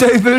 David.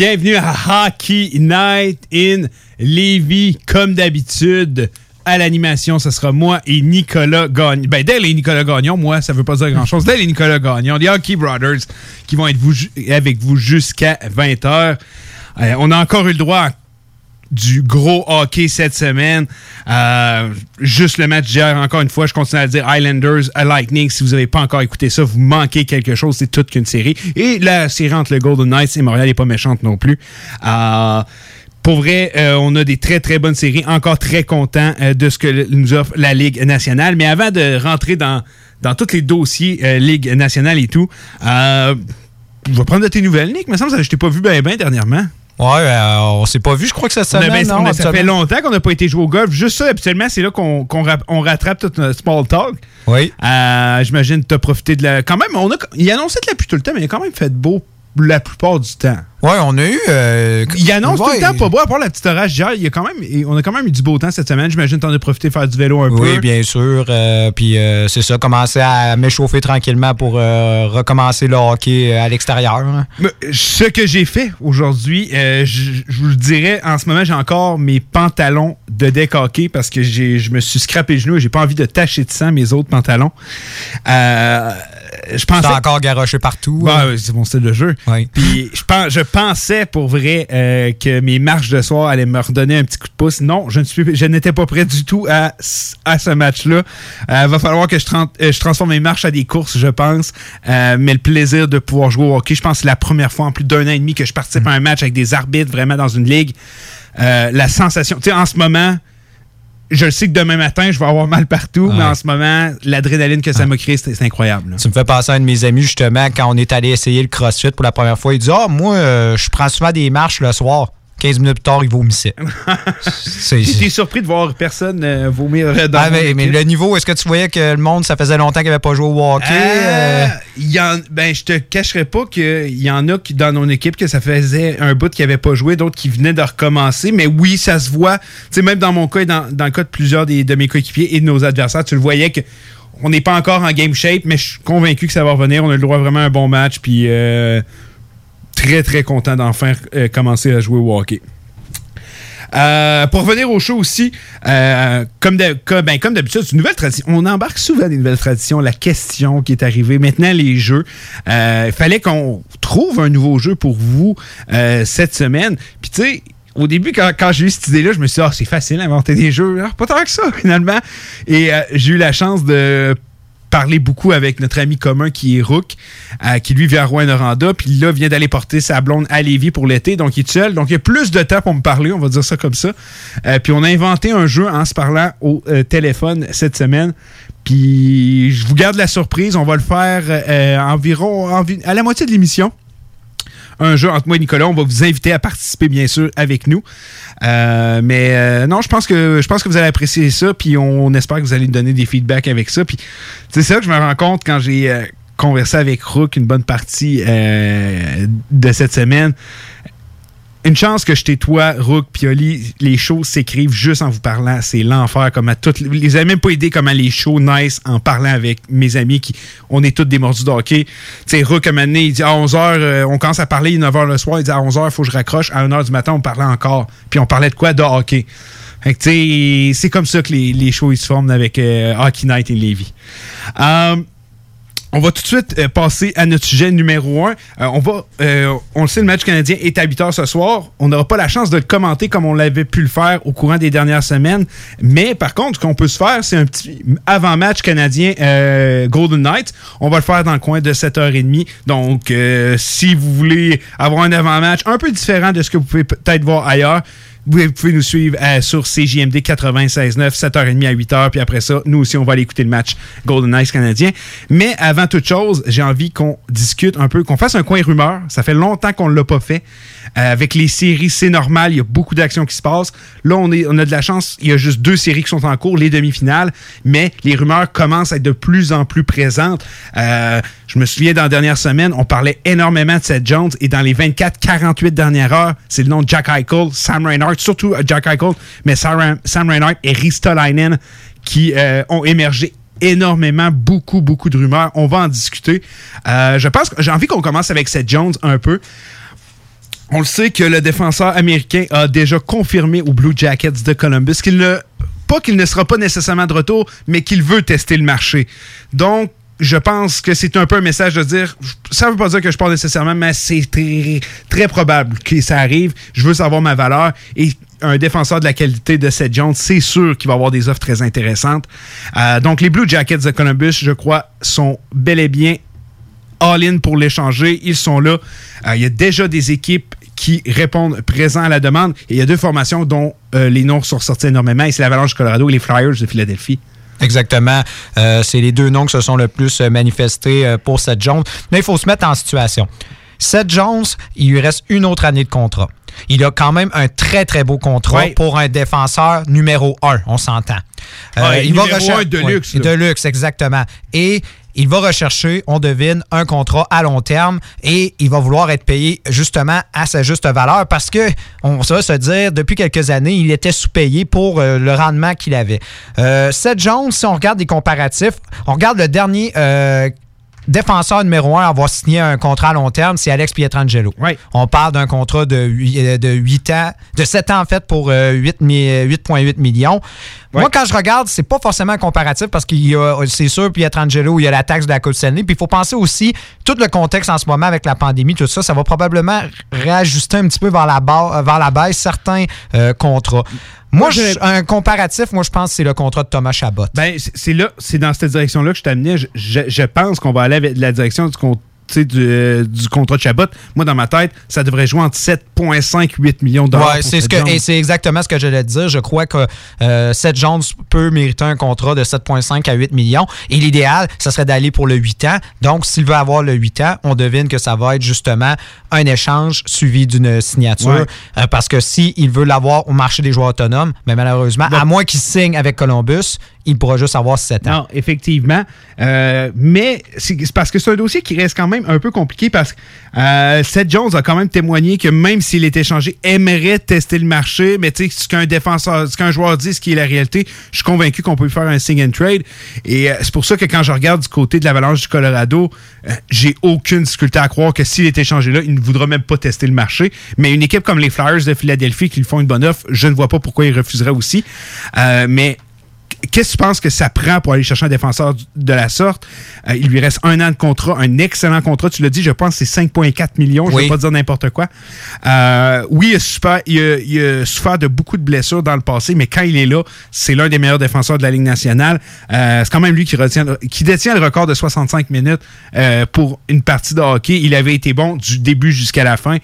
Bienvenue à Hockey Night in Levy. Comme d'habitude, à l'animation, ce sera moi et Nicolas Gagnon. Ben, Dale et Nicolas Gagnon, moi, ça veut pas dire grand-chose. Dale et Nicolas Gagnon, les Hockey Brothers, qui vont être avec vous jusqu'à 20h. Euh, on a encore eu le droit à du gros hockey cette semaine. Euh, juste le match d'hier, encore une fois, je continue à dire Islanders à Lightning. Si vous n'avez pas encore écouté ça, vous manquez quelque chose. C'est toute qu'une série. Et la série entre le Golden Knights et Montréal n'est pas méchante non plus. Euh, pour vrai, euh, on a des très, très bonnes séries. Encore très content de ce que nous offre la Ligue nationale. Mais avant de rentrer dans, dans tous les dossiers Ligue nationale et tout, je vais prendre de tes nouvelles, Nick. Il me semble que je t'ai pas vu bien dernièrement. Ouais, euh, on s'est pas vu, je crois que ça semaine. non, ça fait longtemps qu'on n'a pas été joué au golf. Juste ça, habituellement, c'est là qu'on on rattrape tout notre small talk. Oui. Euh, J'imagine que tu as profité de la. Quand même, on a, il annonçait de la pluie tout le temps, mais il a quand même fait beau la plupart du temps. Ouais, on a eu. Euh, il annonce tout le temps pas beau, à part la petite orage d'hier. Il y a quand même, on a quand même eu du beau temps cette semaine. J'imagine que tu en as profité de faire du vélo un peu. Oui, bien sûr. Euh, puis euh, c'est ça, commencer à m'échauffer tranquillement pour recommencer le hockey à l'extérieur. Ce que j'ai fait aujourd'hui, je vous dirais, en ce moment, j'ai encore mes pantalons de deck hockey parce que je me suis scrapé le genou et j'ai pas envie de tacher de sang mes autres pantalons. Je pensais. encore garoché partout. Ouais, c'est mon style de jeu. Puis je pense, je pensais pour vrai euh, que mes marches de soir allaient me redonner un petit coup de pouce. Non, je ne suis, je n'étais pas prêt du tout à, à ce match-là. Il euh, va falloir que je, euh, je, transforme mes marches à des courses, je pense. mais le plaisir de pouvoir jouer au hockey, je pense que c'est la première fois en plus d'un an et demi que je participe à un match avec des arbitres vraiment dans une ligue. la sensation, tu sais, en ce moment, je sais que demain matin, je vais avoir mal partout, mais en ce moment, l'adrénaline que ça m'a créé, c'est incroyable. Tu me fais passer à un de mes amis, justement, quand on est allé essayer le CrossFit pour la première fois. Il dit Ah, moi, euh, je prends souvent des marches le soir. 15 minutes plus tard, il vomissait. J'étais surpris de voir personne euh, vomir dans ah, mais, mais, le niveau, est-ce que tu voyais que le monde, ça faisait longtemps qu'il n'avait pas joué au hockey? Euh, y en, ben, je te cacherai pas qu'il y en a qui, dans mon équipe que ça faisait un bout qui n'avait pas joué, d'autres qui venaient de recommencer. Mais oui, ça se voit. sais, même dans mon cas et dans, le cas de plusieurs des, de mes coéquipiers et de nos adversaires, tu le voyais que on n'est pas encore en game shape, mais je suis convaincu que ça va revenir. On a le droit vraiment à un bon match. Puis. Euh, très, très content d'enfin euh, commencer à jouer au hockey. Euh, pour revenir au show aussi, euh, comme, ben, comme, d'habitude, c'est une nouvelle tradition. On embarque souvent des nouvelles traditions. La question qui est arrivée, maintenant les jeux. Il fallait qu'on trouve un nouveau jeu pour vous cette semaine. Puis tu sais, au début, quand, j'ai eu cette idée-là, je me suis dit, ah, c'est facile d'inventer des jeux. Ah, pas tant que ça, finalement. Et j'ai eu la chance de parlé beaucoup avec notre ami commun qui est Rook, euh, qui lui vient à Rouen-Noranda, puis là vient d'aller porter sa blonde à Lévis pour l'été, donc il est seul. Donc il y a plus de temps pour me parler, on va dire ça comme ça. Euh, puis on a inventé un jeu en se parlant au euh, téléphone cette semaine. Puis je vous garde la surprise, on va le faire environ à la moitié de l'émission un jeu entre moi et Nicolas. On va vous inviter à participer, bien sûr, avec nous. Euh, mais euh, non, je pense que vous allez apprécier ça, puis on, espère que vous allez nous donner des feedbacks avec ça. Puis c'est ça que je me rends compte quand j'ai euh, conversé avec Rook une bonne partie de cette semaine une chance que je t'ai toi, Rook, Pioli, les shows s'écrivent juste en vous parlant. C'est l'enfer. Comme à toutes. Les avez même pas idée comment les shows nice en parlant avec mes amis qui. On est tous des mordus de hockey. Tu sais, Rook, à un moment il dit à 11h, euh, on commence à parler, 9h le soir, il dit à 11h, il faut que je raccroche. À 1h du matin, on parlait encore. Puis on parlait de quoi? De hockey. Fait que, c'est comme ça que les, les shows ils se forment avec euh, Hockey Night et Levy. Euh, on va tout de suite euh, passer à notre sujet numéro un. Euh, on va, euh, on le sait, le match canadien est à 8 heures ce soir. On n'aura pas la chance de le commenter comme on l'avait pu le faire au courant des dernières semaines. Mais par contre, ce qu'on peut se faire, c'est un petit avant-match canadien Golden Knights. On va le faire dans le coin de 7h30. Donc, si vous voulez avoir un avant-match un peu différent de ce que vous pouvez peut-être voir ailleurs, vous pouvez nous suivre euh, sur CJMD 96.9, 7h30 à 8h. Puis après ça, nous aussi, on va aller écouter le match Golden Knights canadien. Mais avant toute chose, j'ai envie qu'on discute un peu, qu'on fasse un coin rumeur. Ça fait longtemps qu'on ne l'a pas fait. Euh, avec les séries, c'est normal. Il y a beaucoup d'actions qui se passent. Là, on, est, on a de la chance. Il y a juste deux séries qui sont en cours, les demi-finales. Mais les rumeurs commencent à être de plus en plus présentes. Euh, je me souviens, dans la dernière semaine, on parlait énormément de Seth Jones. Et dans les 24-48 dernières heures, c'est le nom de Jack Eichel, Sam Reinhardt, surtout euh, Jack Eichel, mais Sam, Reinhardt et Ristolainen qui ont émergé énormément, beaucoup, beaucoup de rumeurs. On va en discuter. je pense j'ai envie qu'on commence avec Seth Jones un peu On le sait que le défenseur américain a déjà confirmé aux Blue Jackets de Columbus qu'il ne pas qu'il ne sera pas nécessairement de retour, mais qu'il veut tester le marché. Donc, je pense que c'est un peu un message de dire, ça ne veut pas dire que je parle nécessairement, mais c'est très, probable que ça arrive. Je veux savoir ma valeur et un défenseur de la qualité de Seth Jones, c'est sûr qu'il va avoir des offres très intéressantes. Euh, donc, les Blue Jackets de Columbus, je crois, sont bel et bien all-in pour l'échanger. Ils sont là. Euh, il y a déjà des équipes qui répondent présents à la demande. Et il y a deux formations dont euh, les noms sont ressortis énormément. Et c'est l'Avalanche Colorado et les Flyers de Philadelphie. Exactement. Euh, c'est les deux noms qui se sont le plus manifestés pour Seth Jones. Mais il faut se mettre en situation. Seth Jones, il lui reste une autre année de contrat. Il a quand même un très, très beau contrat pour un défenseur numéro un, on s'entend. il va rechercher de luxe. de luxe, exactement. Et il va rechercher, on devine, un contrat à long terme et il va vouloir être payé justement à sa juste valeur parce que, on va se dire, depuis quelques années, il était sous-payé pour euh, le rendement qu'il avait. Euh, Seth Jones, si on regarde des comparatifs, on regarde le dernier euh, défenseur numéro un à avoir signé un contrat à long terme, c'est Alex Pietrangelo. On parle d'un contrat de 8, de 8 ans, de 7 ans en fait pour 8,8 millions. Moi, quand je regarde, c'est pas forcément un comparatif parce qu'il y a, c'est sûr, Pietrangelo, il y a la taxe de la Coupe Stanley. Puis il faut penser aussi, tout le contexte en ce moment avec la pandémie, tout ça, ça va probablement réajuster un petit peu vers la, barre, vers la baisse certains euh, contrats. Moi, un comparatif, moi, je pense que c'est le contrat de Thomas Chabot. Ben, c'est là, c'est dans cette direction-là que je t'amenais. Je, je, pense qu'on va aller avec la direction du contrat du, euh, du, contrat de Chabot, moi, dans ma tête, ça devrait jouer entre 7,5 8 millions de dollars. Ouais, c'est ce que, et c'est exactement ce que j'allais te dire. Je crois que euh, Seth Jones peut mériter un contrat de 7,5 à 8 millions. Et l'idéal, ça serait d'aller pour le 8 ans. Donc, s'il veut avoir le 8 ans, on devine que ça va être justement un échange suivi d'une signature. Euh, parce que s'il veut l'avoir au marché des joueurs autonomes, mais malheureusement, à moins qu'il signe avec Columbus, il pourra juste avoir 7 ans. Non, effectivement. Euh, mais c'est parce que c'est un dossier qui reste quand même un peu compliqué parce que euh, Seth Jones a quand même témoigné que même s'il est échangé, aimerait tester le marché. Mais tu sais, ce qu'un défenseur, ce qu'un joueur dit, ce qui est la réalité, je suis convaincu qu'on peut faire un sing and trade. Et euh, c'est pour ça que quand je regarde du côté de l'Avalanche du Colorado, j'ai aucune difficulté à croire que s'il est échangé là, il ne voudra même pas tester le marché. Mais une équipe comme les Flyers de Philadelphie qui lui font une bonne offre, je ne vois pas pourquoi il refuserait aussi. mais Qu'est-ce que tu penses que ça prend pour aller chercher un défenseur de la sorte? Euh, il lui reste un an de contrat, un excellent contrat. Tu l'as dit, je pense que c'est 5,4 millions. Je ne vais pas dire n'importe quoi. Euh, oui, il a, super, il, a, souffert de beaucoup de blessures dans le passé, mais quand il est là, c'est l'un des meilleurs défenseurs de la Ligue nationale. Euh, c'est quand même lui qui, retient, qui détient le record de 65 minutes pour une partie de hockey. Il avait été bon du début jusqu'à la fin.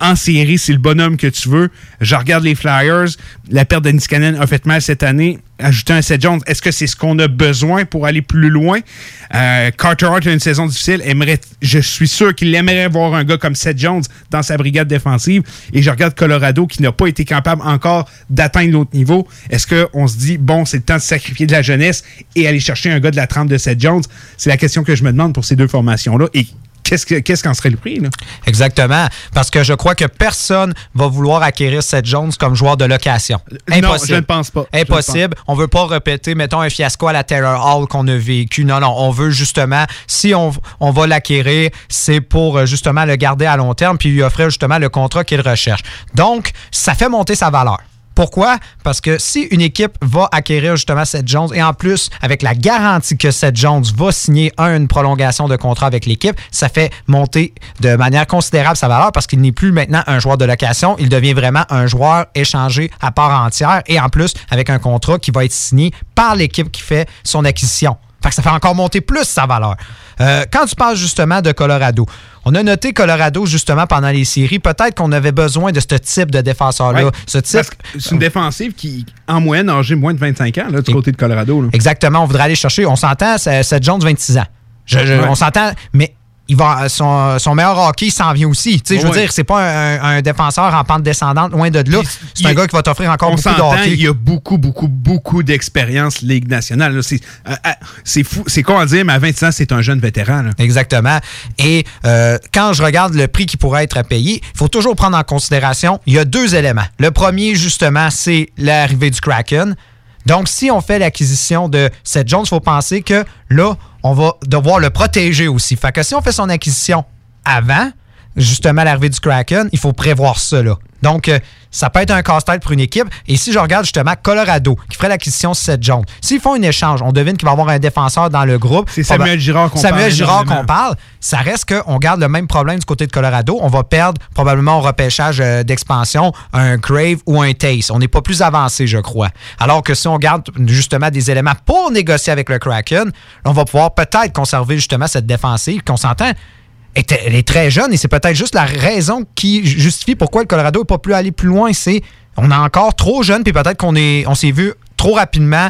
en série, c'est le bonhomme que tu veux. Je regarde les Flyers. La perte de Niskanen a fait mal cette année ajouter un Seth Jones, est-ce que c'est ce qu'on a besoin pour aller plus loin? Euh, Carter Hart a une saison difficile. Aimerait, je suis sûr qu'il aimerait voir un gars comme Seth Jones dans sa brigade défensive. Et je regarde Colorado qui n'a pas été capable encore d'atteindre l'autre niveau. Est-ce qu'on se dit, bon, c'est le temps de sacrifier de la jeunesse et aller chercher un gars de la trempe de Seth Jones? C'est la question que je me demande pour ces deux formations-là. Et qu'est-ce qu'en serait le prix? Là? Exactement. Parce que je crois que personne va vouloir acquérir Seth Jones comme joueur de location. Impossible. Non, je ne pense pas. Impossible. On ne veut pas répéter, mettons, un fiasco à la Terror Hall qu'on a vécu. Non, non. On veut justement, si on, on va l'acquérir, c'est pour euh, justement le garder à long terme puis lui offrir justement le contrat qu'il recherche. Donc, ça fait monter sa valeur. Pourquoi? Parce que si une équipe va acquérir justement Seth Jones et en plus avec la garantie que Seth Jones va signer une prolongation de contrat avec l'équipe, ça fait monter de manière considérable sa valeur parce qu'il n'est plus maintenant un joueur de location, il devient vraiment un joueur échangé à part entière et en plus avec un contrat qui va être signé par l'équipe qui fait son acquisition. Fait que ça fait encore monter plus sa valeur. Euh, quand tu parles justement de Colorado, on a noté Colorado justement pendant les séries. Peut-être qu'on avait besoin de ce type de défenseur-là. C'est une défensive qui, en moyenne, a âgé moins de 25 ans là, du côté de Colorado. Exactement. On voudrait aller chercher. On s'entend, c'est Jones 26 ans. On s'entend, mais il va, son, son meilleur hockey s'en vient aussi. Je veux dire, c'est pas un, défenseur en pente descendante, loin de là. C'est un gars qui va t'offrir encore beaucoup de hockey. Il y a beaucoup, beaucoup, beaucoup d'expérience Ligue nationale. Euh, euh, c'est fou. C'est quoi à dire, mais à 26 ans, c'est un jeune vétéran. Exactement. Et euh, quand je regarde le prix qui pourrait être payé, il faut toujours prendre en considération, il y a deux éléments. Le premier, justement, c'est l'arrivée du Kraken. Donc, si on fait l'acquisition de Seth Jones, il faut penser que là, on va devoir le protéger aussi. Fait que si on fait son acquisition avant, justement l'arrivée du Kraken, il faut prévoir. Là. Donc, euh, ça peut être un casse-tête pour une équipe. Et si je regarde justement Colorado, qui ferait l'acquisition de Seth Jones, s'ils font un échange, on devine qu'il va y avoir un défenseur dans le groupe. C'est Samuel Girard qu'on parle. Samuel Girard qu'on parle. Ça reste qu'on garde le même problème du côté de Colorado. On va perdre probablement au repêchage euh, d'expansion un Crave ou un Taste. On n'est pas plus avancé, je crois. Alors que si on garde justement des éléments pour négocier avec le Kraken, on va pouvoir peut-être conserver justement cette défensive qu'on s'entend elle est très jeune et c'est peut-être juste la raison qui justifie pourquoi le Colorado n'est pas pu aller plus loin. C'est on est encore trop jeune puis peut-être qu'on on s'est vu trop rapidement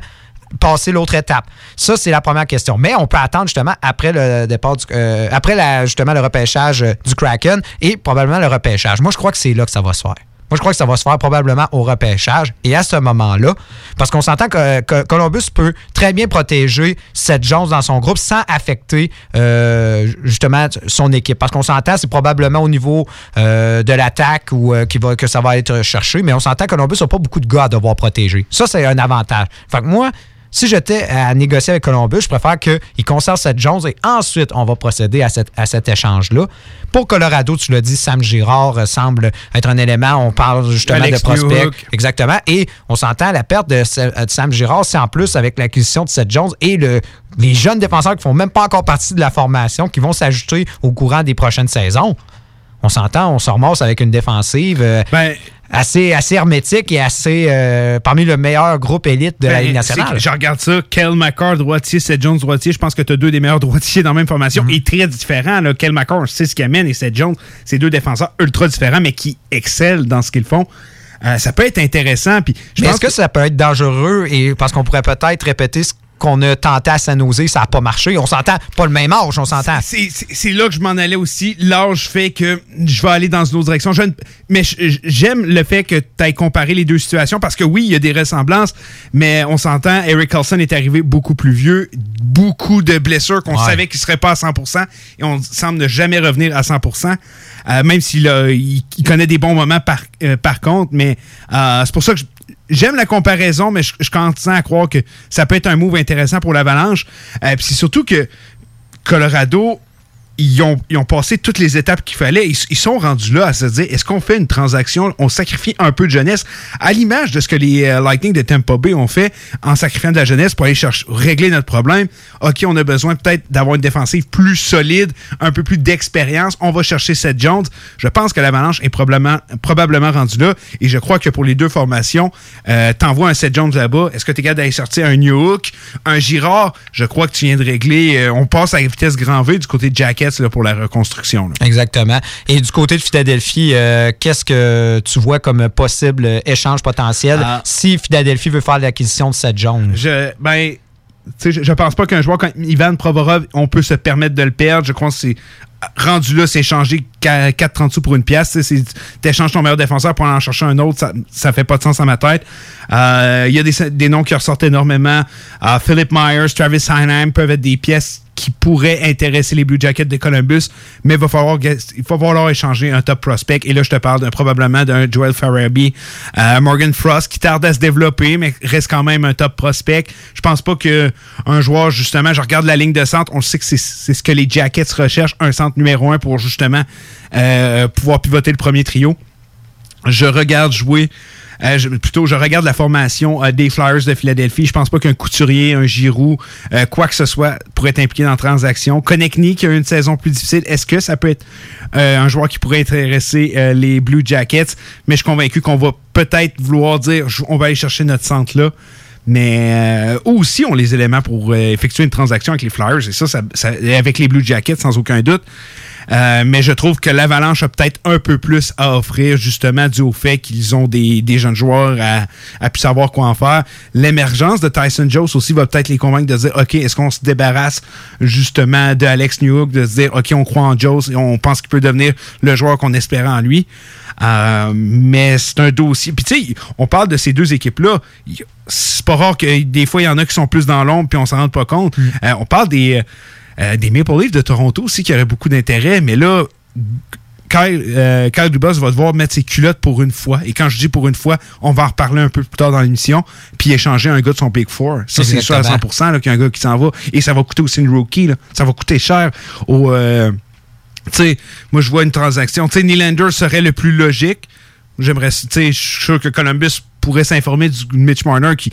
passer l'autre étape. Ça, c'est la première question. Mais on peut attendre justement après le départ du, euh, après justement le repêchage du Kraken et probablement le repêchage. Moi, je crois que c'est là que ça va se faire. Moi, je crois que ça va se faire probablement au repêchage. Et à ce moment-là, parce qu'on s'entend que, Columbus peut très bien protéger cette Jones dans son groupe sans affecter euh, justement son équipe. Parce qu'on s'entend, c'est probablement au niveau euh, de l'attaque ou euh, va, que ça va être cherché, mais on s'entend que Columbus n'a pas beaucoup de gars à devoir protéger. Ça, c'est un avantage. Fait que moi, si j'étais à négocier avec Columbus, je préfère qu'il conserve cette Jones et ensuite on va procéder à, à cet échange-là. Pour Colorado, tu l'as dit, Sam Girard semble être un élément. On parle justement de prospect. Exactement. Et on s'entend, la perte de, Sam Girard, c'est en plus avec l'acquisition de cette Jones et le, les jeunes défenseurs qui font même pas encore partie de la formation, qui vont s'ajouter au courant des prochaines saisons. On s'entend, on se ramasse avec une défensive. Euh, ben, assez, assez hermétique et assez euh, parmi le meilleur groupe élite de la ben, Ligue nationale. Je regarde ça, Kel McCarr, droitier, Seth Jones, droitier. Je pense que tu as deux des meilleurs droitiers dans la même formation mhm. et très différents. Là. Kel McCarr, c'est ce qu'il amène et Seth Jones, c'est deux défenseurs ultra différents mais qui excellent dans ce qu'ils font. Euh, ça peut être intéressant. Puis est-ce que, que, ça peut être dangereux et parce qu'on pourrait peut-être répéter ce qu'on a tenté à s'annoncer, ça n'a pas marché. On s'entend, pas le même âge, on s'entend. C'est là que je m'en allais aussi. L'âge fait que je vais aller dans une autre direction. mais j'aime le fait que tu aies comparé les deux situations parce que oui, il y a des ressemblances, mais on s'entend, Eric Carlson est arrivé beaucoup plus vieux, beaucoup de blessures qu'on savait qu'il ne serait pas à 100% et on semble ne jamais revenir à 100%, euh, même s'il il, connaît des bons moments par, euh, par contre, mais euh, c'est pour ça que je, j'aime la comparaison, mais je, je, continue à croire que ça peut être un move intéressant pour l'Avalanche. Euh, puis c'est surtout que Colorado ils ont, passé toutes les étapes qu'il fallait. Ils, sont rendus là à se dire est-ce qu'on fait une transaction? On sacrifie un peu de jeunesse, à l'image de ce que les euh, Lightning de Tampa Bay ont fait en sacrifiant de la jeunesse pour aller chercher, régler notre problème. OK, on a besoin peut-être d'avoir une défensive plus solide, un peu plus d'expérience. On va chercher Seth Jones. Je pense que l'Avalanche est probablement, probablement rendu là. Et je crois que pour les deux formations, euh, t'envoies un Seth Jones là-bas. Est-ce que tu es capable d'aller sortir un New Hook, un Girard? Je crois que tu viens de régler. Euh, on passe à la vitesse grand V du côté de Jacket pour la reconstruction. Exactement. Et du côté de Philadelphie, euh, qu'est-ce que tu vois comme possible échange potentiel ah. si Philadelphie veut faire l'acquisition de cette Jones? Je, ben, je, je pense pas qu'un joueur comme Ivan Provorov, on peut se permettre de le perdre. Je crois que c'est rendu là, c'est échanger 4,30 sous pour une pièce. Tu échanges ton meilleur défenseur pour en chercher un autre, ça, ça fait pas de sens à ma tête. Euh, il y a des, des, noms qui ressortent énormément. Uh, Philip Myers, Travis Heinheim peuvent être des pièces qui pourraient intéresser les Blue Jackets de Columbus, mais il va falloir, il va falloir échanger un top prospect. Et là, je te parle probablement d'un Joel Farabee, euh, Morgan Frost, qui tarde à se développer, mais reste quand même un top prospect. Je pense pas que un joueur, justement, je regarde la ligne de centre, on sait que c'est ce que les Jackets recherchent, un centre numéro un pour justement euh, pouvoir pivoter le premier trio. Je regarde jouer euh, plutôt, je regarde la formation euh, des Flyers de Philadelphie. Je pense pas qu'un couturier, un Giroud, euh, quoi que ce soit, pourrait être impliqué dans la transaction. Konechny, qui a une saison plus difficile, est-ce que ça peut être un joueur qui pourrait intéresser les Blue Jackets? Mais je suis convaincu qu'on va peut-être vouloir dire, on va aller chercher notre centre là mais aussi ont les éléments pour effectuer une transaction avec les Flyers et ça, ça, avec les Blue Jackets sans aucun doute. Euh, mais je trouve que l'Avalanche a peut-être un peu plus à offrir, justement, dû au fait qu'ils ont des, jeunes joueurs à, à plus savoir quoi en faire. L'émergence de Tyson Jones aussi va peut-être les convaincre de dire, OK, est-ce qu'on se débarrasse justement de Alex Newhook, de se dire, OK, on croit en Jones et on pense qu'il peut devenir le joueur qu'on espérait en lui. Euh, mais c'est un dossier. Puis tu sais, on parle de ces deux équipes-là. C'est pas rare que des fois, il y en a qui sont plus dans l'ombre puis on s'en rend pas compte. Mm. Euh, on parle des euh, des Maple Leafs de Toronto aussi qui auraient beaucoup d'intérêt, mais là, Kyle, euh, Kyle, Dubas va devoir mettre ses culottes pour une fois. Et quand je dis pour une fois, on va en reparler un peu plus tard dans l'émission, puis échanger un gars de son Big Four. Ça, c'est sûr à 100% qu'il y a un gars qui s'en va. Et ça va coûter aussi une rookie. Ça va coûter cher au... Euh, Tu sais, moi, je vois une transaction. Tu sais, Nylander serait le plus logique. J'aimerais, tu sais, je suis sûr que Columbus pourrait s'informer du Mitch Marner qui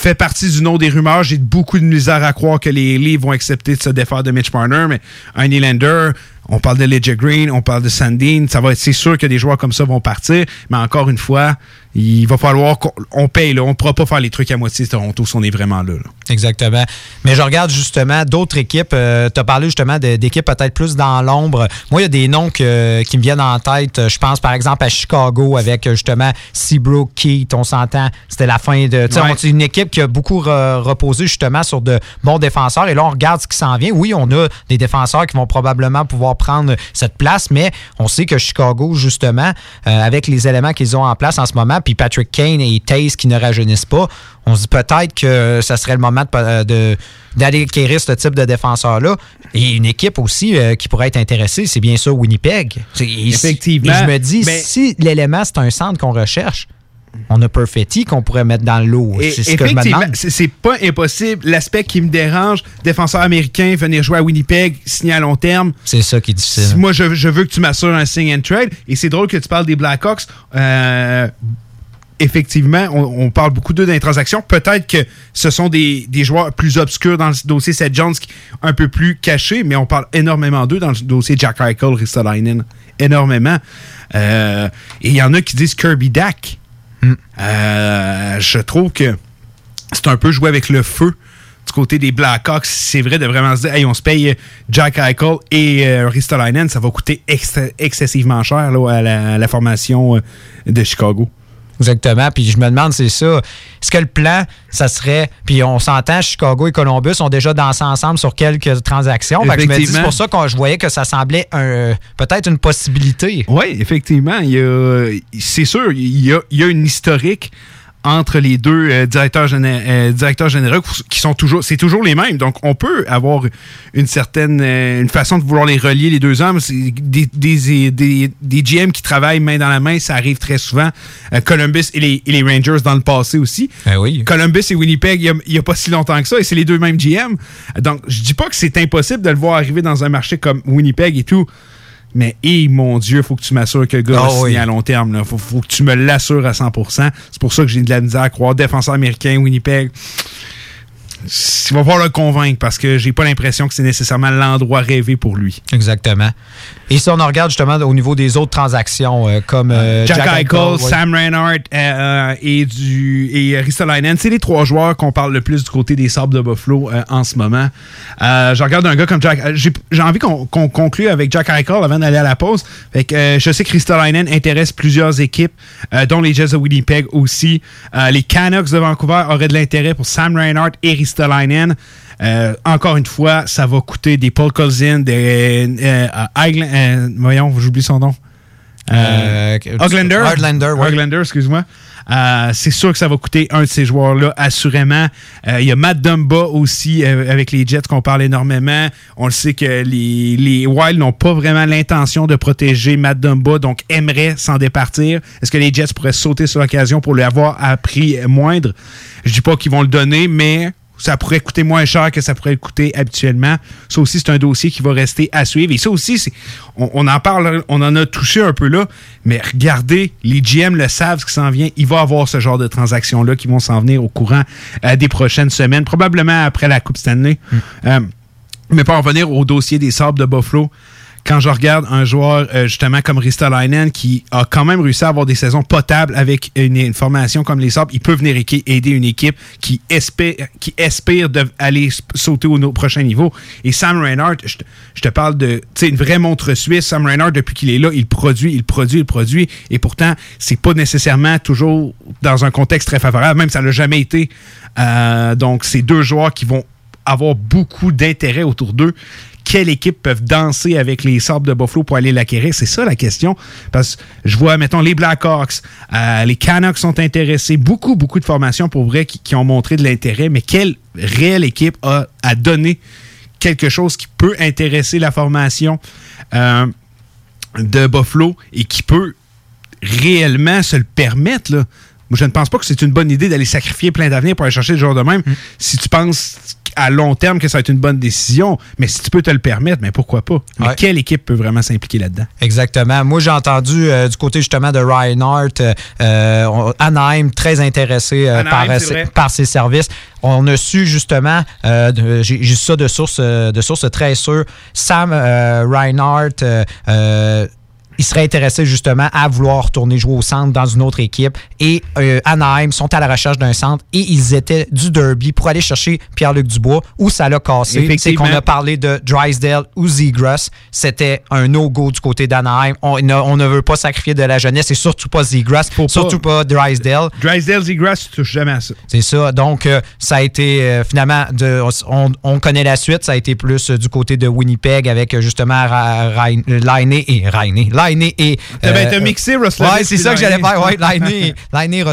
fait partie du nom des rumeurs. J'ai beaucoup de misère à croire que les Leafs vont accepter de se défaire de Mitch Marner, mais un Nylander, on parle de Ledger Green, on parle de Sandine, ça va être, c'est sûr que des joueurs comme ça vont partir, mais encore une fois, il va falloir qu'on paye. Là. On ne pourra pas faire les trucs à moitié Toronto si on est vraiment là, Exactement. Mais je regarde justement d'autres équipes. Euh, tu as parlé justement d'équipes peut-être plus dans l'ombre. Moi, il y a des noms qui me viennent en tête. Je pense par exemple à Chicago avec justement Seabrook, Keith. On s'entend, c'était la fin de. C'est une équipe qui a beaucoup reposé justement sur de bons défenseurs. Et là, on regarde ce qui s'en vient. Oui, on a des défenseurs qui vont probablement pouvoir prendre cette place, mais on sait que Chicago, justement, euh, avec les éléments qu'ils ont en place en ce moment, puis Patrick Kane et Taze qui ne rajeunissent pas, on se dit peut-être que ça serait le moment de, d'aller acquérir ce type de défenseur-là. Et une équipe aussi euh, qui pourrait être intéressée, c'est bien sûr Winnipeg. Effectivement. Et je me dis, si l'élément, c'est un centre qu'on recherche, on a Perfetti qu'on pourrait mettre dans l'eau. C'est ce que je me demande. C'est pas impossible. L'aspect qui me dérange, défenseur américain, venir jouer à Winnipeg, signer à long terme. C'est ça qui est difficile. Moi, je, veux que tu m'assures un sign and trade. Et c'est drôle que tu parles des Blackhawks. Euh, effectivement, on, parle beaucoup d'eux dans les transactions. Peut-être que ce sont des, joueurs plus obscurs dans le dossier Seth Jones, un peu plus cachés, mais on parle énormément d'eux dans le dossier Jack Eichel, Ristolainen. Énormément. Euh, et il y en a qui disent Kirby Dack. Hmm. Euh, je trouve que c'est un peu jouer avec le feu du côté des Blackhawks. C'est vrai de vraiment se dire, hey, on se paye Jack Eichel et euh, Ristolainen, ça va coûter excessivement cher là, à la formation de Chicago. Exactement. Puis je me demande, c'est ça. Est-ce que le plan, ça serait. Puis on s'entend, Chicago et Columbus ont déjà dansé ensemble sur quelques transactions. c'est pour ça que je voyais que ça semblait un, peut-être une possibilité. Oui, effectivement. C'est sûr, il y a, une historique entre les deux euh, directeurs, euh, directeurs généraux qui sont toujours c'est toujours les mêmes. Donc on peut avoir une certaine euh, une façon de vouloir les relier les deux hommes. Des, des, des, des, GM qui travaillent main dans la main ça arrive très souvent. Columbus et les, et les, Rangers dans le passé aussi. Eh oui. Columbus et Winnipeg il n'y a, pas si longtemps que ça et c'est les deux mêmes GM donc je dis pas que c'est impossible de le voir arriver dans un marché comme Winnipeg et tout mais, mon Dieu, faut que tu m'assures que le gars oh, à long terme. Faut, que tu me l'assures à 100%. C'est pour ça que j'ai de la misère à croire. Défenseur américain, Winnipeg il va falloir le convaincre parce que j'ai pas l'impression que c'est nécessairement l'endroit rêvé pour lui. Exactement. Et si on en regarde justement au niveau des autres transactions euh, comme euh, Jack, Eichel, Sam Reinhardt euh, et du et Ristolainen, c'est les trois joueurs qu'on parle le plus du côté des Sables de Buffalo en ce moment. je regarde un gars comme Jack. J'ai envie qu'on conclue avec Jack Eichel avant d'aller à la pause. Fait que, je sais que Ristolainen intéresse plusieurs équipes, dont les Jets de Winnipeg aussi. les Canucks de Vancouver auraient de l'intérêt pour Sam Reinhardt et Ristolainen Ristolainen. Euh, encore une fois, ça va coûter des Paul Cousin, des euh, euh, voyons, j'oublie son nom. Euh, excuse-moi. c'est sûr que ça va coûter un de ces joueurs-là, assurément. Il y a Matt Dumba aussi avec les Jets qu'on parle énormément. On le sait que les, les Wild n'ont pas vraiment l'intention de protéger Matt Dumba, donc aimeraient s'en départir. Est-ce que les Jets pourraient sauter sur l'occasion pour lui avoir à prix moindre? Je dis pas qu'ils vont le donner, mais ça pourrait coûter moins cher que ça pourrait coûter habituellement. Ça aussi, c'est un dossier qui va rester à suivre. Et ça aussi, on, en parle, on en a touché un peu là, mais regardez, les GM le savent ce qui s'en vient. Il va y avoir ce genre de transactions-là qui vont s'en venir au courant euh, des prochaines semaines, probablement après la Coupe Stanley. Mm. Euh, mais pour en venir au dossier des Sables de Buffalo, quand je regarde un joueur euh, justement comme Ristolainen qui a quand même réussi à avoir des saisons potables avec une, formation comme les Sabres, il peut venir aider une équipe qui espère, aller sauter au, prochain niveau. Et Sam Reinhardt, je, te parle de une vraie montre suisse. Sam Reinhardt, depuis qu'il est là, il produit, il produit, il produit. Et pourtant, c'est pas nécessairement toujours dans un contexte très favorable, même ça l'a jamais été. Euh, donc, c'est deux joueurs qui vont avoir beaucoup d'intérêt autour d'eux quelle équipe peuvent danser avec les Sabres de Buffalo pour aller l'acquérir? C'est ça la question. Parce que je vois, mettons, les Blackhawks, euh, les Canucks sont intéressés. Beaucoup, beaucoup de formations pour vrai qui, ont montré de l'intérêt. Mais quelle réelle équipe a, à donné quelque chose qui peut intéresser la formation euh, de Buffalo et qui peut réellement se le permettre? Là? Moi, je ne pense pas que c'est une bonne idée d'aller sacrifier plein d'avenir pour aller chercher le joueur de même. Mm. Si tu penses à long terme que ça va être une bonne décision. Mais si tu peux te le permettre, mais pourquoi pas? Mais Ouais. quelle équipe peut vraiment s'impliquer là-dedans? Exactement. Moi, j'ai entendu euh, du côté justement de Reinhardt, euh, euh, Anaheim, très intéressé euh, Anaheim, par, ses- vrai. par ses services. On a su justement, euh, j'ai ça de source, de source très sûre, Sam Reinhardt, il serait intéressé justement à vouloir retourner jouer au centre dans une autre équipe. Et euh, Anaheim sont à la recherche d'un centre et ils étaient du derby pour aller chercher Pierre-Luc Dubois où ça l'a cassé. C'est qu'on a parlé de Drysdale ou Zegras. C'était un no-go du côté d'Anaheim. On, ne- on ne veut pas sacrifier de la jeunesse et surtout pas Zegras, surtout pas Drysdale. Drysdale, Zegras, tu touches jamais à ça. C'est ça. Donc, euh, ça a été euh, finalement, de, on, on connaît la suite. Ça a été plus du côté de Winnipeg avec justement Ra- Rain- Laine et Raine. Laine et. T'as ben, euh, t'as mixé Roslovic Ouais, c'est ça que j'allais faire. Ouais, Laine, Laine et.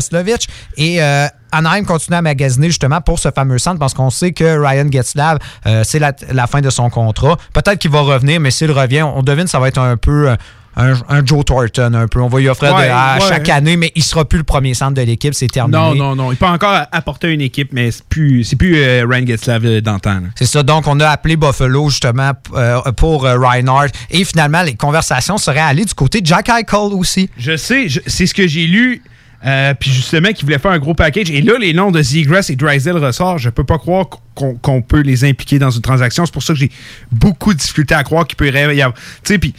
Et. euh, Anaheim continue à magasiner justement pour ce fameux centre parce qu'on sait que Ryan Getzlav, euh, c'est la, la fin de son contrat. Peut-être qu'il va revenir, mais s'il revient, on devine que ça va être un peu euh, un, un Joe Thornton, un peu. On va lui offrir de- à ouais. chaque année, mais il sera plus le premier centre de l'équipe. C'est terminé. Non, non, non. Il peut encore apporter une équipe, mais c'est plus, c'est plus euh, Ryan Getzlav euh, d'antan. C'est ça. Donc, on a appelé Buffalo justement euh, pour euh, Reinhardt. Et finalement, les conversations seraient allées du côté de Jack Eichel aussi. Je sais, c'est ce que j'ai lu. euh, puis justement, qu'ils voulaient faire un gros package. Et là, les noms de Zegras et Drysdale ressortent. Je peux pas croire qu'on peut les impliquer dans une transaction. C'est pour ça que j'ai beaucoup de difficulté à croire qu'il peut y avoir. Tu sais, puis.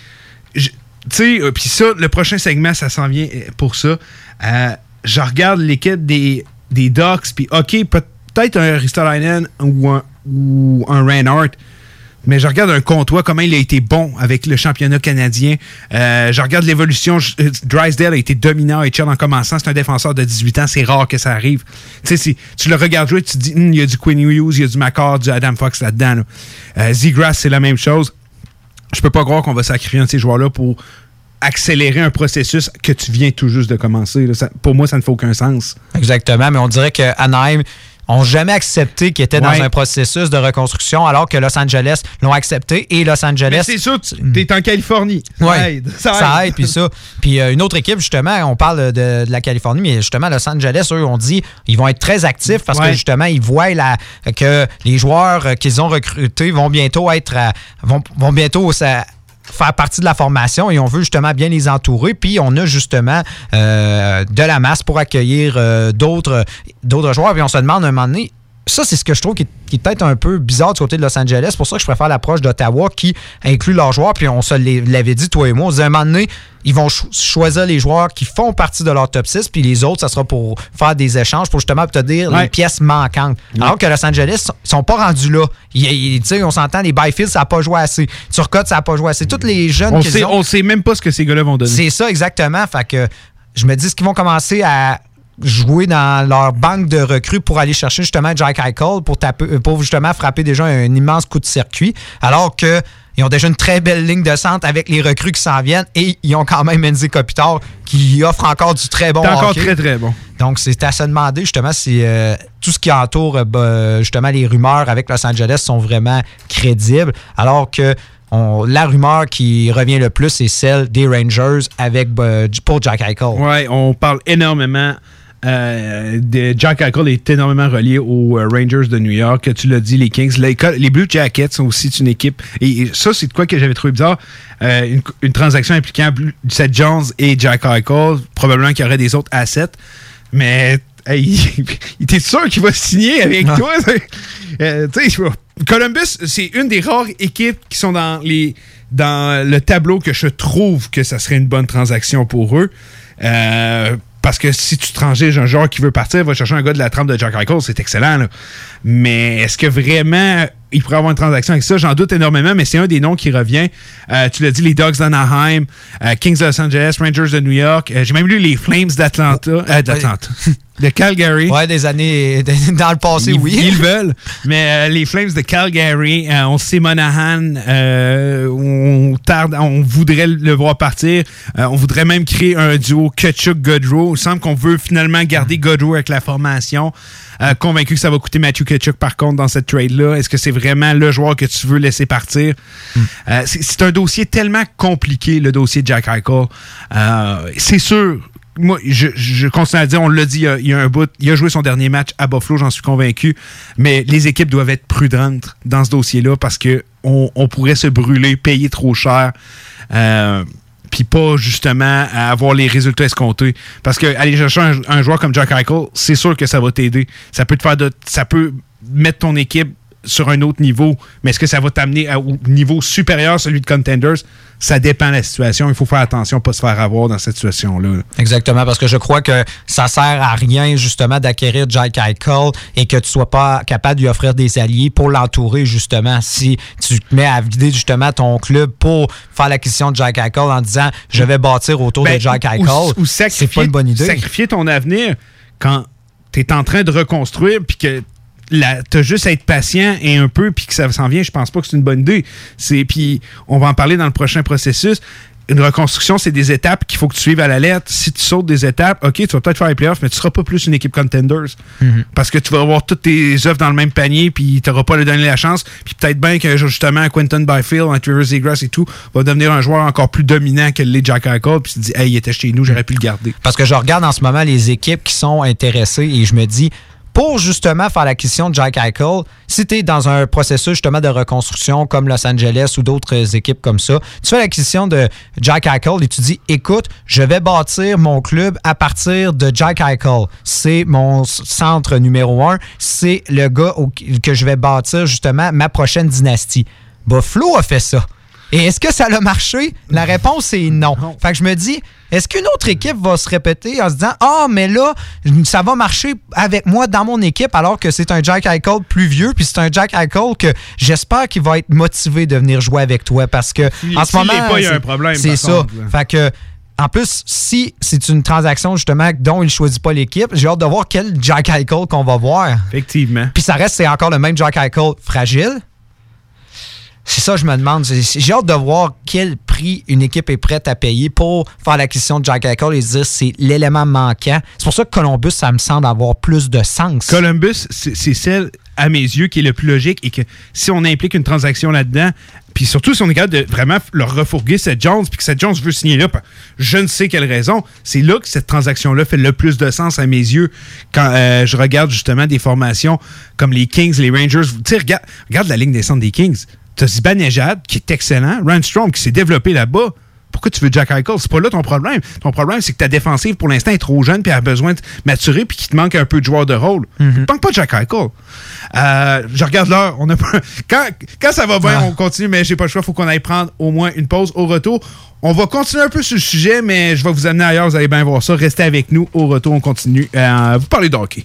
Tu sais, euh, puis ça, le prochain segment, ça s'en vient euh, pour ça. Euh, je regarde l'équipe des, des Ducks, puis OK, peut-être un Ristolainen ou un, ou un Reinhardt, mais je regarde un comptoir, comment il a été bon avec le championnat canadien. Je regarde l'évolution. Drysdale a été dominant à HL en commençant. C'est un défenseur de 18 ans. C'est rare que ça arrive. Tu sais, si tu le regardes jouer, tu te dis, Hum, il y a du Quinn Hughes, il y a du McCord, du Adam Fox là-dedans. là. Euh, c'est la même chose. Je peux pas croire qu'on va sacrifier un de ces joueurs-là pour accélérer un processus que tu viens tout juste de commencer. pour moi, ça ne fait aucun sens. Exactement. Mais on dirait que Anaheim ont jamais accepté qu'ils étaient Ouais. dans un processus de reconstruction, alors que Los Angeles l'ont accepté. Et Los Angeles. Mais c'est sûr, tu es en Californie. Ça Ouais, aide. ça, aide. puis ça. Puis euh, une autre équipe, justement, on parle de, de la Californie, mais justement, Los Angeles, eux, on dit ils vont être très actifs parce que justement, ils voient la, que les joueurs euh, qu'ils ont recrutés vont bientôt être à- vont, vont bientôt ça, faire partie de la formation et on veut justement bien les entourer. Puis on a justement euh, de la masse pour accueillir euh, d'autres d'autres joueurs. Puis on se demande un moment donné, ça, c'est ce que je trouve qui est, qui est peut-être un peu bizarre du côté de Los Angeles. C'est pour ça que je préfère l'approche d'Ottawa qui inclut leurs joueurs. Puis on se l'avait dit, toi et moi. On se disait, à un moment donné, ils vont cho- choisir les joueurs qui font partie de leur top 6. Puis les autres, ça sera pour faire des échanges pour justement te dire Ouais. les pièces manquantes. Alors que Los Angeles sont, sont pas rendus là. Ils- ils- on s'entend, les Byfield, ça n'a pas joué assez. Turcotte, ça n'a pas joué assez. Tous les jeunes On sait, ont- on sait même pas ce que ces gars-là vont donner. c'est ça, exactement. Fait que je me dis ce qu'ils vont commencer à jouer dans leur banque de recrues pour aller chercher justement Jack Eichel pour, taper, euh, pour justement frapper déjà un immense coup de circuit. Alors que ils ont déjà une très belle ligne de centre avec les recrues qui s'en viennent et ils ont quand même Menzi Kopitar qui offre encore du très bon encore hockey. très, très bon. Donc, c'est à se demander justement si euh, tout ce qui entoure euh, bah, justement les rumeurs avec Los Angeles sont vraiment crédibles, alors que on- la rumeur qui revient le plus, c'est celle des Rangers avec bah, pour Jack Eichel. Ouais, on parle énormément. Euh, de Jack Eichel est énormément relié aux euh, Rangers de New York. Tu l'as dit, les Kings. Les, les Blue Jackets sont aussi une équipe. Et ça, c'est de quoi que j'avais trouvé bizarre. Euh, une, une transaction impliquant Seth Jones et Jack Eichel. Probablement qu'il y aurait des autres assets. Mais hey, il était sûr qu'il va signer avec Ah. toi. Euh, Columbus, c'est une des rares équipes qui sont dans les dans le tableau que je trouve que ça serait une bonne transaction pour eux. Euh, parce que si tu transiges un joueur qui veut partir, va chercher un gars de la trempe de Jack Eichel, c'est excellent. là. Mais est-ce que vraiment il pourrait avoir une transaction avec ça? J'en doute énormément, mais c'est un des noms qui revient. Euh, tu l'as dit, les Dogs d'Anaheim, euh, Kings de Los Angeles, Rangers de New York. Euh, J'ai même lu les Flames d'Atlanta. euh, d'Atlanta. de Calgary. Ouais, des années dans le passé, Ils, oui. ils le veulent. Mais euh, les Flames de Calgary, euh, on sait Monahan, euh, on tarde, on voudrait le voir partir. On voudrait même créer un duo Kachuk-Godrow. Il semble qu'on veut finalement garder Godrow avec la formation. Convaincu que ça va coûter Matthew Kachuk par contre dans cette trade-là. Est-ce que c'est vraiment le joueur que tu veux laisser partir? Euh, c'est un dossier tellement compliqué, le dossier de Jack Eichel. C'est sûr moi, je, je continue à dire, on l'a dit il y, a, un bout, il a joué son dernier match à Buffalo, j'en suis convaincu. Mais les équipes doivent être prudentes dans ce dossier-là parce que on, on pourrait se brûler, payer trop cher. Euh, puis pas justement avoir les résultats escomptés. Parce que aller chercher un, un joueur comme Jack Eichel, c'est sûr que ça va t'aider. Ça peut te faire de, ça peut mettre ton équipe sur un autre niveau, mais est-ce que ça va t'amener à- au niveau supérieur, celui de Contenders? Ça dépend de la situation. Il faut faire attention, pas se faire avoir dans cette situation-là. Exactement, parce que je crois que ça sert à rien justement d'acquérir Jack Eichel et que tu sois pas capable de lui offrir des alliés pour l'entourer justement. Si tu te mets à vider justement ton club pour faire l'acquisition de Jack Eichel en disant je vais bâtir autour Ben, de Jack ou- Eichel, ou c'est sacrifier, pas une bonne idée. sacrifier ton avenir quand tu es en train de reconstruire puis que tu as juste à être patient et un peu puis que ça s'en vient, je pense pas que c'est une bonne idée. C'est puis on va en parler dans le prochain processus. Une reconstruction, c'est des étapes qu'il faut que tu suives à la lettre. Si tu sautes des étapes, OK, tu vas peut-être faire les playoffs, mais tu seras pas plus une équipe contenders. Mhm. Parce que tu vas avoir toutes tes œuvres dans le même panier, puis tu n'auras pas à lui donner la chance. Puis peut-être bien que justement, Quentin Byfield, entre Rivers et Grass et tout, va devenir un joueur encore plus dominant que l'est Jack Eichel, puis tu te dis, hey, il était chez nous, j'aurais pu le garder. Parce que je regarde en ce moment les équipes qui sont intéressées et je me dis, pour justement faire l'acquisition de Jack Eichel, si tu es dans un processus justement de reconstruction comme Los Angeles ou d'autres équipes comme ça, tu fais l'acquisition de Jack Eichel et tu dis, écoute, je vais bâtir mon club à partir de Jack Eichel. C'est mon centre numéro un. C'est le gars au- que je vais bâtir justement ma prochaine dynastie. Buffalo a fait ça. Et est-ce que ça a marché? La réponse est non. Fait que je me dis, est-ce qu'une autre équipe va se répéter en se disant Ah, mais là, ça va marcher avec moi dans mon équipe alors que c'est un Jack Eichel plus vieux, puis c'est un Jack Eichel que j'espère qu'il va être motivé de venir jouer avec toi parce que S'il- en ce moment. il y a c'est- un problème, C'est ça. contre, là. Fait que. En plus, si c'est une transaction justement dont il choisit pas l'équipe, j'ai hâte de voir quel Jack Eichel qu'on va voir. Effectivement. Puis ça reste, c'est encore le même Jack Eichel fragile. C'est ça, je me demande. J'ai hâte de voir quel prix une équipe est prête à payer pour faire l'acquisition de Jack Eichel et se dire c'est l'élément manquant. C'est pour ça que Columbus, ça me semble avoir plus de sens. Columbus, c'est celle, à mes yeux, qui est le plus logique et que si on implique une transaction là-dedans, puis surtout si on est capable de vraiment leur refourguer Seth Jones, puis que Seth Jones veut signer là, je ne sais quelle raison, c'est là que cette transaction-là fait le plus de sens à mes yeux quand euh, je regarde justement des formations comme les Kings, les Rangers. Tu regarde, regarde la ligne des centres des Kings. Tu as Zibanejad, qui est excellent, Randstrom, qui s'est développé là-bas. Pourquoi tu veux Jack Eichel? C'est pas là ton problème. Ton problème, c'est que ta défensive, pour l'instant, est trop jeune puis a besoin de maturer puis qu'il te manque un peu de joueurs de rôle. Te manque pas Jack Eichel. Euh, je regarde l'heure. On a pas- quand, quand ça va bien, Ah. on continue, mais j'ai pas le choix. faut qu'on aille prendre au moins une pause au retour. On va continuer un peu sur le sujet, mais je vais vous amener ailleurs. Vous allez bien voir ça. Restez avec nous. Au retour, on continue. Euh, vous parlez de hockey.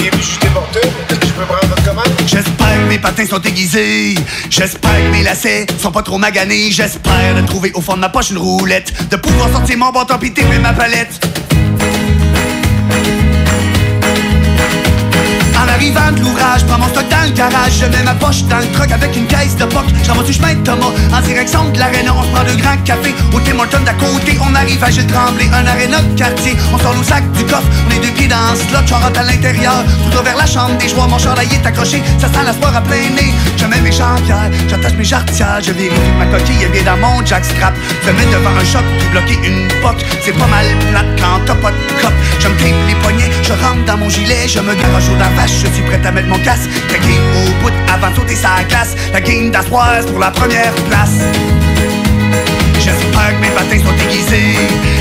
Je peux prendre? J'espère que mes patins sont aiguisés. J'espère que mes lacets sont pas trop maganés. J'espère de trouver au fond de ma poche une roulette. De pouvoir sortir mon bâton taper ma palette. Arrivant de l'ouvrage, prends mon stock dans le garage, je mets ma poche dans le truck avec une caisse de poc. Je ramasse du chemin de Thomas en direction de l'aréna. On se prend deux grands cafés au Tim Hortons d'à côté. On arrive à Gilles Tremblay, un aréna de quartier. On sort nos sacs du coffre, on est deux pieds dans ce slot, j'en rentre à l'intérieur. Tout vers la chambre des joueurs, mon chandail est accroché, ça sent la sport à plein nez. Je mets mes jambières, j'attache mes jarretières, je vérifie ma coquille est bien dans mon jackstrap. Je mets devant un choc pour bloquer une poque. C'est pas mal plate quand t'as pas de cop. Je me les poignets, je rentre dans mon gilet, je me garoche au vache, je suis prêt à mettre mon casque. La game au bout avant de sauter sa glace. La game d'Astroise pour la première place. J'espère que mes patins sont aiguisés.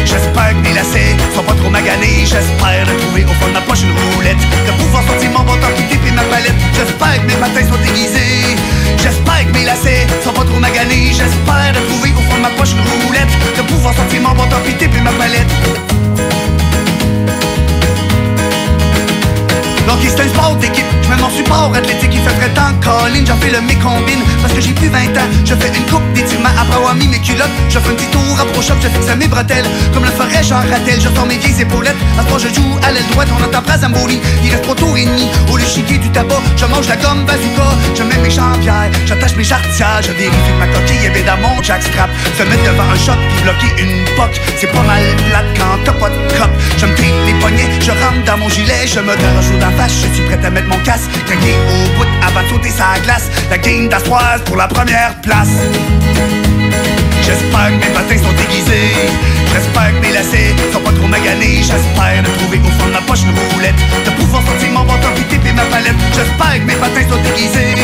J'espère que mes lacets sont pas trop maganés. J'espère de trouver au fond de ma poche une roulette. De pouvoir sortir mon bâton qui et ma palette. J'espère que mes patins sont aiguisés. J'espère que mes lacets sont pas trop maganés. J'espère de trouver au fond de ma poche une roulette. De pouvoir sortir mon bâton qui et ma palette. Donc c'est un sport d'équipe, je mets mon support athlétique, il fait très temps. Colline, j'en fais le mécombine Parce que j'ai plus 20 ans, je fais une coupe d'étirement Après avoir mis mes culottes, je fais un petit tour pro shop Je fixe à mes bretelles, comme le ferait Jean Rattel Je sors mes vieilles épaulettes, à ce moment je joue à l'aile droite. On entend pas Zamboli, il reste pas tour et demi. Au chiquer du tabac, je mange la gomme bazooka. Je mets mes jambières, j'attache mes jarretières. Je vérifie que ma coquille est dans mon jackstrap. Se mettre devant un shot puis bloquer une poque C'est pas mal plate quand t'as pas de cop. Je me les poignets, je rentre dans mon gilet Je me donne un je suis prêt à mettre mon casque. Craquer au bout avant de sauter sa glace. La game d'Astroise pour la première place. J'espère que mes patins sont déguisés. J'espère que mes lacets sont pas trop maganés. J'espère de trouver au fond de ma poche une roulette. De pouvoir sortir mon bâton puis taper ma palette J'espère que mes patins sont déguisés.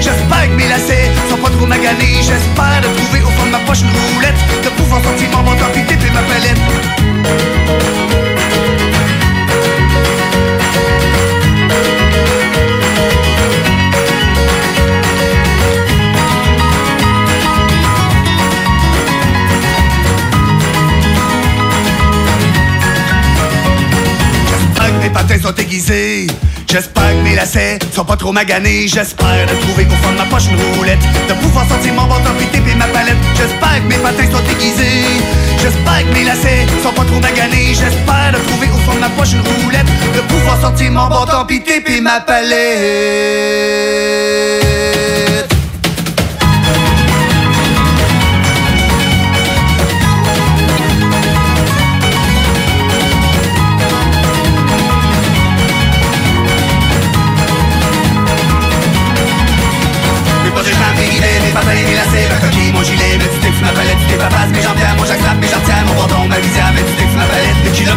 J'espère que mes lacets sont pas trop maganés. J'espère de trouver au fond de ma poche une roulette. De pouvoir sortir mon bâton puis taper ma palette patins sont aiguisés. J'espère que mes lacets sont pas trop maganés. J'espère de trouver au fond de ma poche une roulette. De pouvoir sortir mon bâton puis taper ma palette. J'espère que mes patins sont aiguisés. J'espère que mes lacets sont pas trop maganés. J'espère de trouver au fond de ma poche une roulette. De pouvoir sortir mon bâton puis taper ma palette.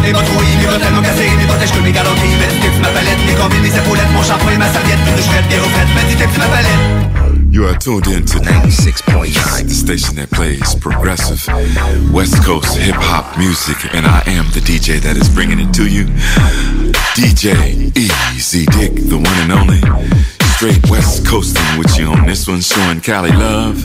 Mes culottes, mes bottes rouillées, bretelles, mon cassé, mes mes mes ma palette, mes mes épaulettes, mon shampoing, ma serviette, bien mes petits ma palette. You are tuned in to 96.9, the station that plays progressive West Coast hip hop music, and I am the DJ that is bringing it to you. DJ Easy Dick, the one and only. Straight West Coasting with you on this one, showing Cali love.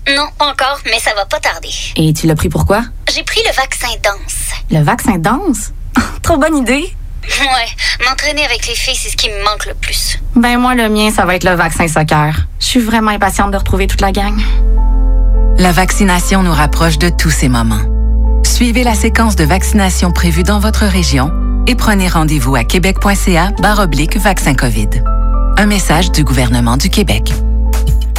Non, pas encore, mais ça va pas tarder. Et tu l'as pris pourquoi? J'ai pris le vaccin danse. Le vaccin danse? Trop bonne idée! Ouais, m'entraîner avec les filles, c'est ce qui me manque le plus. Ben moi, le mien, ça va être le vaccin soccer. Je suis vraiment impatiente de retrouver toute la gang. La vaccination nous rapproche de tous ces moments. Suivez la séquence de vaccination prévue dans votre région et prenez rendez-vous à québec.ca oblique vaccin COVID. Un message du gouvernement du Québec.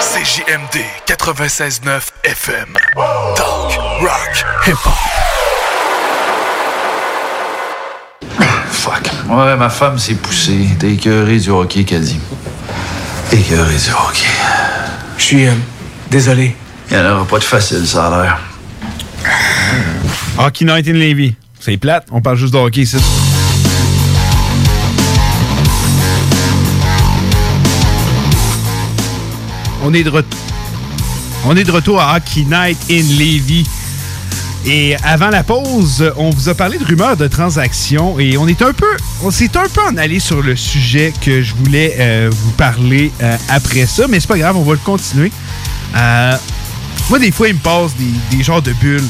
CJMD 96.9 FM. Talk, rock, hip-hop. Fuck. Ouais, ma femme s'est poussée. T'es écœuré du hockey, qu'elle dit. Écœuré du hockey. Je suis euh, désolé. Il n'y en aura pas de facile, ça a l'air. Hockey Night in Levy. C'est plate, on parle juste de hockey ici. On est de retour. On est de retour à Hockey Night in Levy. Et avant la pause, on vous a parlé de rumeurs de transactions et on est un peu, on s'est un peu en allé sur le sujet que je voulais euh, vous parler euh, après ça, mais c'est pas grave, on va le continuer. Euh, moi, des fois, il me passe des, des genres de bulles.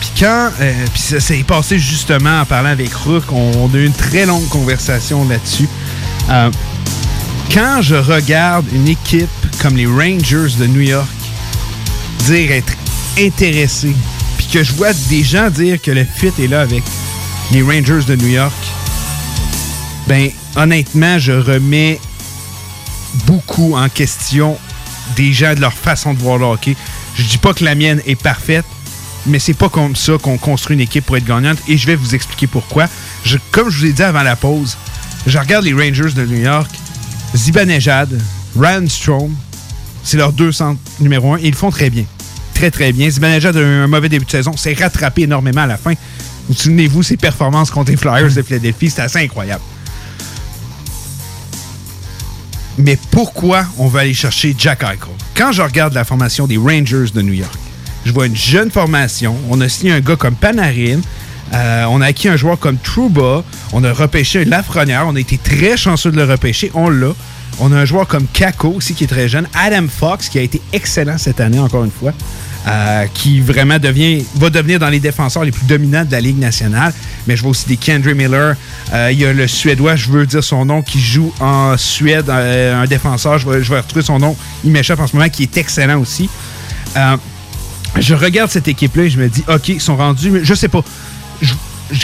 puis quand, puis ça s'est passé justement en parlant avec Rook, on, a eu une très longue conversation là-dessus. quand je regarde une équipe comme les Rangers de New York dire être intéressé puis que je vois des gens dire que le fit est là avec les Rangers de New York, ben honnêtement, je remets beaucoup en question des gens de leur façon de voir le hockey. Je dis pas que la mienne est parfaite, mais c'est pas comme ça qu'on construit une équipe pour être gagnante et je vais vous expliquer pourquoi. Comme je vous ai dit avant la pause, je regarde les Rangers de New York, Zibanejad, Ryan Strom, c'est leurs deux centres numéro un et ils font très bien très, très bien. Zibanejad a eu un mauvais début de saison. s'est rattrapé énormément à la fin. Vous souvenez-vous, ses performances contre les Flyers de Philadelphie, c'était assez incroyable. Mais pourquoi on va aller chercher Jack Eichel? Quand je regarde la formation des Rangers de New York, je vois une jeune formation. On a signé un gars comme Panarin. Euh, on a acquis un joueur comme Trouba. On a repêché Lafrenière. On a été très chanceux de le repêcher. On l'a. On a un joueur comme Kako aussi qui est très jeune. Adam Fox qui a été excellent cette année, encore une fois. Euh, qui vraiment va devenir dans les défenseurs les plus dominants de la Ligue nationale. Mais je vois aussi des Kendry Miller. Euh, il y a le Suédois, je veux dire son nom, qui joue en Suède, euh, un défenseur. Je vais, retrouver son nom. Il m'échappe en ce moment, qui est excellent aussi. je regarde cette équipe-là et je me dis, OK, ils sont rendus, mais je sais pas.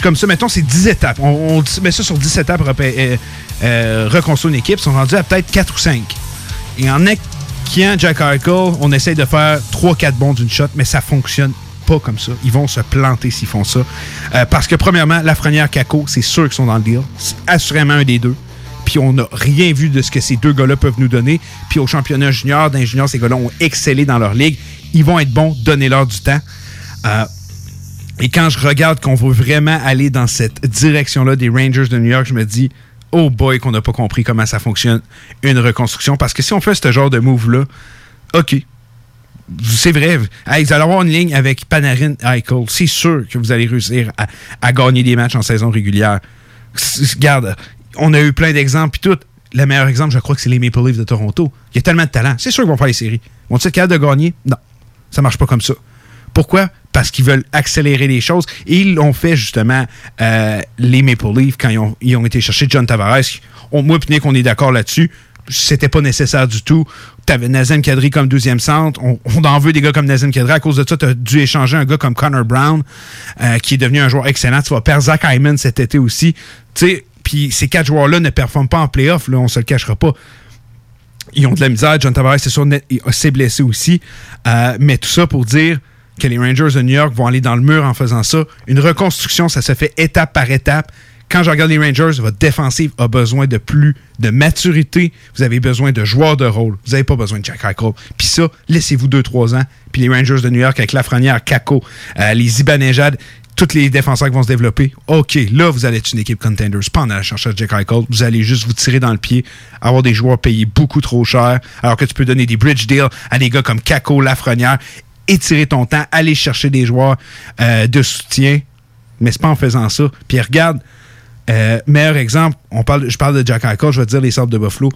Comme ça, mettons, c'est 10 étapes. On, met ça sur 10 étapes, reconstruire une équipe. Ils sont rendus à peut-être 4 ou 5. Et en, Jack Eichel, on essaye de faire 3-4 bons d'une shot, mais ça fonctionne pas comme ça. Ils vont se planter s'ils font ça. Euh, parce que, premièrement, Lafrenière Kako, c'est sûr qu'ils sont dans le deal. C'est assurément un des deux. Puis on n'a rien vu de ce que ces deux gars-là peuvent nous donner. Puis au championnat junior, junior, ces gars-là ont excellé dans leur ligue. Ils vont être bons, donnez-leur du temps. Euh, et quand je regarde qu'on veut vraiment aller dans cette direction-là des Rangers de New York, je me dis, oh boy, qu'on n'a pas compris comment ça fonctionne, une reconstruction. Parce que si on fait ce genre de move-là, OK. C'est vrai. vous allez avoir une ligne avec Panarin Eichel. C'est sûr que vous allez réussir à, gagner des matchs en saison régulière. Regarde, on a eu plein d'exemples. Puis tout, le meilleur exemple, je crois que c'est les Maple Leafs de Toronto. Il y a tellement de talent. C'est sûr qu'ils vont faire les séries. Vont-ils être capables de gagner? Non. Ça marche pas comme ça. Pourquoi? Parce qu'ils veulent accélérer les choses. Et ils l'ont fait justement, euh, les Maple Leafs, quand ils ont, été chercher John Tavares. On, moi et qu'on est d'accord là-dessus. C'était pas nécessaire du tout. Tu avais Nazem Kadri comme deuxième centre. On, en veut des gars comme Nazem Kadri. À cause de ça, tu as dû échanger un gars comme Connor Brown, euh, qui est devenu un joueur excellent. Tu vas perdre Zach Hyman cet été aussi. Puis ces quatre joueurs-là ne performent pas en playoff, là, on se le cachera pas ils ont de la misère. John Tavares, c'est sûr, s'est blessé aussi. Euh, mais tout ça pour dire, que les Rangers de New York vont aller dans le mur en faisant ça. Une reconstruction, ça se fait étape par étape. Quand je regarde les Rangers, votre défensive a besoin de plus de maturité. Vous avez besoin de joueurs de rôle. Vous n'avez pas besoin de Jack Eichel. Puis ça, laissez-vous 2-3 ans. Puis les Rangers de New York avec Lafrenière, Kako, euh, les Ibanejad, tous les défenseurs qui vont se développer. OK, là, vous allez être une équipe contenders. Pas en allant Jack Eichel. Vous allez juste vous tirer dans le pied, avoir des joueurs payés beaucoup trop cher, alors que tu peux donner des bridge deals à des gars comme Kako, Lafrenière étirer ton temps, aller chercher des joueurs euh, de soutien, mais c'est pas en faisant ça. Puis regarde, euh, meilleur exemple, on parle, je parle de Jack Eichel, je vais dire les Sables de Buffalo.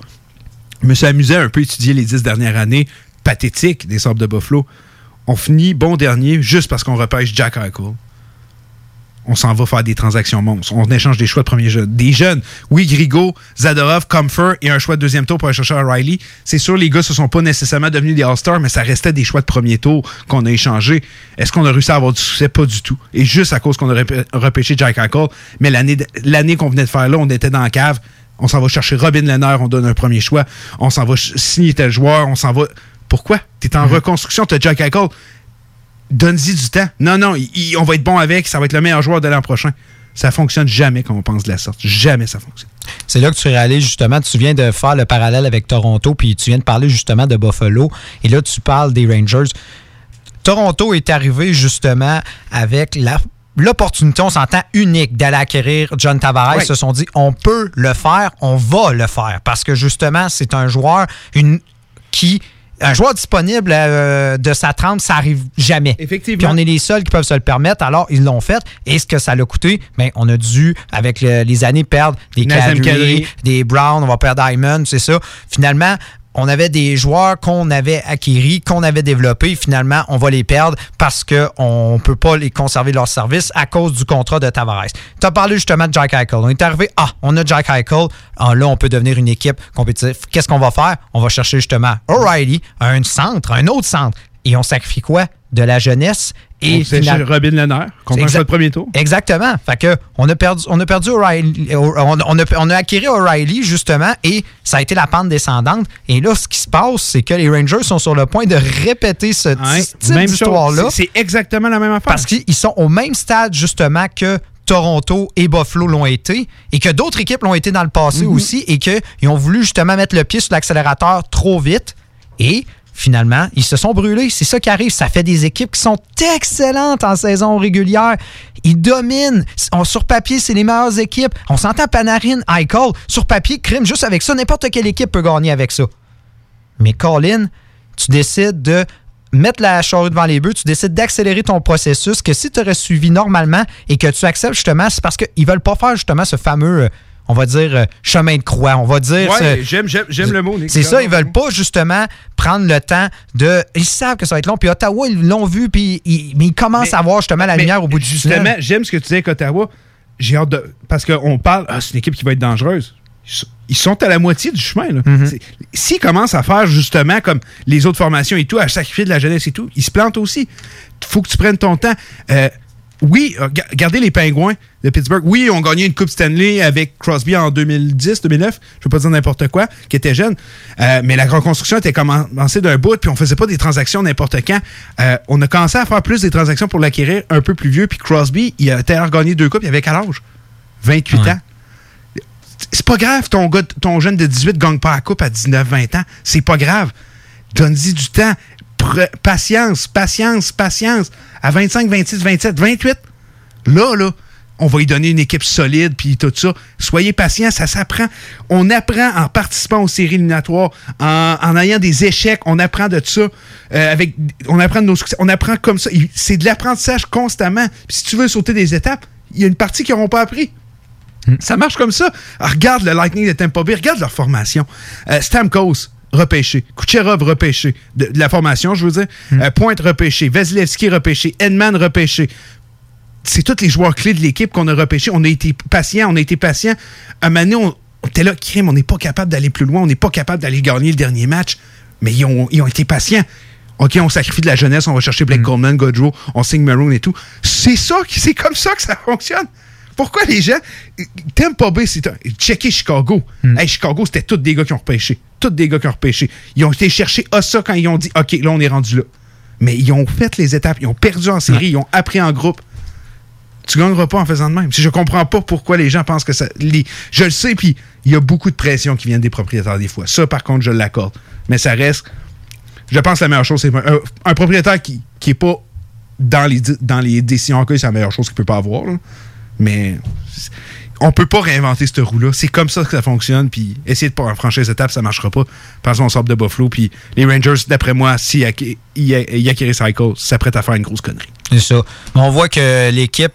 Je me suis amusé à un peu étudier les dix dernières années pathétiques des Sables de Buffalo. On finit bon dernier juste parce qu'on repêche Jack Eichel on s'en va faire des transactions monstres. On échange des choix de premier jeu. Des jeunes. Oui, Grigo, Zadorov, Comfort et un choix de deuxième tour pour aller chercher Riley. C'est sûr, les gars, ne sont pas nécessairement devenus des All-Stars, mais ça restait des choix de premier tour qu'on a échangés. Est-ce qu'on a réussi à avoir du succès? Pas du tout. Et juste à cause qu'on a repêché Jack Eichel. Mais l'année qu'on venait de faire là, on était dans la cave. On s'en va chercher Robin Lehner, on donne un premier choix. On s'en va signer tel joueur, on s'en va. Pourquoi? Tu es en reconstruction, tu as Jack Eichel. Donne-y du temps. Non, non, il- il- on va être bon avec, ça va être le meilleur joueur de l'an prochain. Ça fonctionne jamais quand on pense de la sorte. Jamais ça fonctionne. C'est là que tu réalises justement, tu viens de faire le parallèle avec Toronto, puis tu viens de parler justement de Buffalo, et là tu parles des Rangers. Toronto est arrivé justement avec la l'opportunité, on s'entend unique d'aller acquérir John Tavares. Ils se sont dit, on peut le faire, on va le faire, parce que justement, c'est un joueur une, qui... Un joueur disponible euh, de sa trempe, ça arrive jamais. Effectivement. Puis on est les seuls qui peuvent se le permettre, alors ils l'ont fait. Et ce que ça l'a coûté, ben, on a dû, avec le- les années, perdre des Kadri. des Brown, on va perdre Diamond, c'est ça. Finalement, on avait des joueurs qu'on avait acquéris, qu'on avait développés. Finalement, on va les perdre parce qu'on ne peut pas les conserver leur service à cause du contrat de Tavares. Tu as parlé justement de Jack Eichel. On est arrivé, ah, on a Jack Eichel. Ah, là, on peut devenir une équipe compétitive. Qu'est-ce qu'on va faire? On va chercher justement O'Reilly, un centre, un autre centre. Et on sacrifie quoi? De la jeunesse. Et cherché Robin Lehner, contre de premier tour. Exactement. Fait que on a perdu, on a perdu O'Reilly, on on a, on a acquis O'Reilly justement et ça a été la pente descendante. Et là, ce qui se passe, c'est que les Rangers sont sur le point de répéter ce Ouais, type d'histoire-là. C'est c'est exactement la même affaire. Parce qu'ils sont au même stade justement que Toronto et Buffalo l'ont été et que d'autres équipes l'ont été dans le passé Mhm. aussi et qu'ils ont voulu justement mettre le pied sur l'accélérateur trop vite et finalement, ils se sont brûlés. C'est ça qui arrive. Ça fait des équipes qui sont excellentes en saison régulière. Ils dominent. Sur papier, c'est les meilleures équipes. On s'entend Panarin, Eichel. Sur papier, crime, juste avec ça, n'importe quelle équipe peut gagner avec ça. Mais Colin, tu décides de mettre la charrue devant les bœufs, tu décides d'accélérer ton processus, que si tu aurais suivi normalement et que tu acceptes justement, c'est parce qu'ils veulent pas faire justement ce fameux, euh, on va dire, euh, chemin de croix. On va dire. Ouais, j'aime- j'aime- le mot. C'est ça, ils veulent pas justement prendre le temps de. Ils savent que ça va être long. Puis Ottawa, ils l'ont vu, puis ils, mais ils commencent à voir justement la lumière au bout du Justement, tunnel. j'aime ce que tu disais avec Ottawa. J'ai hâte de. Parce qu'on parle, ah, c'est une équipe qui va être dangereuse. Ils sont- à la moitié du chemin. Mhm. S'ils commencent à faire justement comme les autres formations et tout, à sacrifier de la jeunesse et tout, ils se plantent aussi. faut que tu prennes ton temps. Euh, oui, euh, ga- regardez les Pingouins de Pittsburgh. Oui, ils ont gagné une Coupe Stanley avec Crosby en 2010, 2009. Je ne veux pas dire n'importe quoi, qui était jeune. Euh, mais la reconstruction était commencée d'un bout, puis on faisait pas des transactions n'importe quand. Euh, on a commencé à faire plus des transactions pour l'acquérir un peu plus vieux. Puis Crosby, il a d'ailleurs gagné deux coupes. Il avait quel âge? 28 ans. C'est pas grave, ton, gars, ton jeune de 18 gagne pas la coupe à 19-20 ans. C'est pas grave. Donne-y du temps. Pre- patience, patience, patience. À 25, 26, 27, 28, là, là, on va lui donner une équipe solide, puis tout ça. Soyez patient, ça s'apprend. On apprend en participant aux séries éliminatoires, en, en ayant des échecs, on apprend de ça. euh, avec, on apprend de nos succès, on apprend comme ça. C'est de l'apprentissage constamment. Puis si tu veux sauter des étapes, il y a une partie qui n'auront pas appris. Ça marche comme ça. Ah, regarde le Lightning de Tampa Bay, regarde leur formation. Euh, Stamkos, repêché. Kucherov, repêché. De, de la formation, je veux dire. Euh, Pointe, repêché. Vasilevski, repêché. Edman, repêché. C'est tous les joueurs clés de l'équipe qu'on a repêchés. On a été patient, on a été patient. Un moment donné, on, on était là, crime, on n'est pas capable d'aller plus loin, on n'est pas capable d'aller gagner le dernier match. Mais ils ont, ils ont été patients. OK, on sacrifie de la jeunesse, on va chercher Blake Coleman, Godreau, on signe Maroon et tout. C'est ça, c'est comme ça que ça fonctionne. Pourquoi les gens. T'aimes pas B, c'est un. Checker Chicago. Hey, Chicago, c'était tous des gars qui ont repêché. Tous des gars qui ont repêché. Ils ont été chercher ça quand ils ont dit OK, là, on est rendu là. Mais ils ont fait les étapes. Ils ont perdu en série. Ils ont appris en groupe. Tu gagneras pas en faisant de même. Si je comprends pas pourquoi les gens pensent que ça. les- je le sais, puis il y a beaucoup de pression qui vient des propriétaires des fois. Ça, par contre, je l'accorde. Mais ça reste. Je pense que la meilleure chose, c'est un, un propriétaire qui, qui est pas dans les, dans les décisions en c'est la meilleure chose qu'il peut pas avoir. là. Mais on peut pas réinventer cette roue-là. C'est comme ça que ça fonctionne. Puis essayer de pas franchir les étapes, ça marchera pas. Parce qu'on sort de Buffalo. Puis les Rangers, d'après moi, si acquérissent Cycle, s'apprêtent à faire une grosse connerie. C'est ça. On voit que l'équipe,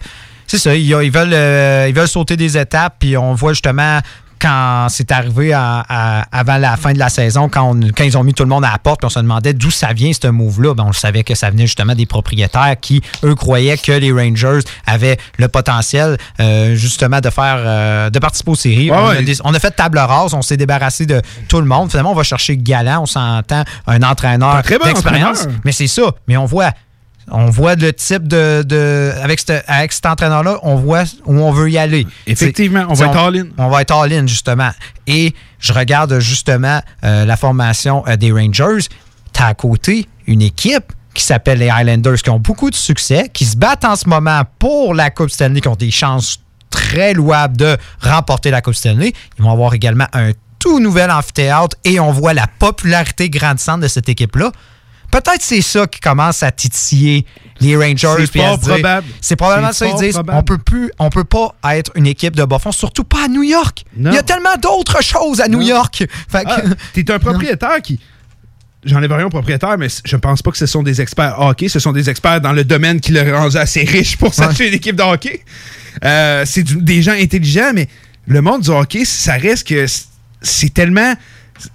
c'est ça, ils, ils veulent, euh, ils veulent sauter des étapes, puis on voit justement quand c'est arrivé à- à- avant la fin de la saison, quand, on- quand ils ont mis tout le monde à la porte, puis on se demandait d'où ça vient, ce move-là. Ben, on le savait que ça venait justement des propriétaires qui, eux, croyaient que les Rangers avaient le potentiel, euh, justement, de faire, euh, de participer aux séries. Ouais, on, a des- on a fait table rase, on s'est débarrassé de tout le monde. Finalement, on va chercher Galant, on s'entend, un entraîneur d'expérience. Mais c'est ça. Mais on voit On voit le type de. de avec, cet- avec cet entraîneur-là, on voit où on veut y aller. Effectivement, on va être all-in. On va être all-in, justement. Et je regarde justement euh, la formation euh, des Rangers. T'as à côté une équipe qui s'appelle les Highlanders, qui ont beaucoup de succès, qui se battent en ce moment pour la Coupe Stanley, qui ont des chances très louables de remporter la Coupe Stanley. Ils vont avoir également un tout nouvel amphithéâtre et on voit la popularité grandissante de cette équipe-là. Peut-être c'est ça qui commence à titiller les Rangers. C'est fort probable. C'est probablement ça. Ils disent probable. on peut plus, on peut pas être une équipe de bas surtout pas à New York. Non. Il y a tellement d'autres choses à New Non. York. Fait que- Ah, T'es un propriétaire qui. J'enlève rien au propriétaire, mais je pense pas que ce sont des experts hockey. Ce sont des experts dans le domaine qui leur rendu assez riche pour s'acheter une équipe de hockey. Euh, c'est des gens intelligents, mais le monde du hockey, ça reste que c'est tellement.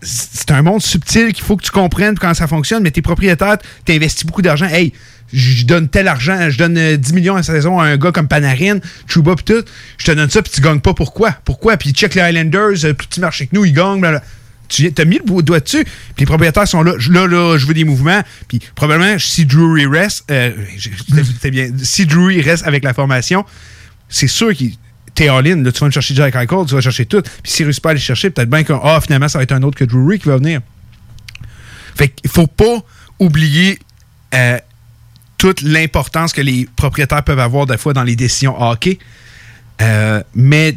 C'est un monde subtil qu'il faut que tu comprennes quand ça fonctionne, mais t'es propriétaire, t'investis beaucoup d'argent. Hey, je donne tel argent, je donne euh, 10 millions à saison à un gars comme Panarin, Chuba, pis tout. Je te donne ça, puis tu gagnes pas. Pourquoi? Pourquoi? Puis check les Highlanders, euh, plus petit marché que nous, ils gagnent. Tu as mis le doigt dessus, puis les propriétaires sont là. Là, là, je veux des mouvements. Puis probablement, si Drury reste, euh, bien, si Drury reste avec la formation, c'est sûr qu'il t'es all-in. Là, tu vas me chercher Jack Eichel, tu vas chercher tout. Puis s'il réussit pas à aller chercher, peut-être bien que ah, finalement, ça va être un autre que Drury qui va venir. Fait qu'il faut pas oublier euh, toute l'importance que les propriétaires peuvent avoir des fois dans les décisions hockey. Euh, mais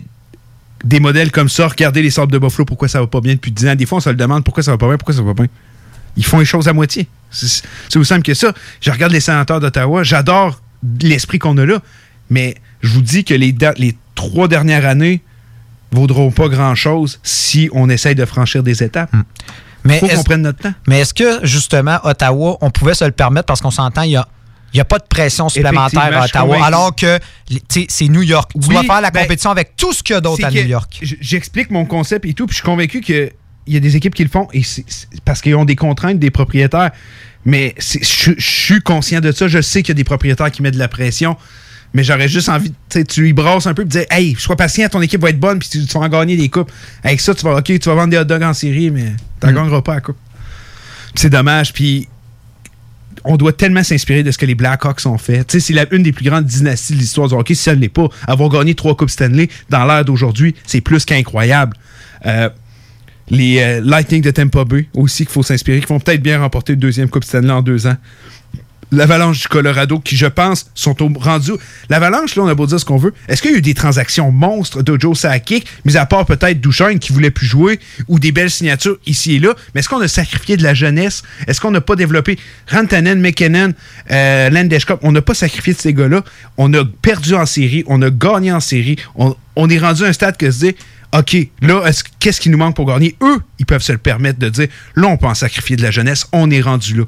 des modèles comme ça, regardez les sortes de Buffalo, pourquoi ça va pas bien depuis 10 ans. Des fois, on se le demande pourquoi ça va pas bien, pourquoi ça va pas bien. Ils font les choses à moitié. C'est aussi simple que ça. Je regarde les sénateurs d'Ottawa, j'adore l'esprit qu'on a là, mais je vous dis que les, les trois dernières années vaudront pas grand-chose si on essaye de franchir des étapes. Mais faut est-ce- qu'on prenne notre temps. Mais est-ce que, justement, Ottawa, on pouvait se le permettre? Parce qu'on s'entend, il y a. Il n'y a pas de pression supplémentaire à Ottawa, alors que tu c'est New York. tu Oui, vas faire la ben, compétition avec tout ce qu'il y a d'autre à New York. J'explique mon concept et tout, puis je suis convaincu qu'il y a des équipes qui le font et parce qu'ils ont des contraintes des propriétaires. Mais je suis conscient de ça. Je sais qu'il y a des propriétaires qui mettent de la pression. Mais j'aurais juste envie, tu lui brasses un peu et dire Hey, sois patient, ton équipe va être bonne, puis tu, tu vas en gagner des coupes. Avec ça, tu vas, OK, tu vas vendre des hot dogs en série, mais tu Mm. ne gagneras pas la coupe. C'est dommage. Puis on doit tellement s'inspirer de ce que les Blackhawks ont fait. Tu sais, c'est une des plus grandes dynasties de l'histoire du hockey, si ça ne l'est pas. Avoir gagné trois Coupes Stanley dans l'ère d'aujourd'hui, c'est plus qu'incroyable. Euh, les euh, Lightning de Tampa Bay aussi qu'il faut s'inspirer, qui vont peut-être bien remporter le deuxième Coupe Stanley en deux ans. L'Avalanche du Colorado, qui, je pense, sont au rendu. L'Avalanche, là, on a beau dire ce qu'on veut. Est-ce qu'il y a eu des transactions monstres de Joe Sakic, mis à part peut-être Duchesne qui voulait plus jouer, ou des belles signatures ici et là? Mais est-ce qu'on a sacrifié de la jeunesse? Est-ce qu'on n'a pas développé Rantanen, McKinnon, euh, Landeskog? On n'a pas sacrifié de ces gars-là. On a perdu en série, on a gagné en série. On, est rendu à un stade que se dit. OK, là, est-ce- qu'est-ce qui nous manque pour gagner? Eux, ils peuvent se le permettre de dire, là, on peut en sacrifier de la jeunesse, on est rendu là.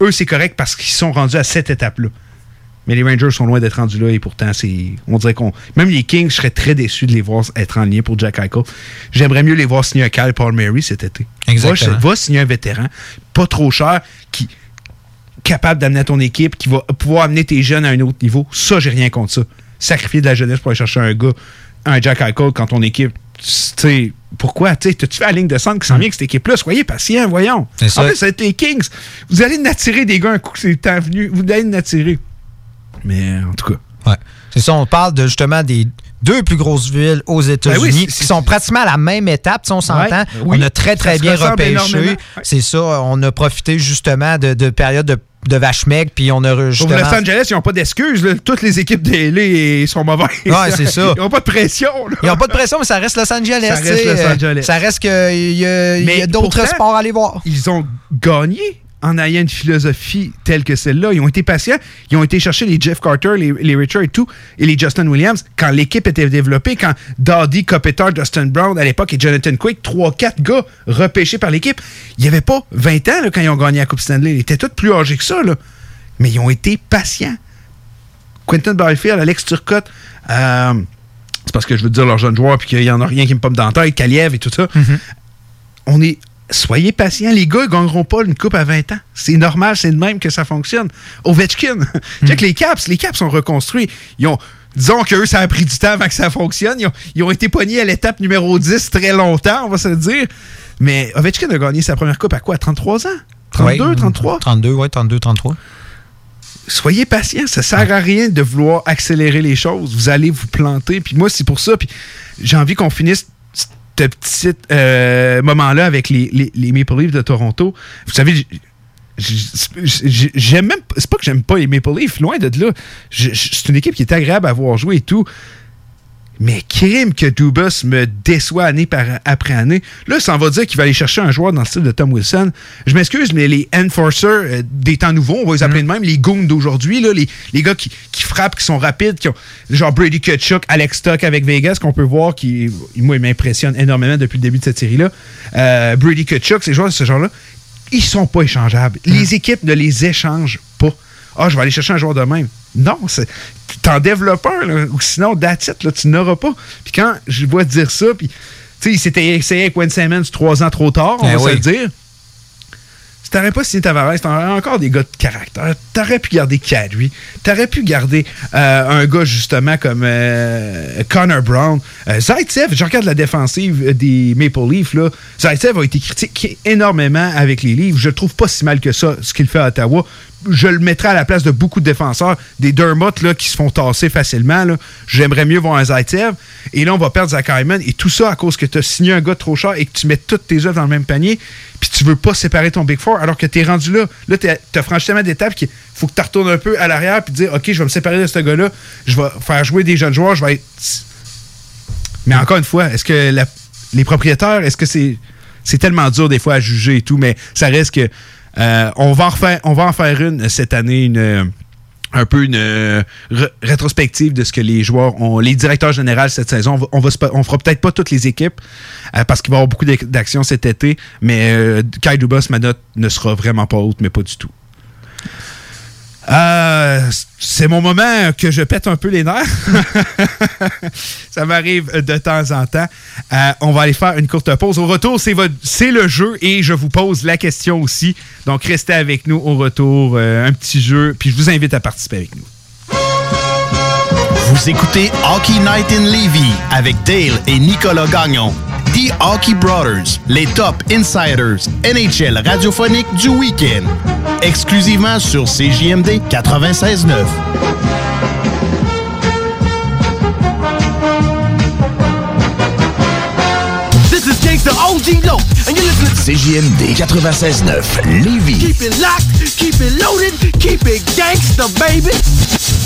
Eux, c'est correct parce qu'ils sont rendus à cette étape-là. Mais les Rangers sont loin d'être rendus là et pourtant, c'est. On dirait qu'on. Même les Kings, je serais très déçu de les voir être en lien pour Jack Eichel. J'aimerais mieux les voir signer un Kyle Paul Mary cet été. Exactement. Va, va signer un vétéran, pas trop cher, qui capable d'amener ton équipe, qui va pouvoir amener tes jeunes à un autre niveau. Ça, j'ai rien contre ça. Sacrifier de la jeunesse pour aller chercher un gars, un Jack Eichel quand ton équipe. Tu sais, pourquoi? Tu t'as-tu fait la ligne de centre qui s'en vient avec cette équipe-là? Soyez patient, voyons. C'est ça. En plus, ça va être les Kings. Vous allez n'attirer des gars un coup que c'est le temps venu. Vous allez n'attirer. Mais en tout cas. Ouais. C'est ça, on parle de justement des deux plus grosses villes aux États-Unis Ben oui, qui sont pratiquement à la même étape, sais, on s'entend. Ouais, oui. On a très, très Ça bien repêché. C'est ça, on a profité justement de, de périodes de, de vache maigre, puis on a re- Pour justement... Los Angeles, ils n'ont pas d'excuses. là. Toutes les équipes des LA sont mauvaises. Ouais, c'est ça. Ils n'ont pas de pression. là. Ils n'ont pas de pression, mais ça reste Los Angeles. Ça reste Los Angeles. Ça reste qu'il y a, y a d'autres sports à aller voir. Ils ont gagné en ayant une philosophie telle que celle-là. Ils ont été patients. Ils ont été chercher les Jeff Carter, les, les Richard et tout, et les Justin Williams quand l'équipe était développée, quand Doddy, Kopitar, Dustin Brown à l'époque et Jonathan Quick, 3-4 gars repêchés par l'équipe. Il n'y avait pas 20 ans là, quand ils ont gagné la Coupe Stanley. Ils étaient tous plus âgés que ça. Là. Mais ils ont été patients. Quentin Byfield, Alex Turcotte, euh, c'est parce que je veux dire leurs jeunes joueurs puis qu'il n'y en a rien qui me pomme dans la tête, Kaliev et tout ça. On est. Soyez patients, les gars ne gagneront pas une coupe à 20 ans. C'est normal, c'est de même que ça fonctionne. Ovechkin, check les Caps, les Caps sont reconstruits. Ils ont, disons qu'eux, ça a pris du temps avant que ça fonctionne. Ils ont, ils ont été pognés à l'étape numéro 10 très longtemps, on va se le dire. Mais Ovechkin a gagné sa première coupe à quoi? 33 ans? 32, Ouais. 33? 32, ouais, 32, 33. soyez patient. Ça sert à rien de vouloir accélérer les choses. Vous allez vous planter. Puis moi, c'est pour ça. Puis j'ai envie qu'on finisse petit euh, moment-là avec les, les, les Maple Leafs de Toronto. Vous savez, j'aime même. C'est pas que j'aime pas les Maple Leafs, loin de là. C'est une équipe qui est agréable à voir jouer et tout. Mais crime que Dubas me déçoit année par, après année. Là, ça en va dire qu'il va aller chercher un joueur dans le style de Tom Wilson. Je m'excuse, mais les enforcers euh, des temps nouveaux, on va les appeler de même, les goons d'aujourd'hui, les, les gars qui, qui frappent, qui sont rapides, qui ont genre Brady Kutchuk, Alex Stock avec Vegas, qu'on peut voir, qui, moi, il m'impressionne énormément depuis le début de cette série-là. Euh, Brady Kutchuk, ces joueurs de ce genre-là, ils sont pas échangeables. Les équipes ne les échangent pas. Ah, je vais aller chercher un joueur de même. Non, c'est- t'en développes un, là, ou sinon, it, là, tu n'auras pas. Puis quand je vois dire ça, puis, tu sais, il s'était essayé avec Wayne Simmons trois ans trop tard, on Eh va se le dire. Si t'aurais pas signé Tavares, t'aurais encore des gars de caractère. T'aurais pu garder Kadri. T'aurais pu garder euh, un gars, justement, comme euh, Connor Brown. Euh, Zaitsev, je regarde la défensive des Maple Leafs, là. Zaitsev a été critiqué énormément avec les Leafs. Je le trouve pas si mal que ça, ce qu'il fait à Ottawa. Je le mettrais à la place de beaucoup de défenseurs, des Dermott là, qui se font tasser facilement. J'aimerais mieux voir un Zaitsev. Et là, on va perdre Zach Hyman. Et tout ça à cause que tu as signé un gars trop cher et que tu mets toutes tes œuvres dans le même panier. Puis tu veux pas séparer ton Big Four alors que tu es rendu là. Là, tu as franchi tellement d'étapes qu'il faut que tu retournes un peu à l'arrière puis dire OK, je vais me séparer de ce gars-là. Je vais faire jouer des jeunes joueurs. Je vais être. Mais encore une fois, est-ce que les propriétaires, est-ce que c'est c'est tellement dur des fois à juger et tout, mais ça reste que euh, on va en on va en faire une cette année, une euh, un peu une euh, rétrospective de ce que les joueurs ont, les directeurs généraux cette saison. On va, on fera peut-être pas toutes les équipes parce qu'il va y avoir beaucoup d'ac- d'actions cet été, mais euh, Kai Dubas, ma note ne sera vraiment pas haute, mais pas du tout. Euh, c'est mon moment que je pète un peu les nerfs. Ça m'arrive de temps en temps. Euh, on va aller faire une courte pause. Au retour, c'est le jeu et je vous pose la question aussi. Donc, restez avec nous au retour. euh, un petit jeu, puis je vous invite à participer avec nous. Vous écoutez Hockey Night in Levy avec Dale et Nicolas Gagnon. The Hockey Brothers, les top insiders NHL radiophonique du week-end. Exclusivement sur CJMD 96.9. This is Gangsta OG Low, and you're listening to CJMD 96.9 Lévis. Keep it locked, keep it loaded, keep it gangsta, baby.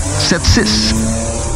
681 4476.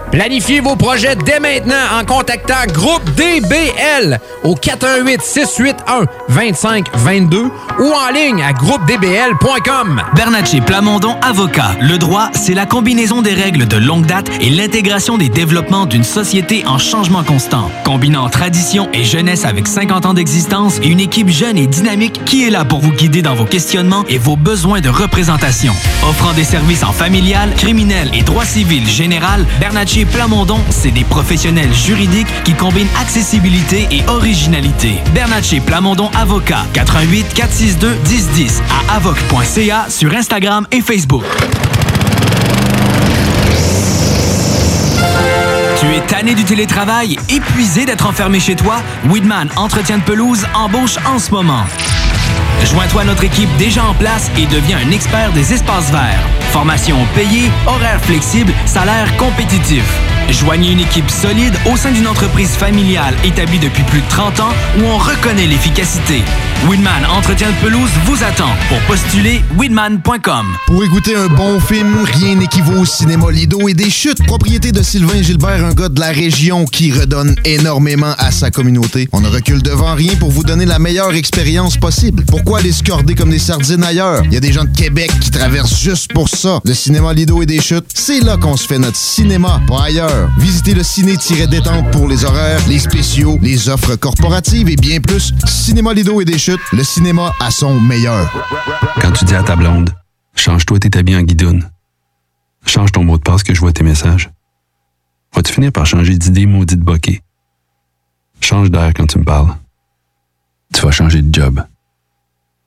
Planifiez vos projets dès maintenant en contactant Groupe DBL au 418 681 2522 ou en ligne à groupedbl.com. Bernatchez Plamondon Avocat. Le droit, c'est la combinaison des règles de longue date et l'intégration des développements d'une société en changement constant. Combinant tradition et jeunesse avec 50 ans d'existence et une équipe jeune et dynamique qui est là pour vous guider dans vos questionnements et vos besoins de représentation. Offrant des services en familial, criminel et droit civil général, Plamondon, c'est des professionnels juridiques qui combinent accessibilité et originalité. Bernard chez Plamondon Avocat, 88 462 1010 à avoc.ca sur Instagram et Facebook. Tu es tanné du télétravail, épuisé d'être enfermé chez toi? Weedman Entretien de pelouse embauche en ce moment. Joins-toi à notre équipe déjà en place et deviens un expert des espaces verts. Formation payée, horaire flexible, salaire compétitif. Joignez une équipe solide au sein d'une entreprise familiale établie depuis plus de 30 ans où on reconnaît l'efficacité. Winman Entretien de pelouse vous attend. Pour postuler, winman.com. Pour écouter un bon film, rien n'équivaut au cinéma Lido et des chutes. Propriété de Sylvain Gilbert, un gars de la région qui redonne énormément à sa communauté. On ne recule devant rien pour vous donner la meilleure expérience possible. Pourquoi aller se corder comme des sardines ailleurs? Il y a des gens de Québec qui traversent juste pour ça. Le cinéma Lido et des chutes, c'est là qu'on se fait notre cinéma, pas ailleurs. Visitez le ciné-détente pour les horaires, les spéciaux, les offres corporatives et bien plus. Cinéma Lido et des chutes, le cinéma à son meilleur. Quand tu dis à ta blonde, change-toi tes habits en guidoune. Change ton mot de passe que je vois tes messages. Vas-tu finir par changer d'idée maudite bokeh? Change d'air quand tu me parles. Tu vas changer de job.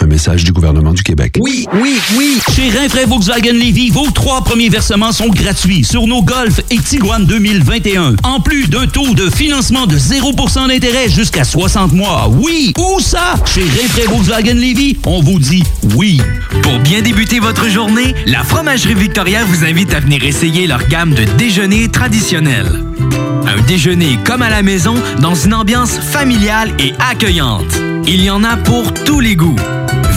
Un message du gouvernement du Québec. Oui, oui, oui. Chez Rinfraie Volkswagen Levy, vos trois premiers versements sont gratuits sur nos Golf et Tiguan 2021. En plus d'un taux de financement de 0% d'intérêt jusqu'à 60 mois. Oui, où ça? Chez Rinfraie Volkswagen Levy, on vous dit oui. Pour bien débuter votre journée, la Fromagerie Victoria vous invite à venir essayer leur gamme de déjeuners traditionnels. Un déjeuner comme à la maison dans une ambiance familiale et accueillante. Il y en a pour tous les goûts.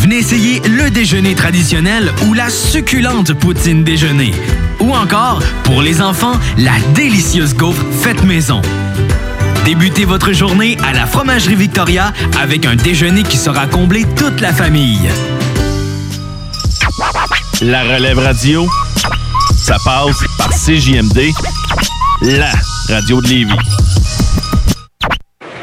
Venez essayer le déjeuner traditionnel ou la succulente poutine déjeuner. Ou encore, pour les enfants, la délicieuse gaufre faite maison. Débutez votre journée à la Fromagerie Victoria avec un déjeuner qui sera comblé toute la famille. La relève radio, ça passe par CJMD, la radio de Lévis.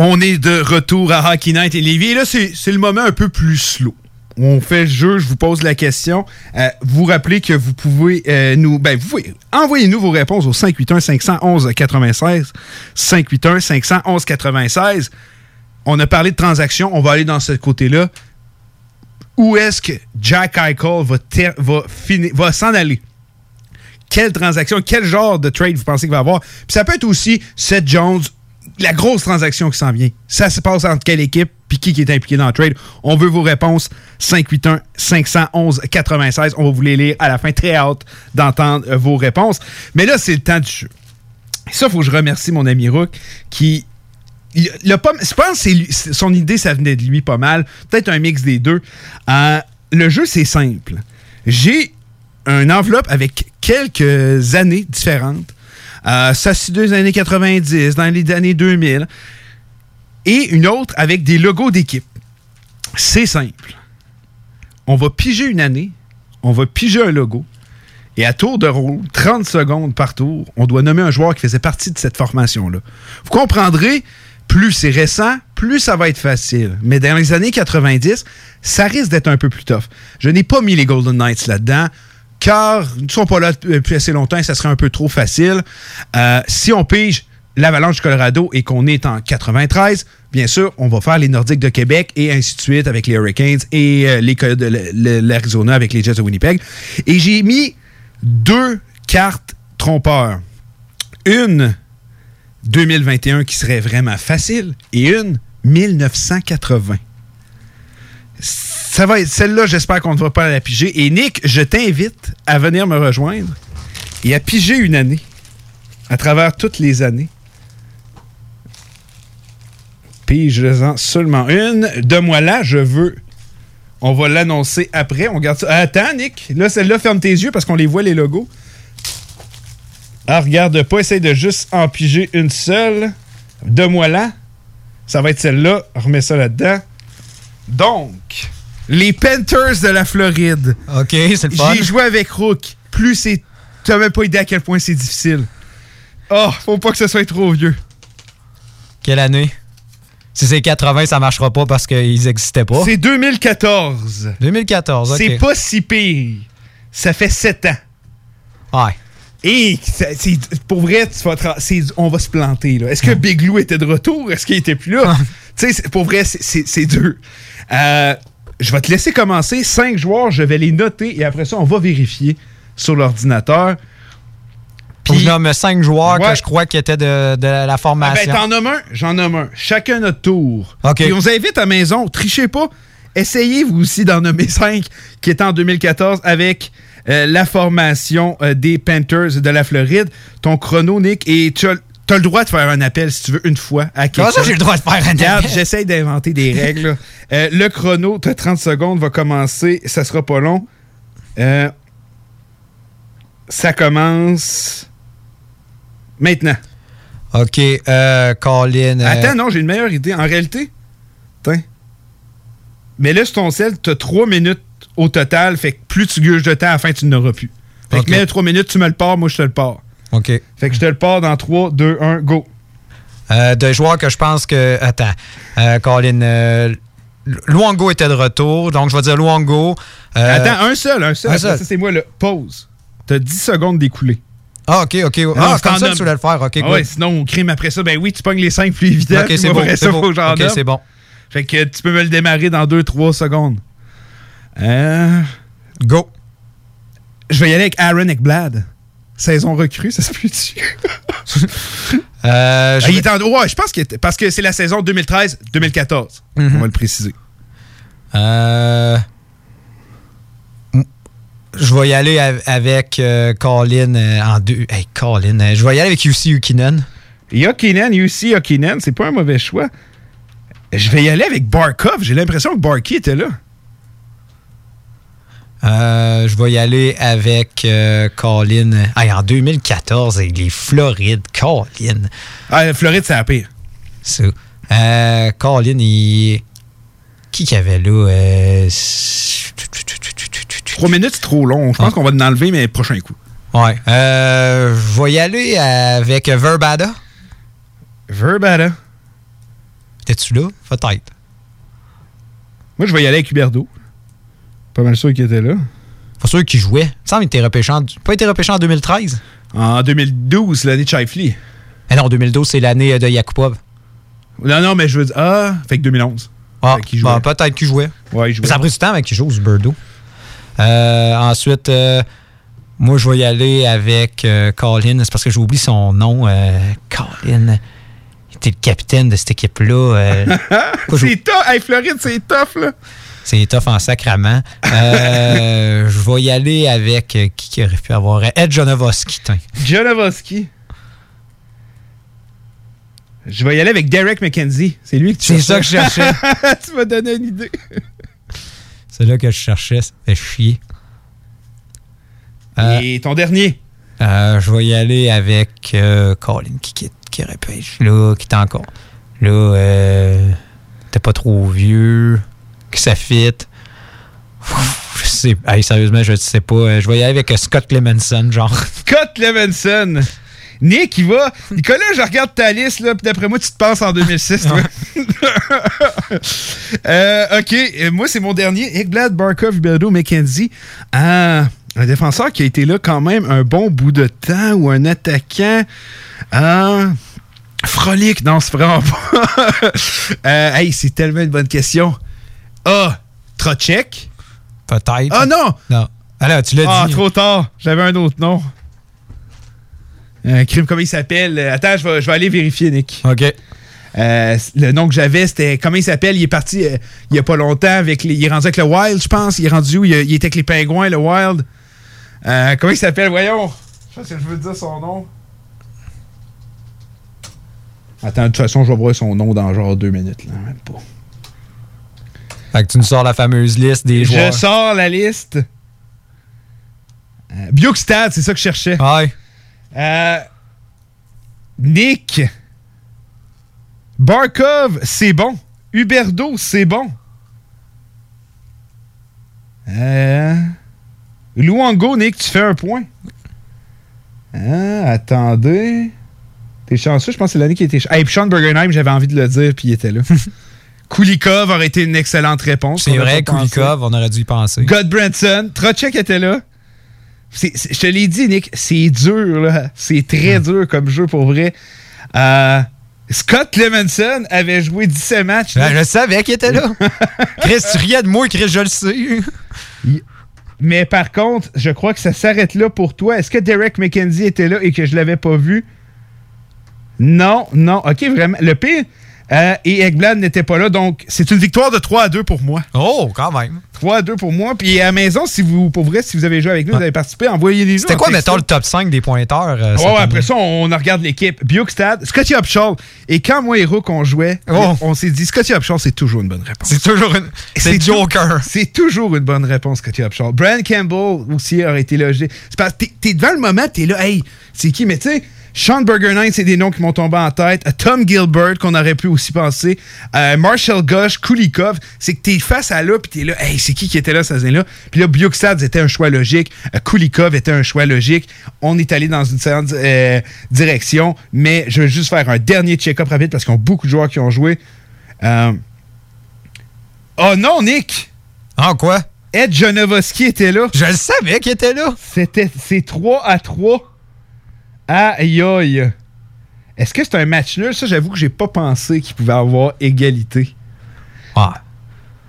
On est de retour à Hockey Night et Lévis. Et là, c'est le moment un peu plus slow. On fait le jeu, je vous pose la question. Euh, vous rappelez que vous pouvez euh, nous. Ben, vous. Envoyez-nous vos réponses au 581-511-96. 581-511-96. On a parlé de transactions. On va aller dans ce côté-là. Où est-ce que Jack Eichel va, va, s'en aller? Quelle transaction, quel genre de trade vous pensez qu'il va avoir? Puis ça peut être aussi Seth Jones, la grosse transaction qui s'en vient. Ça se passe entre quelle équipe puis qui, est impliqué dans le trade? On veut vos réponses. 581-511-96. On va vous les lire à la fin. Très hâte d'entendre euh, vos réponses. Mais là, c'est le temps du jeu. Ça, il faut que je remercie mon ami Rook qui. je pense que son idée, ça venait de lui pas mal. Peut-être un mix des deux. Euh, le jeu, c'est simple. J'ai une enveloppe avec quelques années différentes. Euh, ça, c'est deux années 90, dans les années 2000. Et une autre avec des logos d'équipe. C'est simple. On va piger une année, on va piger un logo, et à tour de rôle, 30 secondes par tour, on doit nommer un joueur qui faisait partie de cette formation-là. Vous comprendrez, plus c'est récent, plus ça va être facile. Mais dans les années 90, ça risque d'être un peu plus tough. Je n'ai pas mis les Golden Knights là-dedans, car ils ne sont pas là depuis assez longtemps et ça serait un peu trop facile. Euh, si on pige l'Avalanche du Colorado et qu'on est en 93, bien sûr, on va faire les Nordiques de Québec et ainsi de suite avec les Hurricanes et euh, les l'Arizona avec les Jets de Winnipeg. Et j'ai mis deux cartes trompeurs. Une 2021 qui serait vraiment facile et une 1980. Ça va être celle-là, j'espère qu'on ne va pas la piger. Et Nick, je t'invite à venir me rejoindre et à piger une année à travers toutes les années. Pige-en seulement une. De moi là, je veux. On va l'annoncer après. On garde ça. Attends, Nick. Là, celle-là, ferme tes yeux parce qu'on les voit, les logos. Ah, regarde pas. Essaye de juste en piger une seule. De moi là. Ça va être celle-là. On remet ça là-dedans. Donc, les Panthers de la Floride. OK, c'est le fun. J'ai joué avec Rook. Plus c'est. Tu même pas idée à quel point c'est difficile. Oh, faut pas que ce soit trop vieux. Quelle année? Si c'est 80, ça marchera pas parce qu'ils n'existaient pas. C'est 2014. 2014, OK. C'est pas si pire. Ça fait 7 ans. Ouais. Et pour vrai, tu vas on va se planter. là. Est-ce que Big Lou était de retour? Est-ce qu'il était plus là? tu sais, pour vrai, c'est- c'est c'est dur. Euh, je vais te laisser commencer. Cinq joueurs, je vais les noter et après ça, on va vérifier sur l'ordinateur. Je nomme 5 joueurs Ouais. que je crois qui étaient de, de la Ah ben, formation. t'en nommes un, j'en nomme un. Chacun notre tour. OK. Et on vous invite à maison, trichez pas. Essayez vous aussi d'en nommer cinq qui étaient en 2014 avec euh, la formation euh, des Panthers de la Floride. Ton chrono, Nick, et tu as, t'as le droit de faire un appel si tu veux une fois à quelqu'un. Comment ça, j'ai le droit de faire un Regarde, appel? J'essaie d'inventer des règles. Euh, le chrono, tu as 30 secondes, va commencer. Ça sera pas long. Euh, ça commence maintenant. OK, euh, Colin. euh, Attends, non, j'ai une meilleure idée. En réalité, attends. Mais là, sur ton sel, tu as 3 minutes au total. Fait que plus tu gueules de temps, à la fin, tu n'auras plus. Fait que mets 3 minutes, tu me le pars, moi, je te le pars. OK. Fait que je te le pars dans 3, 2, 1, go. Euh, de joueurs que je pense que. Attends. Euh, Colin. euh, Luongo était de retour, donc je vais dire Luongo. Euh, Attends, un seul, un seul. un Après seul. Ça, c'est moi, là. Pause. Tu as 10 secondes d'écouler. Ah, OK, OK. Non, Ah, comme ça tu voulais le faire. OK, Ah ouais, sinon, on crime après ça. Ben oui, tu pognes les 5 plus évidents. OK, c'est bon, c'est OK, c'est bon. Fait que tu peux me le démarrer dans 2-3 secondes. Euh, Go. Je vais y aller avec Aaron Ekblad. Saison recrue, ça se peut-tu? Euh, je il vais- est en- ouais, je pense que parce que c'est la saison 2013-2014. Mhm. On va le préciser. Euh, Je vais y aller av- avec euh, Colin en deux. Hey, Colin. je vais y aller avec UC Ukinen. Yokinen, UC Yokinen, c'est pas un mauvais choix. Je vais y aller avec Barkov. J'ai l'impression que Barky était là. Euh, je vais y aller avec euh, Colin. Hey, en 2014, avec les Florides. Colin. Ah, Floride, c'est la pire. Ça. Euh, Colin, il. Qui qu'il y avait là? Euh, Trois minutes, c'est trop long. Je pense qu'on va l'enlever, mais prochain coup. Ouais. Euh, je vais y aller avec Verbada. Verbada. T'es-tu là? Peut-être. Moi, je vais y aller avec Huberdo. Pas mal sûr qu'il était là. Pas sûr qu'il jouait. Il semble qu'il était repêché en, pas été repêché en 2013. En 2012, l'année de Shifley. Eh non, 2012, c'est l'année euh, de Yakupov. Non, non, mais je veux dire. Ah, fait que 2011. Ah, bon, peut-être qu'il jouait. Ouais, il jouait. Ça a pris du temps avec qu'il joue, ce Birdo. Euh, ensuite, euh, moi, je vais y aller avec euh, Colin. C'est parce que j'oublie son nom. Colin. Il était le capitaine de cette équipe-là. c'est tough. Hey, Floride, c'est tough, là. C'est tough en sacrament. Euh, je vais y aller avec euh, qui qui aurait pu avoir? Ed Jonovoski. Jonovoski. Je vais y aller avec Derek McKenzie. C'est lui que tu C'est ça que je cherchais. tu m'as donné une idée. C'est là que je cherchais. Ça fait chier. Euh, Et ton dernier? Je vais y aller avec Colin qui, qui, là, qui est encore. Là, euh, t'es pas trop vieux, que ça fit. Ouf, Je sais, hey, sérieusement, je sais pas. Euh, Je vais y aller avec euh, Scott Clemenson, genre. Scott Levinson. Nick, il va. Nicolas, je regarde ta liste, là, puis d'après moi, tu te penses en 2006, toi. Euh, OK, moi, c'est mon dernier. Ekblad, Barkov, Huberdo, McKenzie. Ah, un défenseur qui a été là quand même un bon bout de temps ou un attaquant. Ah, Frolic, non, c'est vraiment pas. Euh, hey, c'est tellement une bonne question. Ah, Trocek. Peut-être. Ah non! Non. Alors, tu l'as Ah, dit. trop tard. J'avais un autre nom. Un crime, comment il s'appelle? Attends, je vais, je vais aller vérifier, Nick. OK. Euh, le nom que j'avais, c'était. Comment il s'appelle? Il est parti euh, il y a pas longtemps avec les- Il est rendu avec le Wild, je pense. Il est rendu où? Il, il était avec les pingouins, le Wild. Euh, comment il s'appelle? Voyons. Je pense que je veux dire son nom. Attends, de toute façon, je vais voir son nom dans genre deux minutes. Là, même pas. Fait que tu nous sors la fameuse liste des Je joueurs. sors la liste. Euh, Bjorkstad, c'est ça que je cherchais. Ouais. Euh, Nick. Barkov, c'est bon. Huberdo, c'est bon. Euh... Luango, Nick, tu fais un point. Ah, attendez. T'es chanceux, je pense que c'est l'année qui était. Hey, puis Sean Bergenheim, j'avais envie de le dire, puis il était là. Kulikov aurait été une excellente réponse. C'est vrai. Kulikov, on aurait dû y penser. God Branson, Trocek était là. Je te l'ai dit, Nick, c'est dur, là. C'est très dur comme jeu pour vrai. Euh, Scott Clemenson avait joué 17 matchs. Ben, je savais qu'il était là. Chris, tu riais de moi, Chris, je le sais. Mais par contre, je crois que ça s'arrête là pour toi. Est-ce que Derek McKenzie était là et que je l'avais pas vu? Non, non. OK, vraiment. Le pire, euh, et Ekblad n'était pas là, donc c'est une victoire de 3 à 2 pour moi. Oh, quand même. 3 à 2 pour moi. Puis à la maison, si vous, pour vrai, si vous avez joué avec nous, vous avez participé, envoyez les C'était quoi, mettons, le top 5 des pointeurs? euh, année? après ça, on, on regarde l'équipe. Bjorkstad, Scotty Upshaw. Et quand moi et Rook on jouait, on s'est dit Scotty Upshaw, c'est toujours une bonne réponse. Oh. C'est toujours une. C'est Joker. C'est toujours une bonne réponse, Scotty Upshaw. Brian Campbell aussi aurait été logé. C'est parce que t'es devant le moment, t'es là, hey, c'est qui? Mais tu sais, Sean Bergernine, c'est des noms qui m'ont tombé en tête. Tom Gilbert, qu'on aurait pu aussi penser. Euh, Marshall Gosh, Kulikov. C'est que t'es face à là, puis t'es là, hey, c'est qui qui était là, cette année-là? Puis là, Bjorkstad était un choix logique. Euh, Kulikov était un choix logique. On est allé dans une certaine euh, direction, mais je veux juste faire un dernier check-up rapide parce qu'il y a beaucoup de joueurs qui ont joué. Oh non, Nick! Ah, quoi? Ed Janovoski était là. Je le savais qu'il était là. C'était, c'est 3 à 3. Aïe aïe. Est-ce que c'est un match nul? Ça, j'avoue que j'ai pas pensé qu'il pouvait avoir égalité. Ah.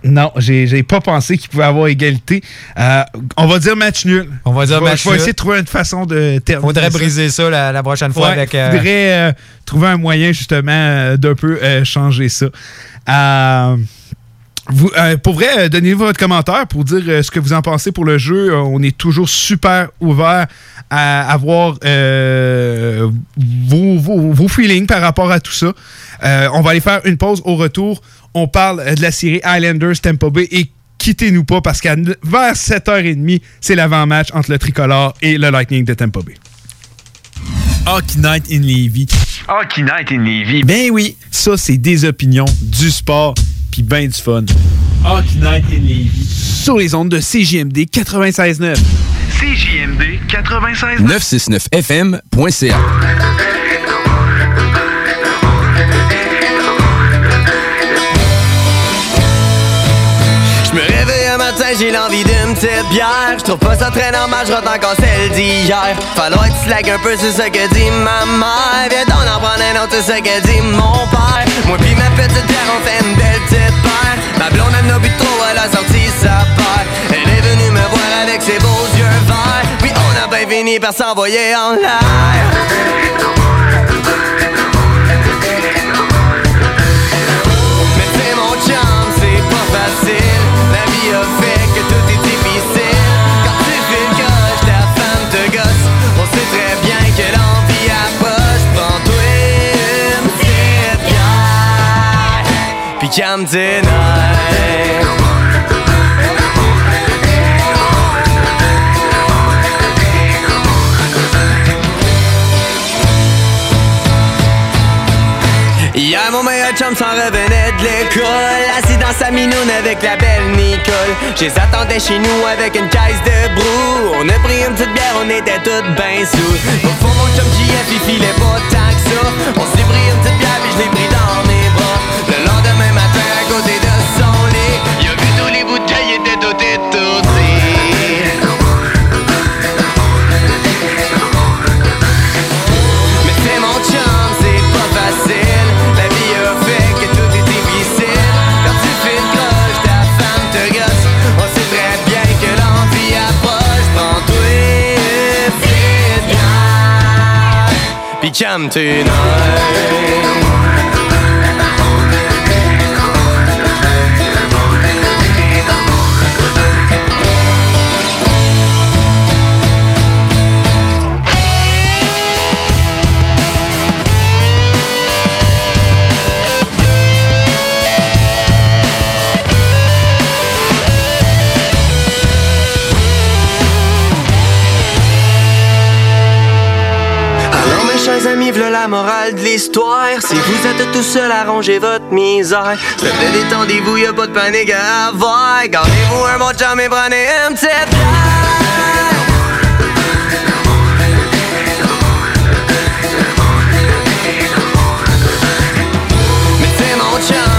Non, j'ai, pas pensé qu'il pouvait avoir égalité. Euh, on va dire match nul. On va dire match Je vais nul. essayer de trouver une façon de terminer. Faudrait briser ça la, la prochaine fois Ouais, avec. euh, faudrait euh, trouver un moyen justement d'un peu changer ça. Vous, pour vrai, donnez-vous votre commentaire pour dire ce que vous en pensez pour le jeu. On est toujours super ouvert à avoir euh, vos, vos- vos feelings par rapport à tout ça. Euh, on va aller faire une pause au retour. On parle de la série Islanders Tampa Bay et quittez-nous pas parce qu'à vers 7h30, c'est l'avant-match entre le tricolore et le Lightning de Tampa Bay. Hockey Night in Levy. Hockey Night in Levy. Ben oui, ça c'est des opinions, du sport, puis ben du fun. Hockey Night in Levy. Sur les ondes de CJMD 96.9. CJMD 96. 969fm.ca. Je me réveille un matin, j'ai l'envie d'une petite bière. Je trouve pas ça très normal, je encore celle d'hier. Falloir que tu slack un peu, c'est ce que dit ma mère. Viens donc en prendre un autre, c'est ce que dit mon père. Moi pis ma petite bière, on fait une belle petite paire. Ma blonde, elle n'a bu trop, elle a sorti sa paire. Me voir avec ses beaux yeux verts. Puis on a bien fini par s'envoyer en l'air. Mais c'est mon chum, c'est pas facile. La vie a fait que tout est difficile. Quand tu fais le ta femme te gosse. On sait très bien que l'envie approche. Prends-toi une. Puis avec la belle Nicole. J'ai attendais chez nous avec une caisse de brou. On a pris une petite bière, on était toutes ben sous. Au fond, mon chum JF, il filait pas tant que ça. On s'est pris une petite bière, puis je l'ai pris dans mes bras. Le lendemain Puis calme la morale de l'histoire. Si vous êtes tout seul à ranger votre misère, s'il plaît, détendez-vous, y'a pas de panique à avoir. Gardez-vous un bon chum et prenez une petite bière. Mais c'est mon chum,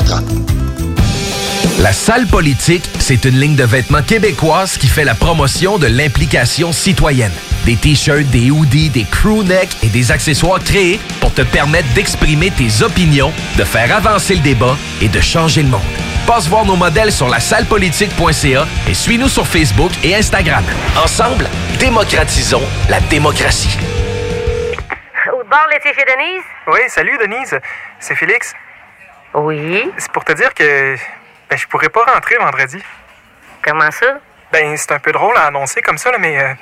La salle politique, c'est une ligne de vêtements québécoise qui fait la promotion de l'implication citoyenne. Des t-shirts, des hoodies, des crew necks et des accessoires créés pour te permettre d'exprimer tes opinions, de faire avancer le débat et de changer le monde. Passe voir nos modèles sur la sallepolitique.ca et suis-nous sur Facebook et Instagram. Ensemble, démocratisons la démocratie. Au bord laitier chez Denise? Oui, salut Denise. C'est Félix. Oui. C'est pour te dire que ben, je pourrais pas rentrer vendredi. Comment ça? Ben, c'est un peu drôle à annoncer comme ça, là, mais euh,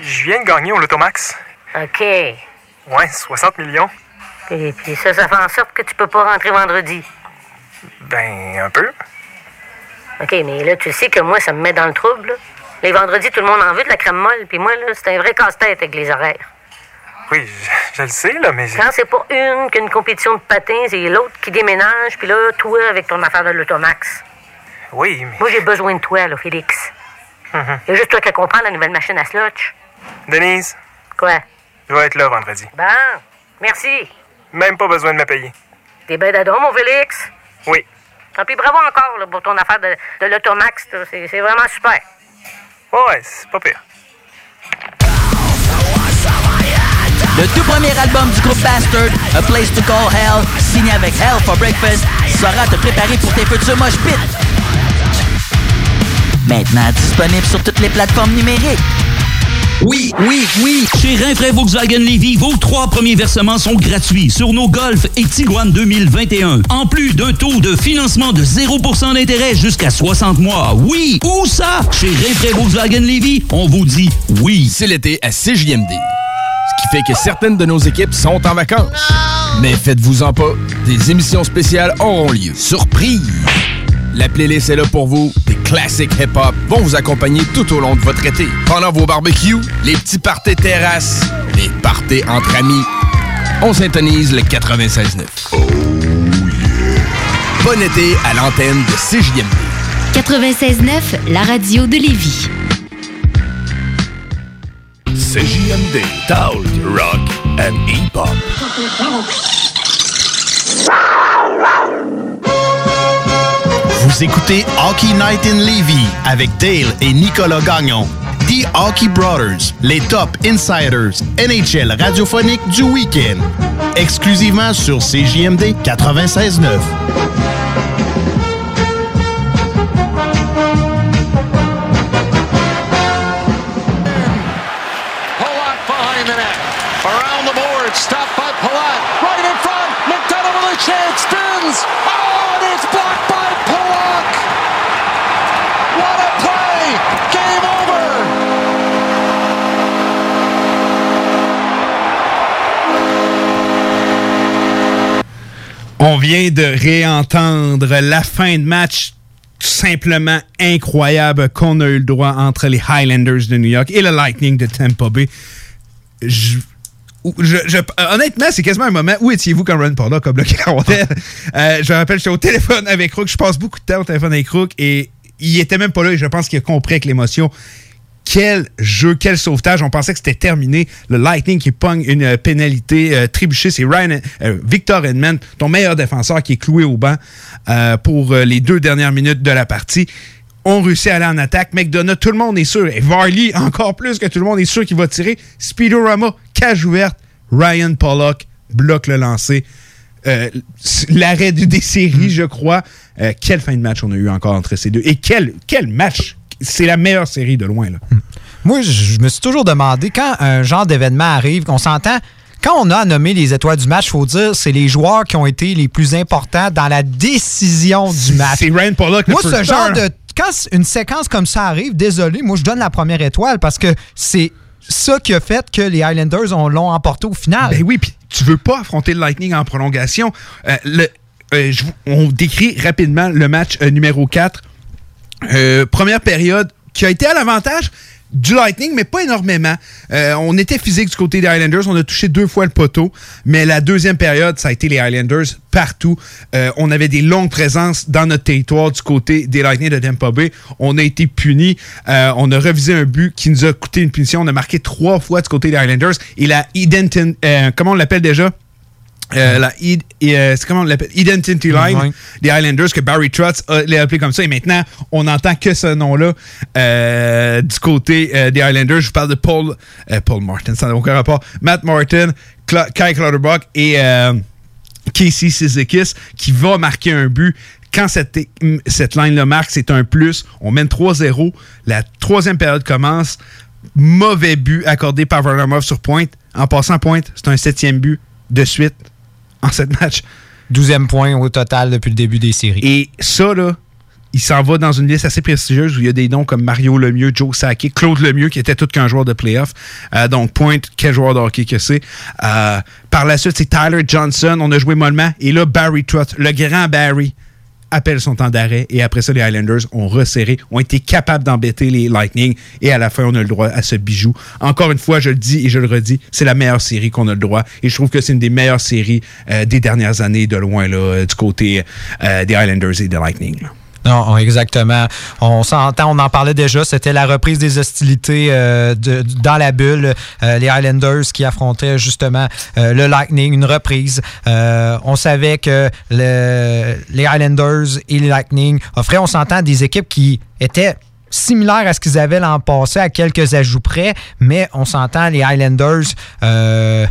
je viens de gagner au Lotomax. OK. Ouais, 60 millions. Et puis ça, ça fait en sorte que tu peux pas rentrer vendredi. Ben, un peu. OK, mais là, tu sais que moi, ça me met dans le trouble. là. Les vendredis, tout le monde en veut de la crème molle, puis moi, là, c'est un vrai casse-tête avec les horaires. Oui, je, je le sais, là, mais... Quand c'est pas une qu'une compétition de patins, c'est l'autre qui déménage, puis là, toi, avec ton affaire de l'automax. Oui, mais... Moi, j'ai besoin de toi, là, Félix. Mhm. Il y a juste toi qui comprends la nouvelle machine à slotch. Denise, Quoi? je vais être là vendredi. Bon, merci. Même pas besoin de me payer. T'es ben d'adon, mon Félix? Oui. Ah, puis bravo encore là, pour ton affaire de, de l'automax. c'est vraiment super. Ouais, c'est pas pire. Le tout premier album du groupe Bastard, A Place to Call Hell, signé avec Hell for Breakfast, saura te préparer pour tes futurs mosh pits. Maintenant disponible sur toutes les plateformes numériques. Oui, oui, oui. Chez Rinfraie Volkswagen Levy, vos trois premiers versements sont gratuits sur nos Golf et Tiguan 2021. En plus d'un taux de financement de 0% d'intérêt jusqu'à 60 mois. Oui, où ça? Chez Rinfraie Volkswagen Levy, on vous dit oui. C'est l'été à CJMD. Ce qui fait que certaines de nos équipes sont en vacances. Mais faites-vous-en pas, des émissions spéciales auront lieu. Surprise! La playlist est là pour vous. Des classiques hip-hop vont vous accompagner tout au long de votre été. Pendant vos barbecues, les petits parties terrasses, les parties entre amis. On syntonise le 96.9. Oh Bon été à l'antenne de CJMD. 96.9, la radio de Lévis. CJMD, Talk, Rock and Hip-Hop. Vous écoutez Hockey Night in Levy avec Dale et Nicolas Gagnon. The Hockey Brothers, les top insiders NHL radiophonique du week-end. exclusivement sur CJMD 96.9. vient de réentendre la fin de match tout simplement incroyable qu'on a eu le droit entre les Highlanders de New York et le Lightning de Tampa Bay. Honnêtement, c'est quasiment un moment. Où étiez-vous quand Ron Pollock a bloqué la rondelle? Euh, je me rappelle, j'étais au téléphone avec Rook. Je passe beaucoup de temps au téléphone avec Rook et il était même pas là et je pense qu'il a compris avec l'émotion. Quel jeu, quel sauvetage. On pensait que c'était terminé. Le Lightning qui pogne une euh, pénalité euh, trébuchée. C'est Ryan, euh, Victor Edmond, ton meilleur défenseur qui est cloué au banc euh, pour les deux dernières minutes de la partie. On réussit à aller en attaque. McDonough, tout le monde est sûr. Et Varley, encore plus que tout le monde est sûr qu'il va tirer. Speedorama, cage ouverte. Ryan Pollock bloque le lancer. Euh, L'arrêt du- des séries, je crois. Euh, quelle fin de match on a eu encore entre ces deux. Et quel, quel match! C'est la meilleure série de loin. Là. Moi, je, me suis toujours demandé, quand un genre d'événement arrive, qu'on s'entend, quand on a nommé les étoiles du match, il faut dire c'est les joueurs qui ont été les plus importants dans la décision du match. C'est Ryan Pollock, le Moi, ce genre de. Quand une séquence comme ça arrive, désolé, moi, je donne la première étoile parce que c'est ça qui a fait que les Highlanders on- l'ont emporté au final. Ben oui, puis tu veux pas affronter le Lightning en prolongation. Euh, le- euh, je on décrit rapidement le match euh, numéro 4. Euh, première période qui a été à l'avantage du Lightning, mais pas énormément. Euh, on était physique du côté des Highlanders. On a touché deux fois le poteau. Mais la deuxième période, ça a été les Highlanders partout. Euh, on avait des longues présences dans notre territoire du côté des Lightning de Tampa Bay. On a été punis. On a revisé un but qui nous a coûté une punition. On a marqué trois fois du côté des Highlanders. Et la euh, comment on l'appelle déjà? Euh, la euh, c'est comment on l'appelle? Identity Line des Highlanders que Barry Trotz l'a appelé comme ça. Et maintenant, on n'entend que ce nom-là euh, du côté euh, des Highlanders. Je vous parle de Paul, euh, Paul Martin, ça n'a aucun rapport. Matt Martin, Cla- Kai Clutterbuck et Casey Sizekis qui va marquer un but. Quand cette, cette line-là marque, c'est un plus. On mène 3-0. La troisième période commence. Mauvais but accordé par Varlamov sur pointe. En passant pointe, c'est un septième but de suite en sept matchs. 12e point au total depuis le début des séries. Et ça, là, il s'en va dans une liste assez prestigieuse où il y a des noms comme Mario Lemieux, Joe Sakic, Claude Lemieux, qui était tout qu'un joueur de playoff. Euh, donc, Pointe, quel joueur de hockey que c'est. Euh, par la suite, c'est Tyler Johnson. On a joué mollement. Et là, Barry Trotz, le grand Barry, appelle son temps d'arrêt. Et après ça, les Highlanders ont resserré, ont été capables d'embêter les Lightning. Et à la fin, on a le droit à ce bijou. Encore une fois, je le dis et je le redis, c'est la meilleure série qu'on a le droit. Et je trouve que c'est une des meilleures séries euh, des dernières années, de loin, là, du côté euh, des Highlanders et des Lightning. Non, exactement. On s'entend, on en parlait déjà. C'était la reprise des hostilités euh, de- dans la bulle. Euh, les Highlanders qui affrontaient justement euh, le Lightning, une reprise. Euh, on savait que le- les Highlanders et les Lightning offraient, on s'entend, des équipes qui étaient similaires à ce qu'ils avaient l'an passé, à quelques ajouts près, mais on s'entend, les Highlanders, euh,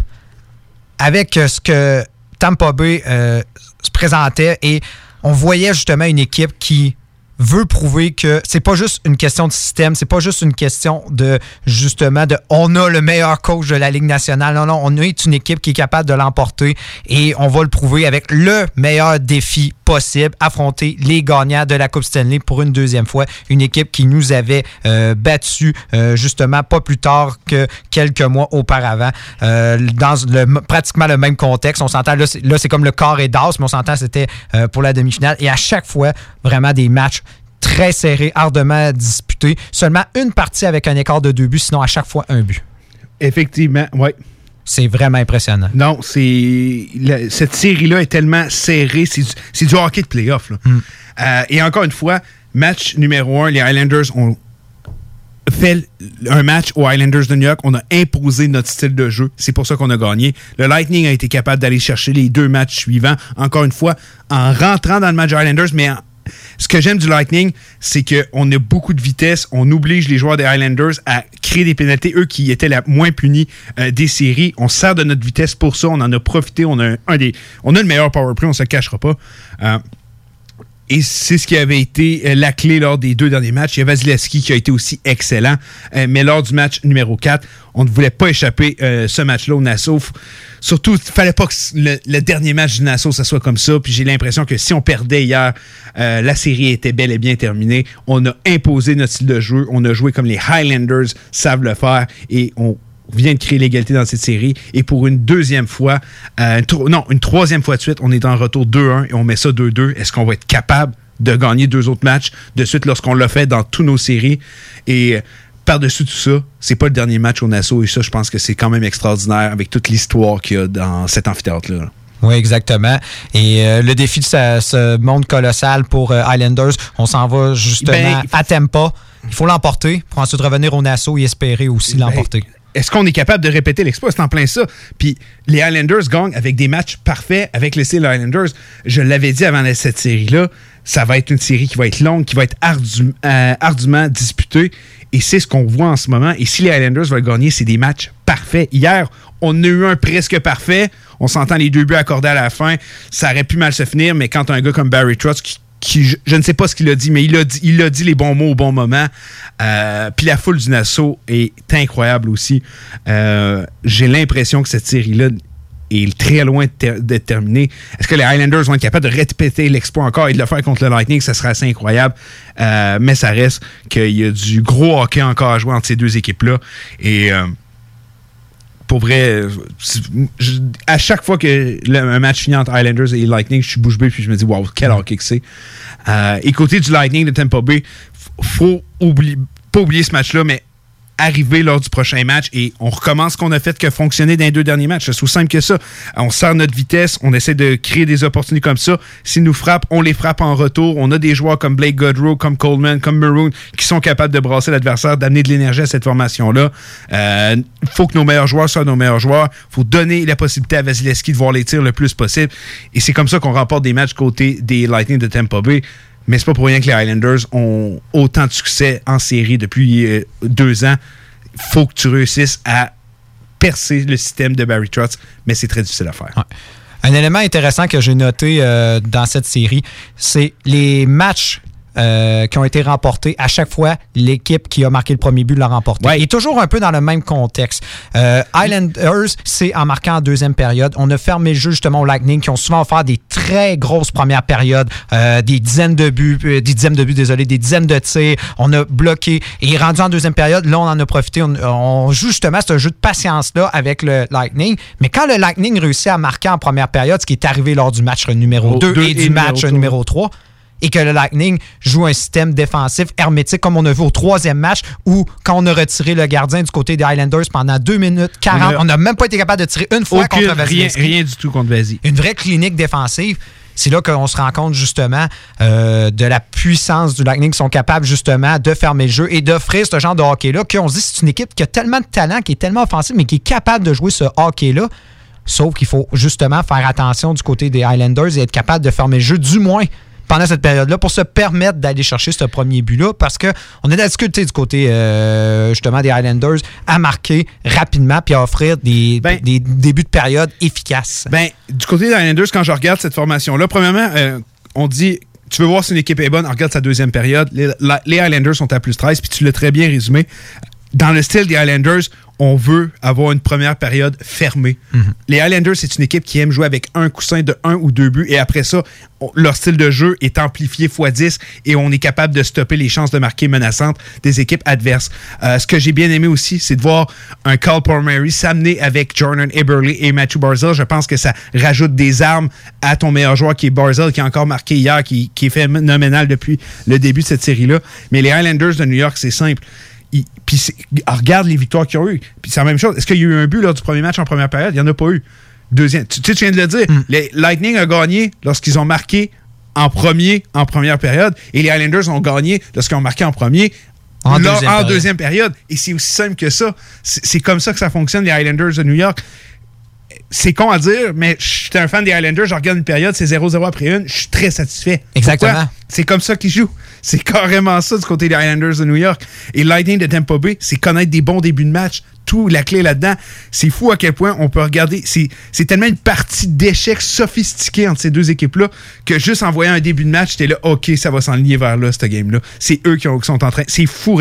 avec ce que Tampa Bay euh, se présentait et on voyait justement une équipe qui veut prouver que c'est pas juste une question de système, c'est pas juste une question de justement de on a le meilleur coach de la Ligue nationale. Non, non, on est une équipe qui est capable de l'emporter et on va le prouver avec le meilleur défi possible, affronter les gagnants de la Coupe Stanley pour une deuxième fois. Une équipe qui nous avait euh, battu euh, justement pas plus tard que quelques mois auparavant euh, dans le, pratiquement le même contexte. On s'entend là, c'est- comme le corps et d'as, mais on s'entend c'était euh, pour la demi-finale et à chaque fois vraiment des matchs très serrés, ardemment disputés. Seulement une partie avec un écart de deux buts, sinon à chaque fois un but. Effectivement, oui. C'est vraiment impressionnant. Non, c'est cette série-là est tellement serrée, c'est du, du hockey de playoff. là. Euh, et encore une fois, match numéro un, les Highlanders ont fait un match aux Highlanders de New York. On a imposé notre style de jeu. C'est pour ça qu'on a gagné. Le Lightning a été capable d'aller chercher les deux matchs suivants. Encore une fois, en rentrant dans le match Highlanders, mais en- ce que j'aime du Lightning, c'est qu'on a beaucoup de vitesse. On oblige les joueurs des Highlanders à créer des pénalités, eux qui étaient la moins punis euh, des séries. On sert de notre vitesse pour ça. On en a profité. On a un, des, on a le meilleur power play, on se cachera pas. Euh, et c'est ce qui avait été euh, la clé lors des deux derniers matchs. Il y a Vasilevski qui a été aussi excellent. Euh, mais lors du match numéro 4, on ne voulait pas échapper euh, ce match-là au Nassau. Surtout, il fallait pas que le, dernier match du Nassau, ça soit comme ça. Puis j'ai l'impression que si on perdait hier, la série était bel et bien terminée. On a imposé notre style de jeu. On a joué comme les Highlanders savent le faire. Et on vient de créer l'égalité dans cette série. Et pour une deuxième fois, euh, une non, une troisième fois de suite, on est en retour 2-1 et on met ça 2-2. Est-ce qu'on va être capable de gagner deux autres matchs de suite lorsqu'on l'a fait dans toutes nos séries? Et euh, par-dessus tout ça, c'est pas le dernier match au Nassau et ça, je pense que c'est quand même extraordinaire avec toute l'histoire qu'il y a dans cet amphithéâtre-là. Oui, exactement. Et euh, le défi de ce, ce monde colossal pour euh, Islanders, on s'en va justement Ben, à Tampa. Il faut l'emporter pour ensuite revenir au Nassau et espérer aussi l'emporter. Est-ce qu'on est capable de répéter l'exploit? C'est en plein ça. Puis les Highlanders gagnent avec des matchs parfaits avec le style Highlanders. Je l'avais dit avant cette série-là, ça va être une série qui va être longue, qui va être ardu- euh, ardument disputée. Et c'est ce qu'on voit en ce moment. Et si les Highlanders veulent gagner, c'est des matchs parfaits. Hier, on a eu un presque parfait. On s'entend les deux buts accordés à la fin. Ça aurait pu mal se finir, mais quand un gars comme Barry Trotz qui je, ne sais pas ce qu'il a dit, mais il a dit, les bons mots au bon moment. Euh, Puis la foule du Nassau est incroyable aussi. Euh, J'ai l'impression que cette série-là est très loin d'être terminée. Est-ce que les Highlanders vont être capables de répéter l'exploit encore et de le faire contre le Lightning? Ça serait assez incroyable. Euh, mais ça reste qu'il y a du gros hockey encore à jouer entre ces deux équipes-là. Et pour vrai, je- à chaque fois que le, un match finit entre Islanders et Lightning, je suis bouche bée puis je me dis, wow, quel hockey que c'est. Euh, et côté du Lightning de Tampa Bay, faut oublier, pas oublier ce match-là, mais arriver lors du prochain match et on recommence ce qu'on a fait que fonctionner dans les deux derniers matchs. C'est aussi simple que ça. On sert notre vitesse, on essaie de créer des opportunités comme ça. S'ils nous frappent, on les frappe en retour. On a des joueurs comme Blake Godrow, comme Coleman, comme Maroon qui sont capables de brasser l'adversaire, d'amener de l'énergie à cette formation-là. Il faut que nos meilleurs joueurs soient nos meilleurs joueurs. Il faut donner la possibilité à Vasilevski de voir les tirs le plus possible. Et c'est comme ça qu'on remporte des matchs côté des Lightning de Tampa Bay. Mais c'est pas pour rien que les Highlanders ont autant de succès en série depuis euh, deux ans. faut que tu réussisses à percer le système de Barry Trotz, mais c'est très difficile à faire. Un élément intéressant que j'ai noté euh, dans cette série, c'est les matchs euh, qui ont été remportés. À chaque fois, l'équipe qui a marqué le premier but l'a remporté. Et toujours un peu dans le même contexte. Euh, Islanders, c'est en marquant en deuxième période. On a fermé le jeu justement au Lightning qui ont souvent offert des très grosses premières périodes, euh, des dizaines de buts, euh, des dizaines de buts, désolé, des dizaines de tirs. On a bloqué. Et rendu en deuxième période, là, on en a profité. On, on joue justement ce jeu de patience-là avec le Lightning. Mais quand le Lightning réussit à marquer en première période, ce qui est arrivé lors du match numéro Au 2 deux et et du match numéro 3, et que le Lightning joue un système défensif hermétique comme on a vu au troisième match où quand on a retiré le gardien du côté des Highlanders pendant 2 minutes 40, On n'a même pas été capable de tirer une fois Aucune- contre rien, rien du tout contre Vasilevski. Une vraie clinique défensive. C'est là qu'on se rend compte justement euh, de la puissance du Lightning qui sont capables justement de fermer le jeu et d'offrir ce genre de hockey-là. Qu'on se dit c'est une équipe qui a tellement de talent, qui est tellement offensive, mais qui est capable de jouer ce hockey-là. Sauf qu'il faut justement faire attention du côté des Highlanders et être capable de fermer le jeu, du moins pendant cette période-là, pour se permettre d'aller chercher ce premier but-là, parce qu'on a difficulté du côté euh, justement des Highlanders à marquer rapidement puis à offrir des, des débuts de période efficaces. Ben, du côté des Islanders, quand je regarde cette formation-là, premièrement, euh, on dit tu veux voir si une équipe est bonne, regarde sa deuxième période. Les, la- les Highlanders sont à plus 13, puis tu l'as très bien résumé. Dans le style des Highlanders, on veut avoir une première période fermée. Les Highlanders, c'est une équipe qui aime jouer avec un coussin de un ou deux buts, et après ça, on- leur style de jeu est amplifié x 10 et on est capable de stopper les chances de marquer menaçantes des équipes adverses. Euh, ce que j'ai bien aimé aussi, c'est de voir un Carl Palmieri s'amener avec Jordan Eberle et Matthew Barzell. Je pense que ça rajoute des armes à ton meilleur joueur qui est Barzell, qui a encore marqué hier, qui, qui est phénoménal depuis le début de cette série-là. Mais les Highlanders de New York, c'est simple. Puis c'est- regarde les victoires qu'ils ont eues. Puis c'est la même chose. Est-ce qu'il y a eu un but lors du premier match en première période? Il n'y en a pas eu. Deuxième. Tu, tu sais, tu viens de le dire. Les Lightning a gagné lorsqu'ils ont marqué en premier en première période et les Highlanders ont gagné lorsqu'ils ont marqué en premier En deuxième en période. deuxième période. Et c'est aussi simple que ça. C'est c'est comme ça que ça fonctionne, les Highlanders de New York. C'est con à dire, mais j'étais un fan des Highlanders, je regarde une période, c'est 0-0 après une, je suis très satisfait. Exactement. C'est comme ça qu'ils jouent. C'est carrément ça du côté des Highlanders de New York. Et Lightning de Tampa Bay, c'est connaître des bons débuts de match. Tout, la clé là-dedans. C'est fou à quel point on peut regarder. C'est tellement une partie d'échecs sophistiquée entre ces deux équipes-là que juste en voyant un début de match, t'es là, OK, ça va s'enligner vers là, cette game-là. C'est eux qui, ont- qui sont en train. C'est fou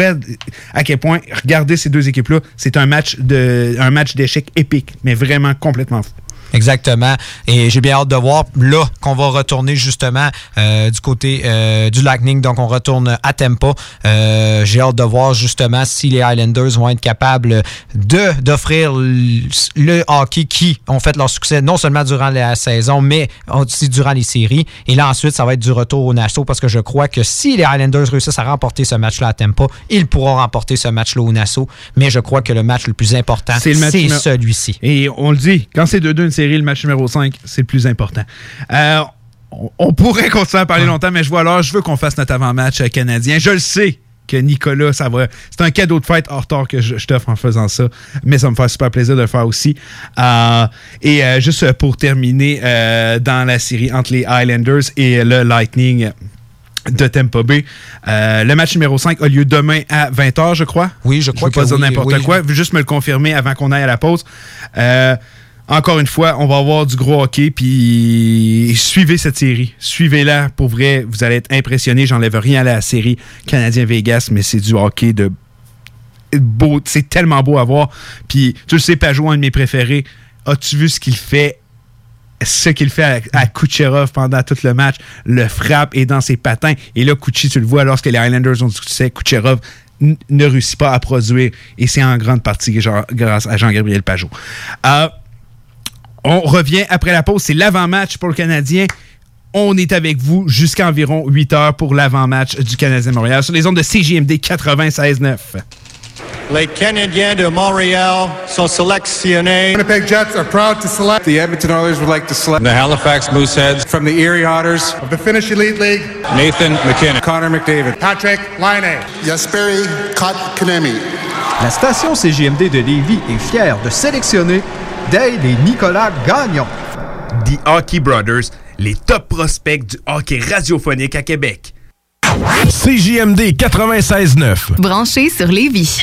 à quel point regarder ces deux équipes-là, c'est un match de un match d'échecs épique, mais vraiment complètement fou. Exactement. Et j'ai bien hâte de voir là qu'on va retourner justement euh, du côté euh, du Lightning. Donc, on retourne à Tampa. Euh, j'ai hâte de voir justement si les Highlanders vont être capables de d'offrir le, le hockey qui ont fait leur succès non seulement durant la saison, mais aussi durant les séries. Et là, ensuite, ça va être du retour au Nassau parce que je crois que si les Highlanders réussissent à remporter ce match-là à Tampa, ils pourront remporter ce match-là au Nassau. Mais je crois que le match le plus important, c'est celui-ci. Et on le dit, quand c'est 2-2 une série, le match numéro 5, c'est le plus important. Euh, on, on pourrait continuer à parler longtemps, mais je vois alors, je veux qu'on fasse notre avant-match euh, canadien. Je le sais que Nicolas, ça va. C'est un cadeau de fête en retard que je, je t'offre en faisant ça, mais ça me fait super plaisir de le faire aussi. Euh, et euh, juste pour terminer, euh, dans la série entre les Highlanders et le Lightning de Tampa Bay. Euh, le match numéro 5 a lieu demain à 20h, je crois. Oui, je crois veux pas que dire oui, n'importe oui. quoi. Juste me le confirmer avant qu'on aille à la pause. Euh, encore une fois, on va avoir du gros hockey, puis suivez cette série. Suivez-la. Pour vrai, vous allez être impressionnés. J'enlève rien à la série Canadien-Vegas, mais c'est du hockey de beau. C'est tellement beau à voir. Puis, tu le sais, Pajot, un de mes préférés. As-tu vu ce qu'il fait? Ce qu'il fait à, Kucherov pendant tout le match, le frappe est dans ses patins. Et là, Kuchi, tu le vois, lorsque les Highlanders ont du succès, Kucherov ne réussit pas à produire. Et c'est en grande partie grâce à Jean-Gabriel Pajot. Euh, on revient après la pause. C'est l'avant-match pour le Canadien. On est avec vous jusqu'à environ 8 heures pour l'avant-match du Canadien Montréal sur les ondes de CJMD 96.9. Les Canadiens de Montréal sont sélectionnés. Winnipeg Jets are proud to select. The Edmonton Oilers would like to select. The Halifax Mooseheads. From the Erie Otters. Of the Finnish Elite League. Nathan McKinnon. Connor McDavid. Patrick Laine. Jesperi Kotkaniemi. La station CGMD de Lévis est fière de sélectionner Dale et Nicolas Gagnon. The Hockey Brothers, les top prospects du hockey radiophonique à Québec. CJMD 96.9. Branché sur Lévis.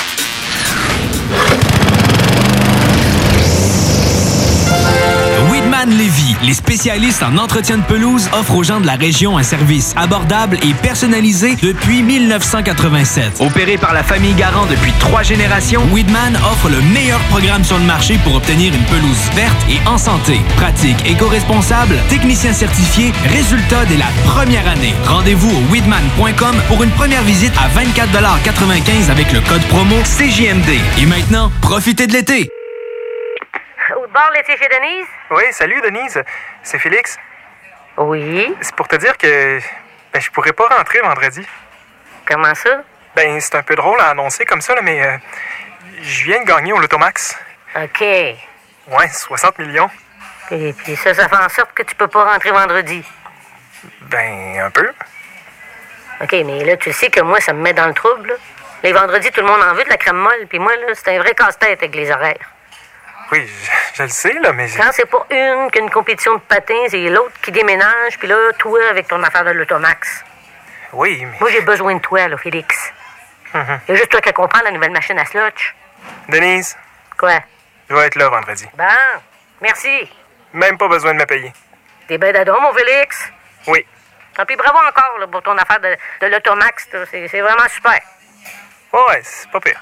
あっ。Weedman Levy, les spécialistes en entretien de pelouse, offrent aux gens de la région un service abordable et personnalisé depuis 1987. Opéré par la famille Garant depuis trois générations, Weedman offre le meilleur programme sur le marché pour obtenir une pelouse verte et en santé. Pratique éco-responsable, technicien certifié, résultat dès la première année. Rendez-vous au weedman.com pour une première visite à 24,95 avec le code promo CJMD. Et maintenant, profitez de l'été. Au bord l'été chez Denise? Oui, salut Denise. C'est Félix. Oui. C'est pour te dire que ben, je pourrais pas rentrer vendredi. Comment ça? Ben, c'est un peu drôle à annoncer comme ça, là, mais euh, je viens de gagner au Lotomax. OK. Ouais, 60 millions. Et puis ça, ça fait en sorte que tu peux pas rentrer vendredi. Ben, un peu. OK, mais là, tu sais que moi, ça me met dans le trouble. là. Les vendredis, tout le monde en veut de la crème molle, puis moi, là, c'est un vrai casse-tête avec les horaires. Oui, je, je le sais, là, mais... Quand c'est pas une qu'une compétition de patins et l'autre qui déménage, puis là, toi avec ton affaire de l'automax. Oui, mais... Moi, j'ai besoin de toi, là, Félix. Mhm. Il y a juste toi qui comprends la nouvelle machine à slotch. Denise, Quoi? je vais être là vendredi. Bon, merci. Même pas besoin de me payer. T'es ben d'adon, mon Félix? Oui. Tant pis, bravo encore là, pour ton affaire de, de l'automax. c'est vraiment super. Ouais, c'est pas pire.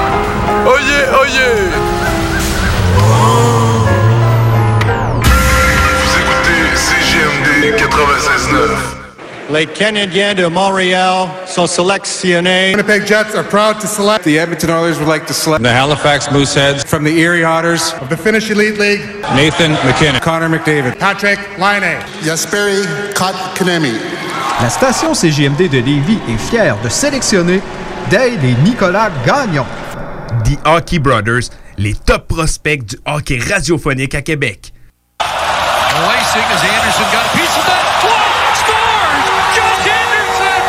Oh yeah, oh yeah! Vous écoutez CGMD 96.9. Les Canadiens de Montréal sont sélectionnés. Winnipeg Jets are proud to select The Edmonton Oilers would like to select The Halifax Mooseheads from the Erie Otters, of the Finnish Elite League, Nathan McKinnon. Connor McDavid. Patrick Laine. Jesperi Kotkaniemi. La station CGMD de Lévis est fière de sélectionner Dale et Nicolas Gagnon. The Hockey Brothers, les top prospects du hockey radiophonique à Québec. Racing as Anderson got a piece of that. One scores! Josh Anderson!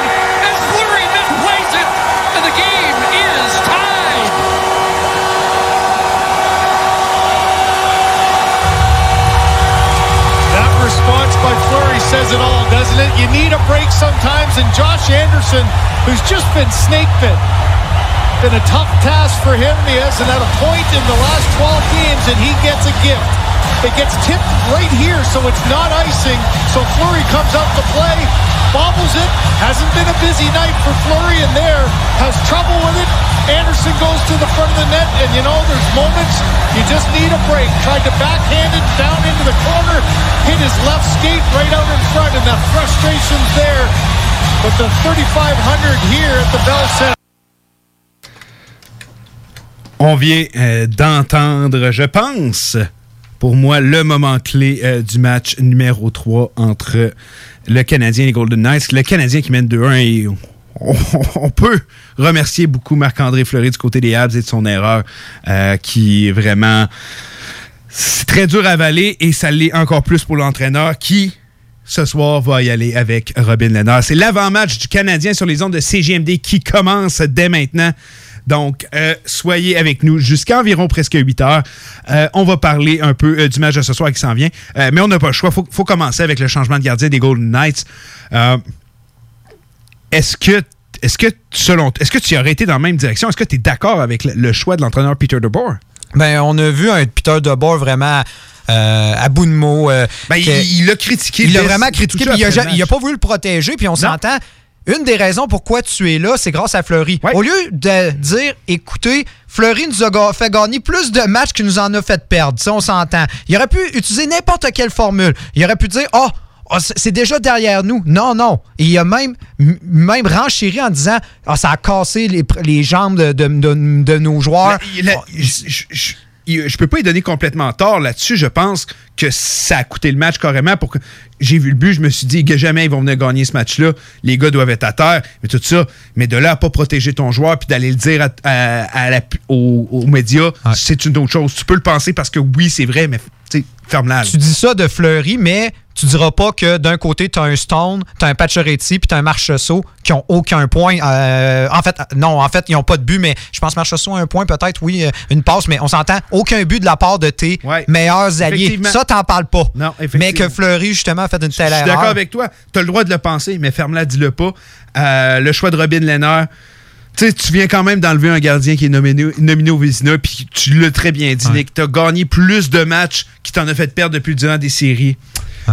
As Fleury misplays it, and the game is tied! That response by Flurry says it all, doesn't it? You need a break sometimes, and Josh Anderson, who's just been snake bit, been a tough task for him. He hasn't had a point in the last 12 games, and he gets a gift. It gets tipped right here, so it's not icing. So Flurry comes up to play, bobbles it. Hasn't been a busy night for Flurry, and there has trouble with it. Anderson goes to the front of the net, and you know, there's moments you just need a break. Tried to backhand it down into the corner, hit his left skate right out in front, and the frustration's there. But the 3,500 here at the Bell Center. On vient euh, d'entendre, je pense, pour moi, le moment clé euh, du match numéro 3 entre le Canadien et les Golden Knights. Le Canadien qui mène 2-1 et on, peut remercier beaucoup Marc-André Fleury du côté des Habs et de son erreur euh, qui est vraiment... C'est très dur à avaler et ça l'est encore plus pour l'entraîneur qui, ce soir, va y aller avec Robin Lennard. C'est l'avant-match du Canadien sur les ondes de CGMD qui commence dès maintenant. Donc, euh, soyez avec nous jusqu'à environ presque 8 heures. Euh, on va parler un peu euh, du match de ce soir qui s'en vient. Mais on n'a pas le choix. Il faut, faut commencer avec le changement de gardien des Golden Knights. Est-ce que, est-ce que, selon, est-ce que tu aurais été dans la même direction? Est-ce que tu es d'accord avec le, le choix de l'entraîneur Peter DeBoer? Ben, on a vu un Peter DeBoer vraiment euh, à bout de mots. euh, Ben, il- l'a critiqué Il l'a vraiment critiqué. puis Il a, après le ja- il a match. pas voulu le protéger. Puis on s'entend. Une des raisons pourquoi tu es là, c'est grâce à Fleury. Au lieu de dire, écoutez, Fleury nous a fait gagner plus de matchs qu'il nous en a fait perdre. Ça, on s'entend. Il aurait pu utiliser n'importe quelle formule. Il aurait pu dire, oh, oh, c'est déjà derrière nous. Non, non. Et il a même, même renchéri en disant, Ah, ça a cassé les, jambes de, de- de- de nos joueurs. Je, je- je- je peux pas y donner complètement tort là-dessus. Je pense que ça a coûté le match carrément. Pour que j'ai vu le but, je me suis dit que jamais ils vont venir gagner ce match-là. Les gars doivent être à terre, mais tout ça. Mais de là à pas protéger ton joueur puis d'aller le dire à- à- à la- aux, aux médias, c'est une autre chose. Tu peux le penser parce que oui, c'est vrai, mais tu sais, ferme-la. Tu dis ça de Fleury, mais tu diras pas que d'un côté, tu as un Stone, tu as un Pacioretty, puis tu as un Marchessault qui ont aucun point. Euh, en fait, non, en fait, ils ont pas de but, mais je pense que Marchessault a un point, peut-être, oui, euh, une passe, mais on s'entend, aucun but de la part de tes meilleurs alliés. Ça, t'en parles pas. Non, mais que Fleury, justement, a fait une telle Je suis erreur. d'accord avec toi. Tu as le droit de le penser, mais ferme-la, dis-le pas. Euh, le choix de Robin Lehner. Tu sais, tu viens quand même d'enlever un gardien qui est nominé, nominé au Vézina, puis tu l'as très bien dit, Nick. Tu as gagné plus de matchs qui t'en a fait perdre depuis le durant des séries.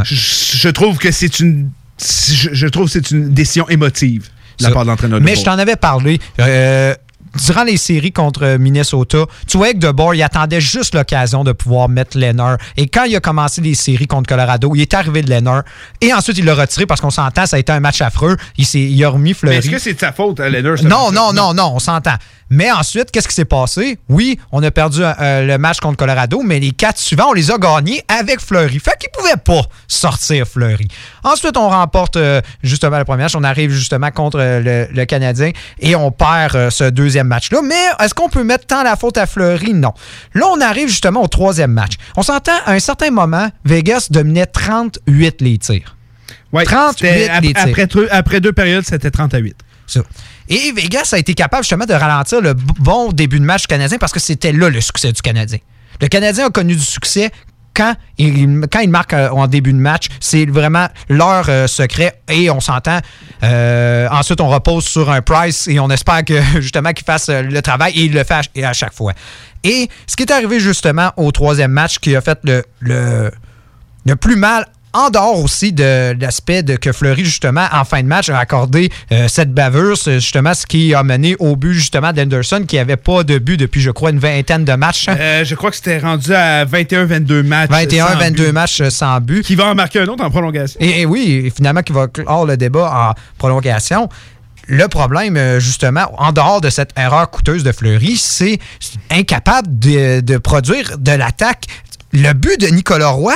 Je, je trouve que c'est une. Je, je trouve c'est une décision émotive de la part de l'entraîneur Mais je t'en avais parlé. euh, durant les séries contre Minnesota, tu voyais que DeBoer, il attendait juste l'occasion de pouvoir mettre Lenner. Et quand il a commencé les séries contre Colorado, il est arrivé de Lenner. Et ensuite, il l'a retiré parce qu'on s'entend, ça a été un match affreux. Il, il a remis Mais Fleury. est-ce que c'est de sa faute, hein, Lehner? ça? Non, non, non, non, on s'entend. Mais ensuite, qu'est-ce qui s'est passé? Oui, on a perdu euh, le match contre Colorado, mais les quatre suivants, on les a gagnés avec Fleury. Fait qu'il pouvait pas sortir Fleury. Ensuite, on remporte euh, justement le premier match. On arrive justement contre euh, le, le Canadien et on perd euh, ce deuxième match-là. Mais est-ce qu'on peut mettre tant la faute à Fleury? Non. Là, on arrive justement au troisième match. On s'entend, à un certain moment, Vegas dominait 38 les tirs. Ouais, 38 c'était ap- les tirs. après, deux- après deux périodes, c'était 30 à 8. Ça. Et Vegas a été capable justement de ralentir le bon début de match Canadien parce que c'était là le succès du Canadien. Le Canadien a connu du succès quand ils, quand ils marquent euh, en début de match, c'est vraiment leur euh, secret et on s'entend. Euh, ensuite, on repose sur un Price et on espère que justement qu'il fasse le travail et il le fait à, à chaque fois. Et ce qui est arrivé justement au troisième match qui a fait le, le, le plus mal en dehors aussi de l'aspect de que Fleury, justement, en fin de match, a accordé euh, cette bavure, c'est justement ce qui a mené au but, justement, d'Henderson, qui n'avait pas de but depuis, je crois, une vingtaine de matchs. Euh, je crois que c'était rendu à 21-22 matchs. 21-22 but. matchs euh, sans but. Qui va en marquer un autre en prolongation. Et, et oui, et finalement, qui va clore le débat en prolongation. Le problème, justement, en dehors de cette erreur coûteuse de Fleury, c'est incapable de, de produire de l'attaque. Le but de Nicolas Roy,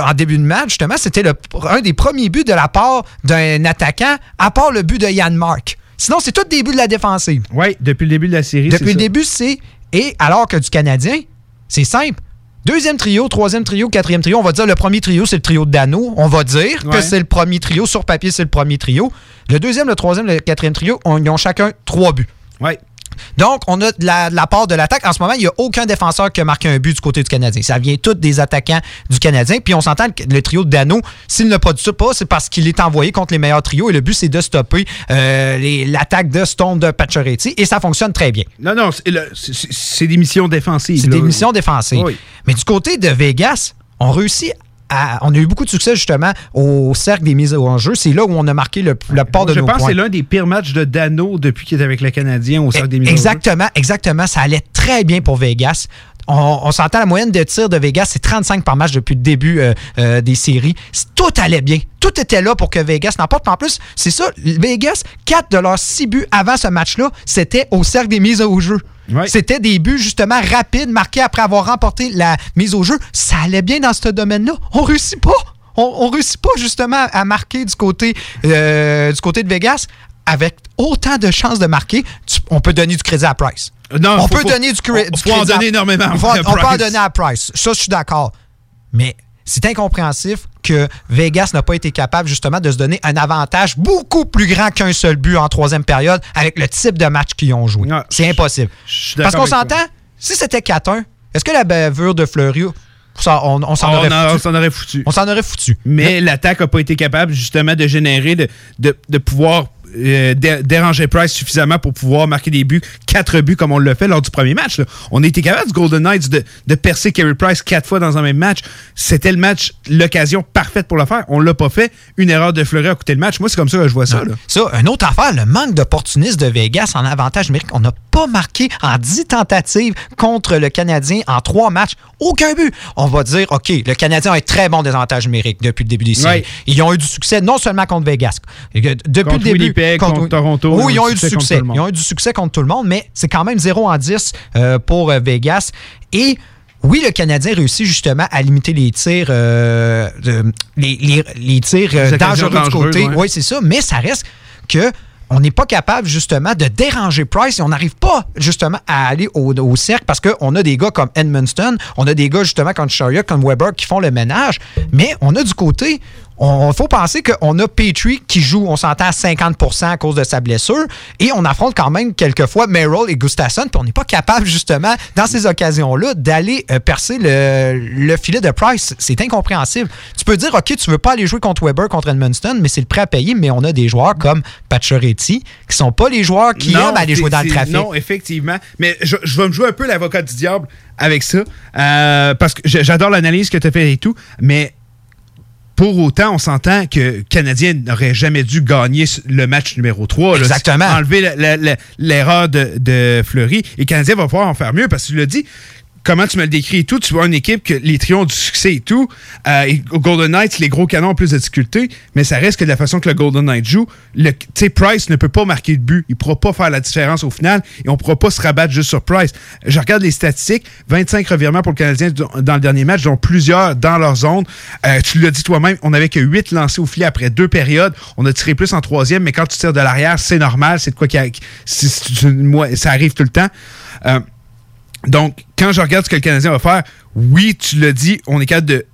en début de match, justement, c'était un des premiers buts de la part d'un attaquant, à part le but de Yann Mark. Sinon, c'est tout le début de la défensive. Oui, depuis le début de la série. Depuis le ça. début, c'est. Et alors que du Canadien, c'est simple. Deuxième trio, troisième trio, quatrième trio. On va dire le premier trio, c'est le trio de Dano. On va dire que c'est le premier trio. Sur papier, c'est le premier trio. Le deuxième, le troisième, le quatrième trio, on- ils ont chacun trois buts. Ouais. Donc, on a de la, de la part de l'attaque. En ce moment, il n'y a aucun défenseur qui a marqué un but du côté du Canadien. Ça vient tous des attaquants du Canadien. Puis on s'entend que le trio de Dano, s'il ne produit pas, c'est parce qu'il est envoyé contre les meilleurs trios. Et le but, c'est de stopper euh, l'attaque de Stone de Pacioretty. Et ça fonctionne très bien. Non, non, c'est des missions défensives. C'est des missions défensives. Oui. Mais du côté de Vegas, on réussit à. On a eu beaucoup de succès justement au cercle des mises en jeu. C'est là où on a marqué le, la part de Je nos pense que c'est l'un des pires matchs de Dano depuis qu'il est avec le Canadien au cercle des mises en jeu. Exactement, exactement. Ça allait très bien pour Vegas. On, on s'entend la moyenne de tir de Vegas, c'est 35 par match depuis le début euh, euh, des séries. Tout allait bien. Tout était là pour que Vegas n'emporte. En plus, c'est ça, Vegas, 4 de leurs 6 buts avant ce match-là, c'était au cercle des mises au jeu. C'était des buts justement rapides, marqués après avoir remporté la mise au jeu. Ça allait bien dans ce domaine-là. On réussit pas. On, on réussit pas justement à marquer du côté, euh, du côté de Vegas avec autant de chances de marquer. Tu- on peut donner du crédit à Price. Non, on faut- peut faut- donner du, cré- on- du faut en crédit donner énormément On, faut- à on peut en donner à Price. Ça, je suis d'accord. Mais c'est incompréhensif que Vegas n'a pas été capable justement de se donner un avantage beaucoup plus grand qu'un seul but en troisième période avec le type de match qu'ils ont joué. C'est impossible. Parce qu'on s'entend, si c'était 4-1, est-ce que la bavure de Fleury, ça, on, on s'en aurait foutu? on s'en aurait foutu. On s'en aurait foutu. Mais l'attaque n'a pas été capable justement de générer, de, de, de pouvoir euh, dé- déranger Price suffisamment pour pouvoir marquer des buts, quatre buts comme on l'a fait lors du premier match. là. On a été capable du Golden Knights de, de percer Carey Price quatre fois dans un même match. C'était le match, l'occasion parfaite pour le faire. On l'a pas fait. Une erreur de Fleury a coûté le match. Moi, c'est comme ça que je vois ça. là. Ça, une autre affaire, le manque d'opportunisme de Vegas en avantage numérique. On n'a pas marqué en 10 tentatives contre le Canadien en 3 matchs. Aucun but. On va dire, OK, le Canadien a un très bon désavantage numérique depuis le début des séries. Ouais. Ils ont eu du succès non seulement contre Vegas. Depuis Contre le début. Winnipeg, contre Toronto, Oui, ils ont eu du succès. Ils ont eu du succès contre tout le monde, mais c'est quand même 0 en 10 euh, pour euh, Vegas. Et oui, le Canadien réussit justement à limiter les tirs, euh, de- les, les- les tirs euh, dangereux du côté. ouais. Oui, c'est ça, mais ça reste que on n'est pas capable justement de déranger Price et on n'arrive pas justement à aller au, au cercle parce qu'on a des gars comme Edmundston, on a des gars justement comme Chariot, comme Weber qui font le ménage, mais on a du côté, on faut penser qu'on a Petrie qui joue, on s'entend à 50% à cause de sa blessure et on affronte quand même quelquefois Merrill et Gustafsson puis on n'est pas capable justement dans ces occasions-là d'aller euh, percer le, le filet de Price. C'est incompréhensible. Tu peux dire, OK, tu veux pas aller jouer contre Weber, contre Edmundston, mais c'est le prêt à payer, mais on a des joueurs comme Pacioretty qui sont pas les joueurs qui Non, aiment aller jouer dans le trafic. Non, effectivement. Mais je, je vais me jouer un peu l'avocat du diable avec ça. euh, parce que j'adore l'analyse que tu as fait et tout. Mais pour autant, on s'entend que le Canadien n'aurait jamais dû gagner le match numéro 3. là. Exactement. Enlever l'erreur de, de Fleury. Et le Canadien va pouvoir en faire mieux parce que tu l'as dit. Comment tu me le décris et tout, tu vois une équipe que les trios ont du succès et tout. Euh, au Golden Knights, les gros canons ont plus de difficultés, mais ça reste que de la façon que le Golden Knight joue, le- Price ne peut pas marquer de but. Il ne pourra pas faire la différence au final et on ne pourra pas se rabattre juste sur Price. Je regarde les statistiques, 25 revirements pour le Canadien dans le dernier match, dont plusieurs dans leur zone. Euh, tu l'as dit toi-même, on n'avait que 8 lancés au filet après deux périodes. On a tiré plus en troisième, mais quand tu tires de l'arrière, c'est normal. C'est de quoi qu'il y a- c'est- c'est- moi, ça arrive tout le temps. Euh, donc, quand je regarde ce que le Canadien va faire, oui, tu l'as dit, on est capable de,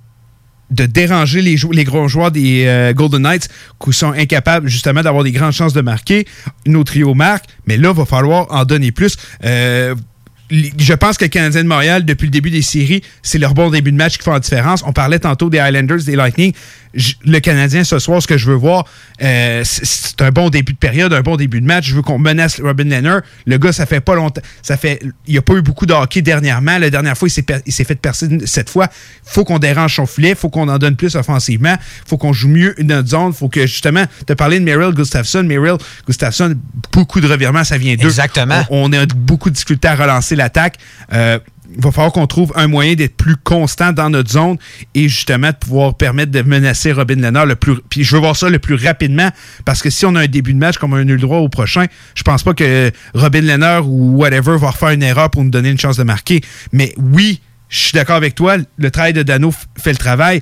déranger les gros joueurs des euh, Golden Knights qui sont incapables justement d'avoir des grandes chances de marquer. Nos trios marquent, mais là, il va falloir en donner plus. Euh, je pense que le Canadien de Montréal, depuis le début des séries, c'est leur bon début de match qui fait la différence. On parlait tantôt des Highlanders, des Lightning. Le Canadien, ce soir, ce que je veux voir, euh, c'est un bon début de période, un bon début de match. Je veux qu'on menace Robin Leonard. Le gars, ça fait pas longtemps. Ça fait, il n'y a pas eu beaucoup de hockey dernièrement. La dernière fois, il s'est fait percer cette fois. faut qu'on dérange son filet. faut qu'on en donne plus offensivement. faut qu'on joue mieux notre zone. faut que, justement, as parlé de Merrill Gustafsson. Merrill Gustafsson, beaucoup de revirements, ça vient d'eux. Exactement. On, on, a beaucoup de difficultés à relancer l'attaque. Euh, va falloir qu'on trouve un moyen d'être plus constant dans notre zone et justement de pouvoir permettre de menacer Robin Lennard le plus. Puis je veux voir ça le plus rapidement parce que si on a un début de match comme un nul droit au prochain, je pense pas que Robin Lennard ou whatever va refaire une erreur pour nous donner une chance de marquer. Mais oui, je suis d'accord avec toi, le travail de Dano fait le travail.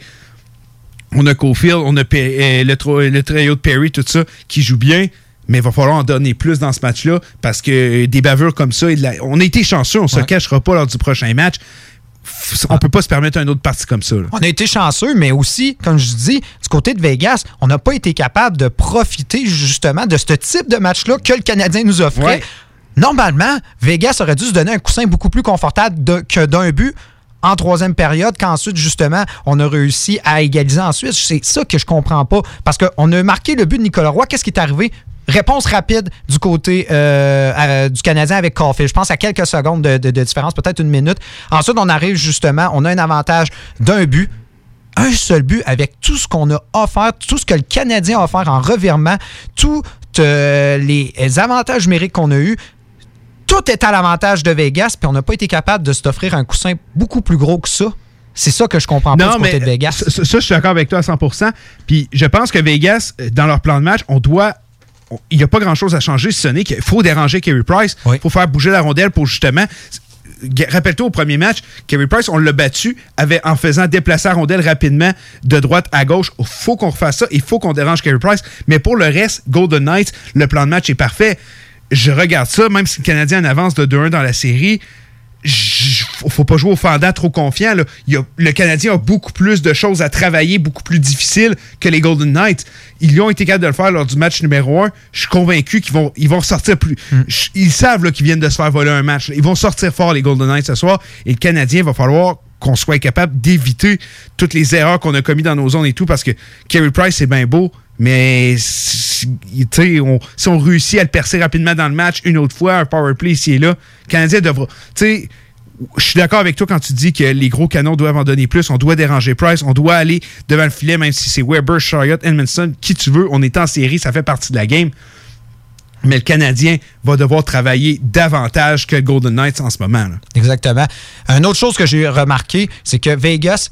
On a Cofield, on a euh, le, le de Perry, tout ça, qui joue bien mais il va falloir en donner plus dans ce match-là parce que des bavures comme ça, on a été chanceux, on ne se cachera pas lors du prochain match. On peut pas se permettre une autre partie comme ça. On a été chanceux, mais aussi, comme je dis, du côté de Vegas, on n'a pas été capable de profiter justement de ce type de match-là que le Canadien nous offrait. Normalement, Vegas aurait dû se donner un coussin beaucoup plus confortable que d'un but en troisième période, qu'ensuite, justement, on a réussi à égaliser ensuite. C'est ça que je comprends pas. Parce qu'on a marqué le but de Nicolas Roy. Qu'est-ce qui est arrivé? Réponse rapide du côté euh, euh, du Canadien avec Caulfield. Je pense à quelques secondes de, différence, peut-être une minute. Ensuite, on arrive justement, on a un avantage d'un but un seul but avec tout ce qu'on a offert, tout ce que le Canadien a offert en revirement, tous euh, les avantages numériques qu'on a eus. Tout est à l'avantage de Vegas, puis on n'a pas été capable de s'offrir un coussin beaucoup plus gros que ça. C'est ça que je comprends pas du côté de Vegas. Ça, ça, je suis d'accord avec toi à 100%. Puis je pense que Vegas, dans leur plan de match, on doit il n'y a pas grand-chose à changer, si ce n'est qu'il faut déranger Kerry Price. Il faut faire bouger la rondelle pour justement rappelle-toi au premier match, Kerry Price, on l'a battu avait, en faisant déplacer la rondelle rapidement de droite à gauche. Il faut qu'on refasse ça. Il faut qu'on dérange Kerry Price. Mais pour le reste, Golden Knights, le plan de match est parfait. Je regarde ça, même si le Canadien en avance de 2-1 dans la série faut pas jouer au fendant trop confiant. le Canadien a beaucoup plus de choses à travailler, beaucoup plus difficiles que les Golden Knights. Ils ont été capables de le faire lors du match numéro 1. Je suis convaincu qu'ils vont, ils vont sortir plus. Hmm. Ils savent qu'ils viennent de se faire voler un match. Ils vont sortir fort, les Golden Knights, ce soir. Et le Canadien va falloir qu'on soit capable d'éviter toutes les erreurs qu'on a commises dans nos zones et tout, parce que Kerry Price, c'est bien beau, mais si on, réussit à le percer rapidement dans le match une autre fois, un power play ici et là, le Canadien devra. Je suis d'accord avec toi quand tu dis que les gros canons doivent en donner plus. On doit déranger Price. On doit aller devant le filet, même si c'est Weber, Chariot, Edmondson, qui tu veux. On est en série, ça fait partie de la game. Mais le Canadien va devoir travailler davantage que Golden Knights en ce moment. Exactement. Une autre chose que j'ai remarqué, c'est que Vegas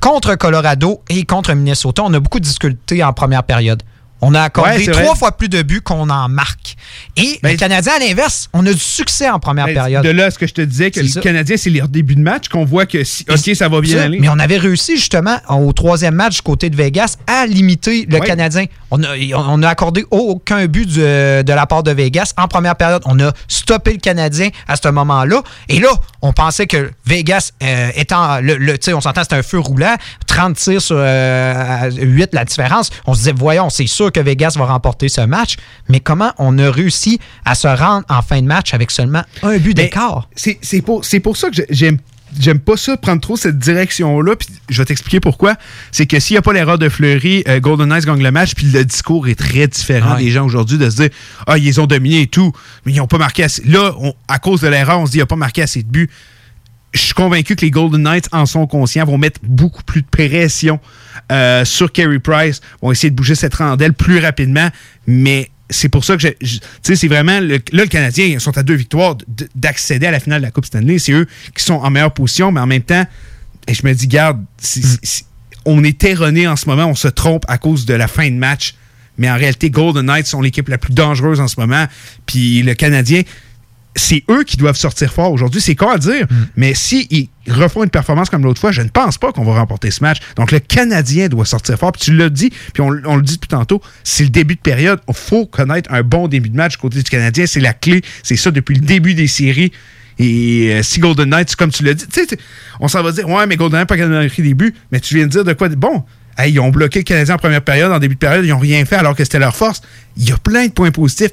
contre Colorado et contre Minnesota, on a beaucoup de difficultés en première période. On a accordé trois fois plus de buts qu'on en marque. Et ben, les Canadiens, à l'inverse, on a du succès en première ben, période. De là, ce que je te disais, que les Canadiens, c'est leur début de match, qu'on voit que si, OK, ça va bien aller. Mais on avait réussi, justement, au troisième match côté de Vegas, à limiter le Canadien. On a, on a accordé aucun but de la part de Vegas en première période. On a stoppé le Canadien à ce moment-là. Et là, on pensait que Vegas euh, étant, le, le on s'entend, c'était un feu roulant, 30 tirs sur 8 euh, la différence. On se disait, voyons, c'est sûr que Vegas va remporter ce match, mais comment on a réussi à se rendre en fin de match avec seulement un but d'écart? C'est pour, pour ça que j'aime j'aime pas ça, prendre trop cette direction-là. Puis je vais t'expliquer pourquoi. C'est que s'il n'y a pas l'erreur de Fleury, euh, Golden Knights gagne le match, puis le discours est très différent des gens aujourd'hui de se dire Ah, ils ont dominé et tout, mais ils n'ont pas marqué assez. Là, à cause de l'erreur, on se dit Il n'a pas marqué assez de buts. Je suis convaincu que les Golden Knights en sont conscients, vont mettre beaucoup plus de pression euh, sur Kerry Price, vont essayer de bouger cette randelle plus rapidement, mais c'est pour ça que tu sais, c'est vraiment là le Canadien ils sont à deux victoires d'accéder à la finale de la Coupe Stanley. C'est eux qui sont en meilleure position, mais en même temps, et je me dis, garde, on est erroné en ce moment, on se trompe à cause de la fin de match. Mais en réalité, Golden Knights sont l'équipe la plus dangereuse en ce moment. Puis le Canadien, c'est eux qui doivent sortir fort aujourd'hui. C'est quoi à dire? Mm. Mais s'ils refont une performance comme l'autre fois, je ne pense pas qu'on va remporter ce match. Donc, le Canadien doit sortir fort. Puis tu l'as dit, puis on, le dit depuis tantôt, c'est le début de période. Il faut connaître un bon début de match du côté du Canadien. C'est la clé. C'est ça depuis le début des séries. Et euh, si Golden Knights, comme tu l'as dit, on s'en va dire, ouais, mais Golden Knights pas gagné le début. Mais tu viens de dire de quoi Bon, ils ont bloqué le Canadien en première période, en début de période, ils n'ont rien fait alors que c'était leur force. Il y a plein de points positifs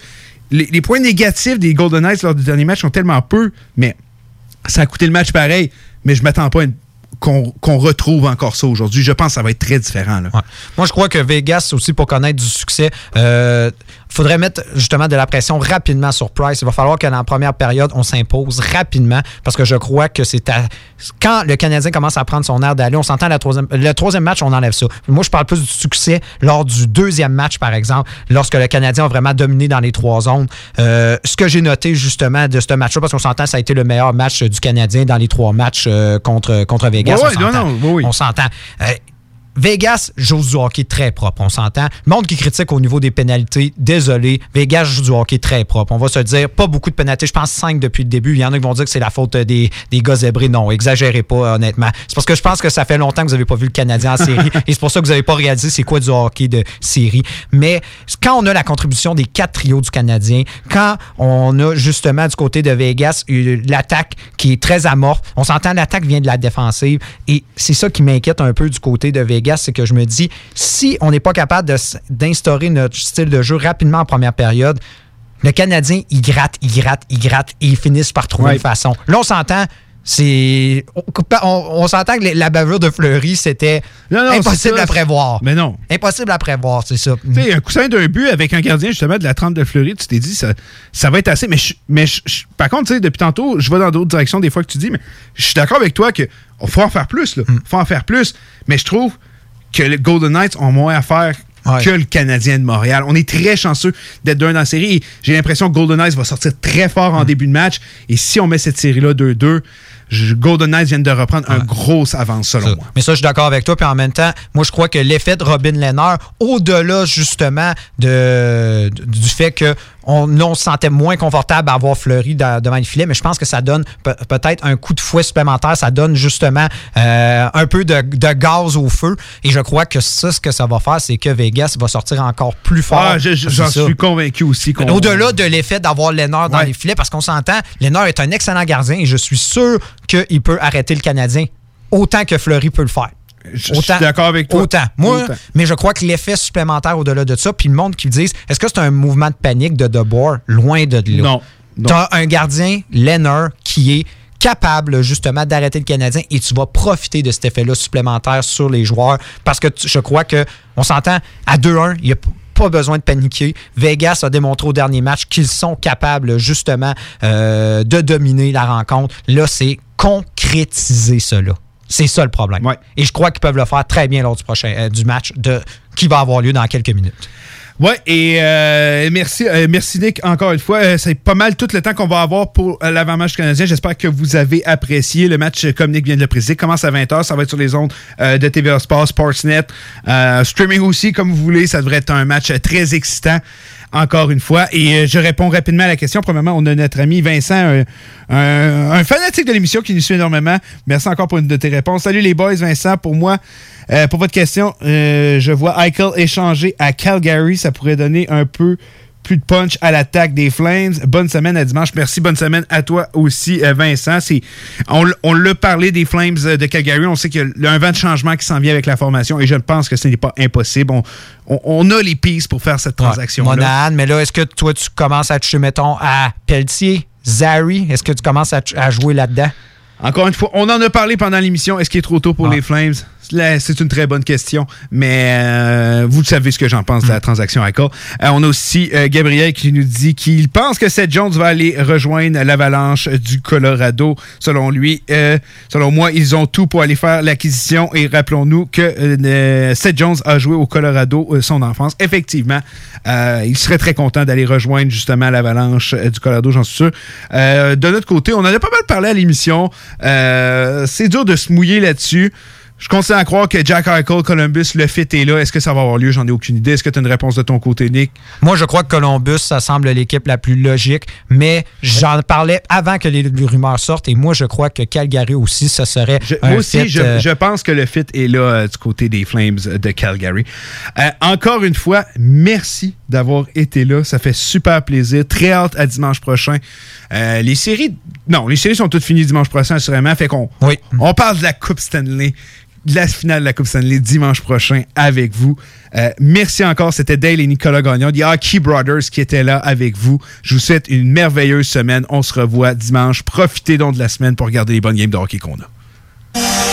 les, points négatifs des Golden Knights lors du dernier match sont tellement peu, mais ça a coûté le match pareil, mais je m'attends pas qu'on retrouve encore ça aujourd'hui. Je pense que ça va être très différent. Moi, je crois que Vegas, aussi, pour connaître du succès, il faudrait mettre justement de la pression rapidement sur Price. Il va falloir que dans la première période, on s'impose rapidement parce que je crois que c'est à... quand le Canadien commence à prendre son air d'aller, on s'entend la troisième... le troisième match, on enlève ça. Moi, je parle plus du succès lors du deuxième match, par exemple, lorsque le Canadien a vraiment dominé dans les trois zones. Euh, ce que j'ai noté justement de ce match-là, parce qu'on s'entend, ça a été le meilleur match du Canadien dans les trois matchs euh, contre, contre Vegas. Ouais, on ouais, non, s'entend. non, oui, oui. Euh, Vegas joue du hockey très propre, on s'entend. Le monde qui critique au niveau des pénalités, désolé, Vegas joue du hockey très propre. On va se dire, pas beaucoup de pénalités, je pense 5 depuis le début. Il y en a qui vont dire que c'est la faute des, des gars zébrés. Non, exagérez pas, honnêtement. C'est parce que je pense que ça fait longtemps que vous n'avez pas vu le Canadien en série et c'est pour ça que vous n'avez pas réalisé c'est quoi du hockey de série. Mais quand on a la contribution des quatre trios du Canadien, quand on a justement du côté de Vegas eu l'attaque qui est très amorphe, on s'entend l'attaque vient de la défensive et c'est ça qui m'inquiète un peu du côté de Vegas, c'est que je me dis si on n'est pas capable d'instaurer notre style de jeu rapidement en première période, le Canadien, il gratte, il gratte, il gratte et ils finissent par trouver une façon. Là, on s'entend, c'est. On, s'entend que la bavure de Fleury, c'était impossible à prévoir. Mais non. Impossible à prévoir, c'est ça. Tu sais, un coussin d'un but avec un gardien justement de la 30 de Fleury, tu t'es dit ça, ça va être assez. Mais, je- mais je- je- par contre, tu sais, depuis tantôt, je vais dans d'autres directions des fois que tu dis, mais je suis d'accord avec toi que on faut en faire plus. Là. faut en faire plus. Mais je trouve que les Golden Knights ont moins à faire que le Canadien de Montréal. On est très chanceux d'être d'un dans la série. Et J'ai l'impression que Golden Knights va sortir très fort en début de match. Et si on met cette série-là 2-2, je- Golden Knights viennent de reprendre un gros avance selon moi. Mais ça, je suis d'accord avec toi. Puis en même temps, moi, je crois que l'effet de Robin Lehner, au-delà justement de, du fait que on, on se sentait moins confortable à avoir Fleury devant le filet, mais je pense que ça donne pe- peut-être un coup de fouet supplémentaire. Ça donne justement euh, un peu de, de gaz au feu. Et je crois que ça, ce que ça va faire, c'est que Vegas va sortir encore plus fort. Ah, je- je- j'en ça. suis convaincu aussi. qu'on- Au-delà de l'effet d'avoir Lennard dans Ouais. les filets, parce qu'on s'entend, Lennard est un excellent gardien et je suis sûr qu'il peut arrêter le Canadien autant que Fleury peut le faire. Je- je suis d'accord avec toi. Autant. Moi, Autant. mais je crois que l'effet supplémentaire au-delà de ça, puis le monde qui me dise, est-ce que c'est un mouvement de panique de DeBoer? Loin de là? Non. Tu as un gardien, Lennard, qui est capable justement d'arrêter le Canadien et tu vas profiter de cet effet-là supplémentaire sur les joueurs parce que je crois que on s'entend à 2-1, il n'y a pas besoin de paniquer. Vegas a démontré au dernier match qu'ils sont capables justement euh, de dominer la rencontre. Là, c'est concrétiser cela. C'est ça le problème. Et je crois qu'ils peuvent le faire très bien lors du prochain euh, du match de, qui va avoir lieu dans quelques minutes. Ouais, et euh, merci, euh, merci Nick encore une fois. Euh, c'est pas mal tout le temps qu'on va avoir pour l'avant-match canadien. J'espère que vous avez apprécié le match comme Nick vient de le préciser. Commence à 20h, ça va être sur les ondes euh, de TVA Sport, Sportsnet, euh, streaming aussi comme vous voulez. Ça devrait être un match très excitant. Encore une fois. Et euh, je réponds rapidement à la question. Premièrement, on a notre ami Vincent, un, fanatique de l'émission qui nous suit énormément. Merci encore pour une de tes réponses. Salut les boys, Vincent. Pour moi, euh, pour votre question, euh, je vois Eichel échanger à Calgary. Ça pourrait donner un peu plus de punch à l'attaque des Flames. Bonne semaine à dimanche. Merci. Bonne semaine à toi aussi, euh, Vincent. On, l'a parlé des Flames euh, de Calgary. On sait qu'il y a un vent de changement qui s'en vient avec la formation et je pense que ce n'est pas impossible. On, on- on a les pistes pour faire cette transaction-là. Monahan, mais là, est-ce que toi, tu commences à toucher, mettons, à Pelletier, Zary? Est-ce que tu commences à, à jouer là-dedans? Encore une fois, on en a parlé pendant l'émission. Est-ce qu'il est trop tôt pour Ah. les Flames? C'est une très bonne question, mais euh, vous savez ce que j'en pense de Hmm. la transaction Eichel. Euh, on a aussi euh, Gabriel qui nous dit qu'il pense que Seth Jones va aller rejoindre l'avalanche du Colorado. Selon lui, euh, selon moi, ils ont tout pour aller faire l'acquisition. Et rappelons-nous que Seth Jones a joué au Colorado son enfance. Effectivement, il serait très content d'aller rejoindre justement l'avalanche du Colorado, j'en suis sûr. De notre côté, on en a pas mal parlé à l'émission. C'est dur de se mouiller là-dessus. Je continue à croire que Jack Eichel, Columbus, le fit est là. Est-ce que ça va avoir lieu? J'en ai aucune idée. Est-ce que tu as une réponse de ton côté, Nick? Moi, je crois que Columbus, ça semble l'équipe la plus logique, mais j'en parlais avant que les, les rumeurs sortent, et moi, je crois que Calgary aussi, ça serait un Moi aussi, fit, je, euh, je pense que le fit est là euh, du côté des Flames de Calgary. Euh, encore une fois, merci d'avoir été là. Ça fait super plaisir. Très hâte à dimanche prochain. Les séries, non, les séries sont toutes finies dimanche prochain, assurément. Fait qu'on on parle de la Coupe Stanley la finale de la Coupe Stanley dimanche prochain avec vous. Euh, merci encore. C'était Dale et Nicolas Gagnon, des Hockey Brothers, qui étaient là avec vous. Je vous souhaite une merveilleuse semaine. On se revoit dimanche. Profitez donc de la semaine pour regarder les bonnes games de hockey qu'on a.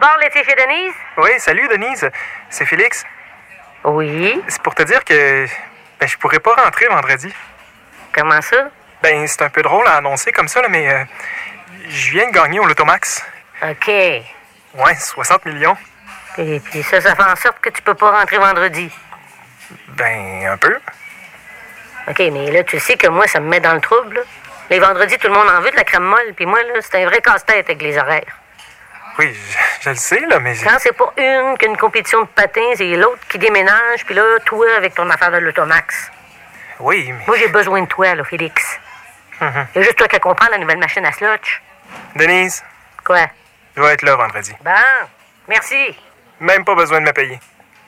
Au bar laitier chez Denise? Oui, salut Denise. C'est Félix. Oui. C'est pour te dire que ben, je pourrais pas rentrer vendredi. Comment ça? Ben, c'est un peu drôle à annoncer comme ça, là, mais euh, je viens de gagner au Lotomax. OK. Ouais, 60 millions. Et puis ça, ça fait en sorte que tu peux pas rentrer vendredi. Ben, un peu. OK, mais là, tu sais que moi, ça me met dans le trouble. là. Les vendredis, tout le monde en veut de la crème molle, puis moi, là, c'est un vrai casse-tête avec les horaires. Oui, je, je le sais, là, mais... Quand c'est pas une qu'une compétition de patins, c'est l'autre qui déménage, puis là, toi, avec ton affaire de l'automax. Oui, mais... Moi, j'ai besoin de toi, là, Félix. Mhm. Il y a juste toi qui comprends la nouvelle machine à slotch. Denise, Quoi? je vais être là vendredi. Bon, merci. Même pas besoin de me payer.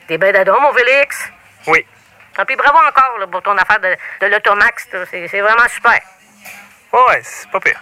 T'es ben d'adon, mon Félix? Oui. Tant pis, bravo encore là, pour ton affaire de, de l'automax. c'est vraiment super. Ouais, c'est pas pire.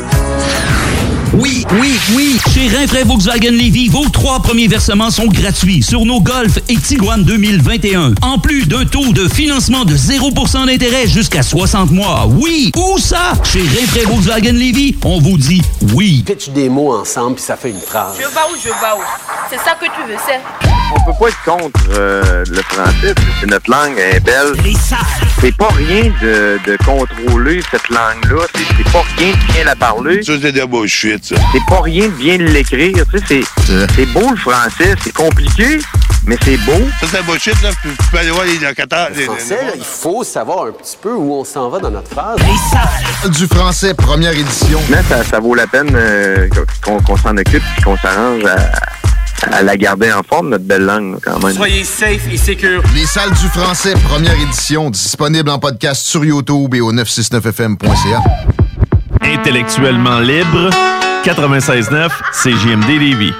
Oui, oui, oui. Chez Rinfraie Volkswagen Levy, vos trois premiers versements sont gratuits sur nos Golf et Tiguan 2021. En plus d'un taux de financement de 0% d'intérêt jusqu'à 60 mois. Oui, où ça? Chez Rinfraie Volkswagen Levy, on vous dit oui. Pitch des mots ensemble, puis ça fait une phrase. Je vais où, je vais où? C'est ça que tu veux, c'est? On peut pas être contre euh, le français, parce que c'est notre langue, elle est belle. C'est pas rien de, de contrôler cette langue-là. C'est pas rien de bien la parler. Ça, c'est de bullshit, ça. C'est pas rien de bien l'écrire. Tu sais, c'est c'est beau le français. C'est compliqué, mais c'est beau. Ça, c'est bullshit, là. Tu peux aller voir les locataires. Le français, là, il faut savoir un petit peu où on s'en va dans notre phrase. Du français, première édition. Mais ça, ça vaut la peine euh, qu'on qu'on s'en occupe et qu'on s'arrange à, à la garder en forme, notre belle langue, là, quand même. Soyez safe et secure. Les salles du français, première édition, disponible en podcast sur YouTube et au 969fm.ca. Intellectuellement libre, 96.9 CJMD Lévis.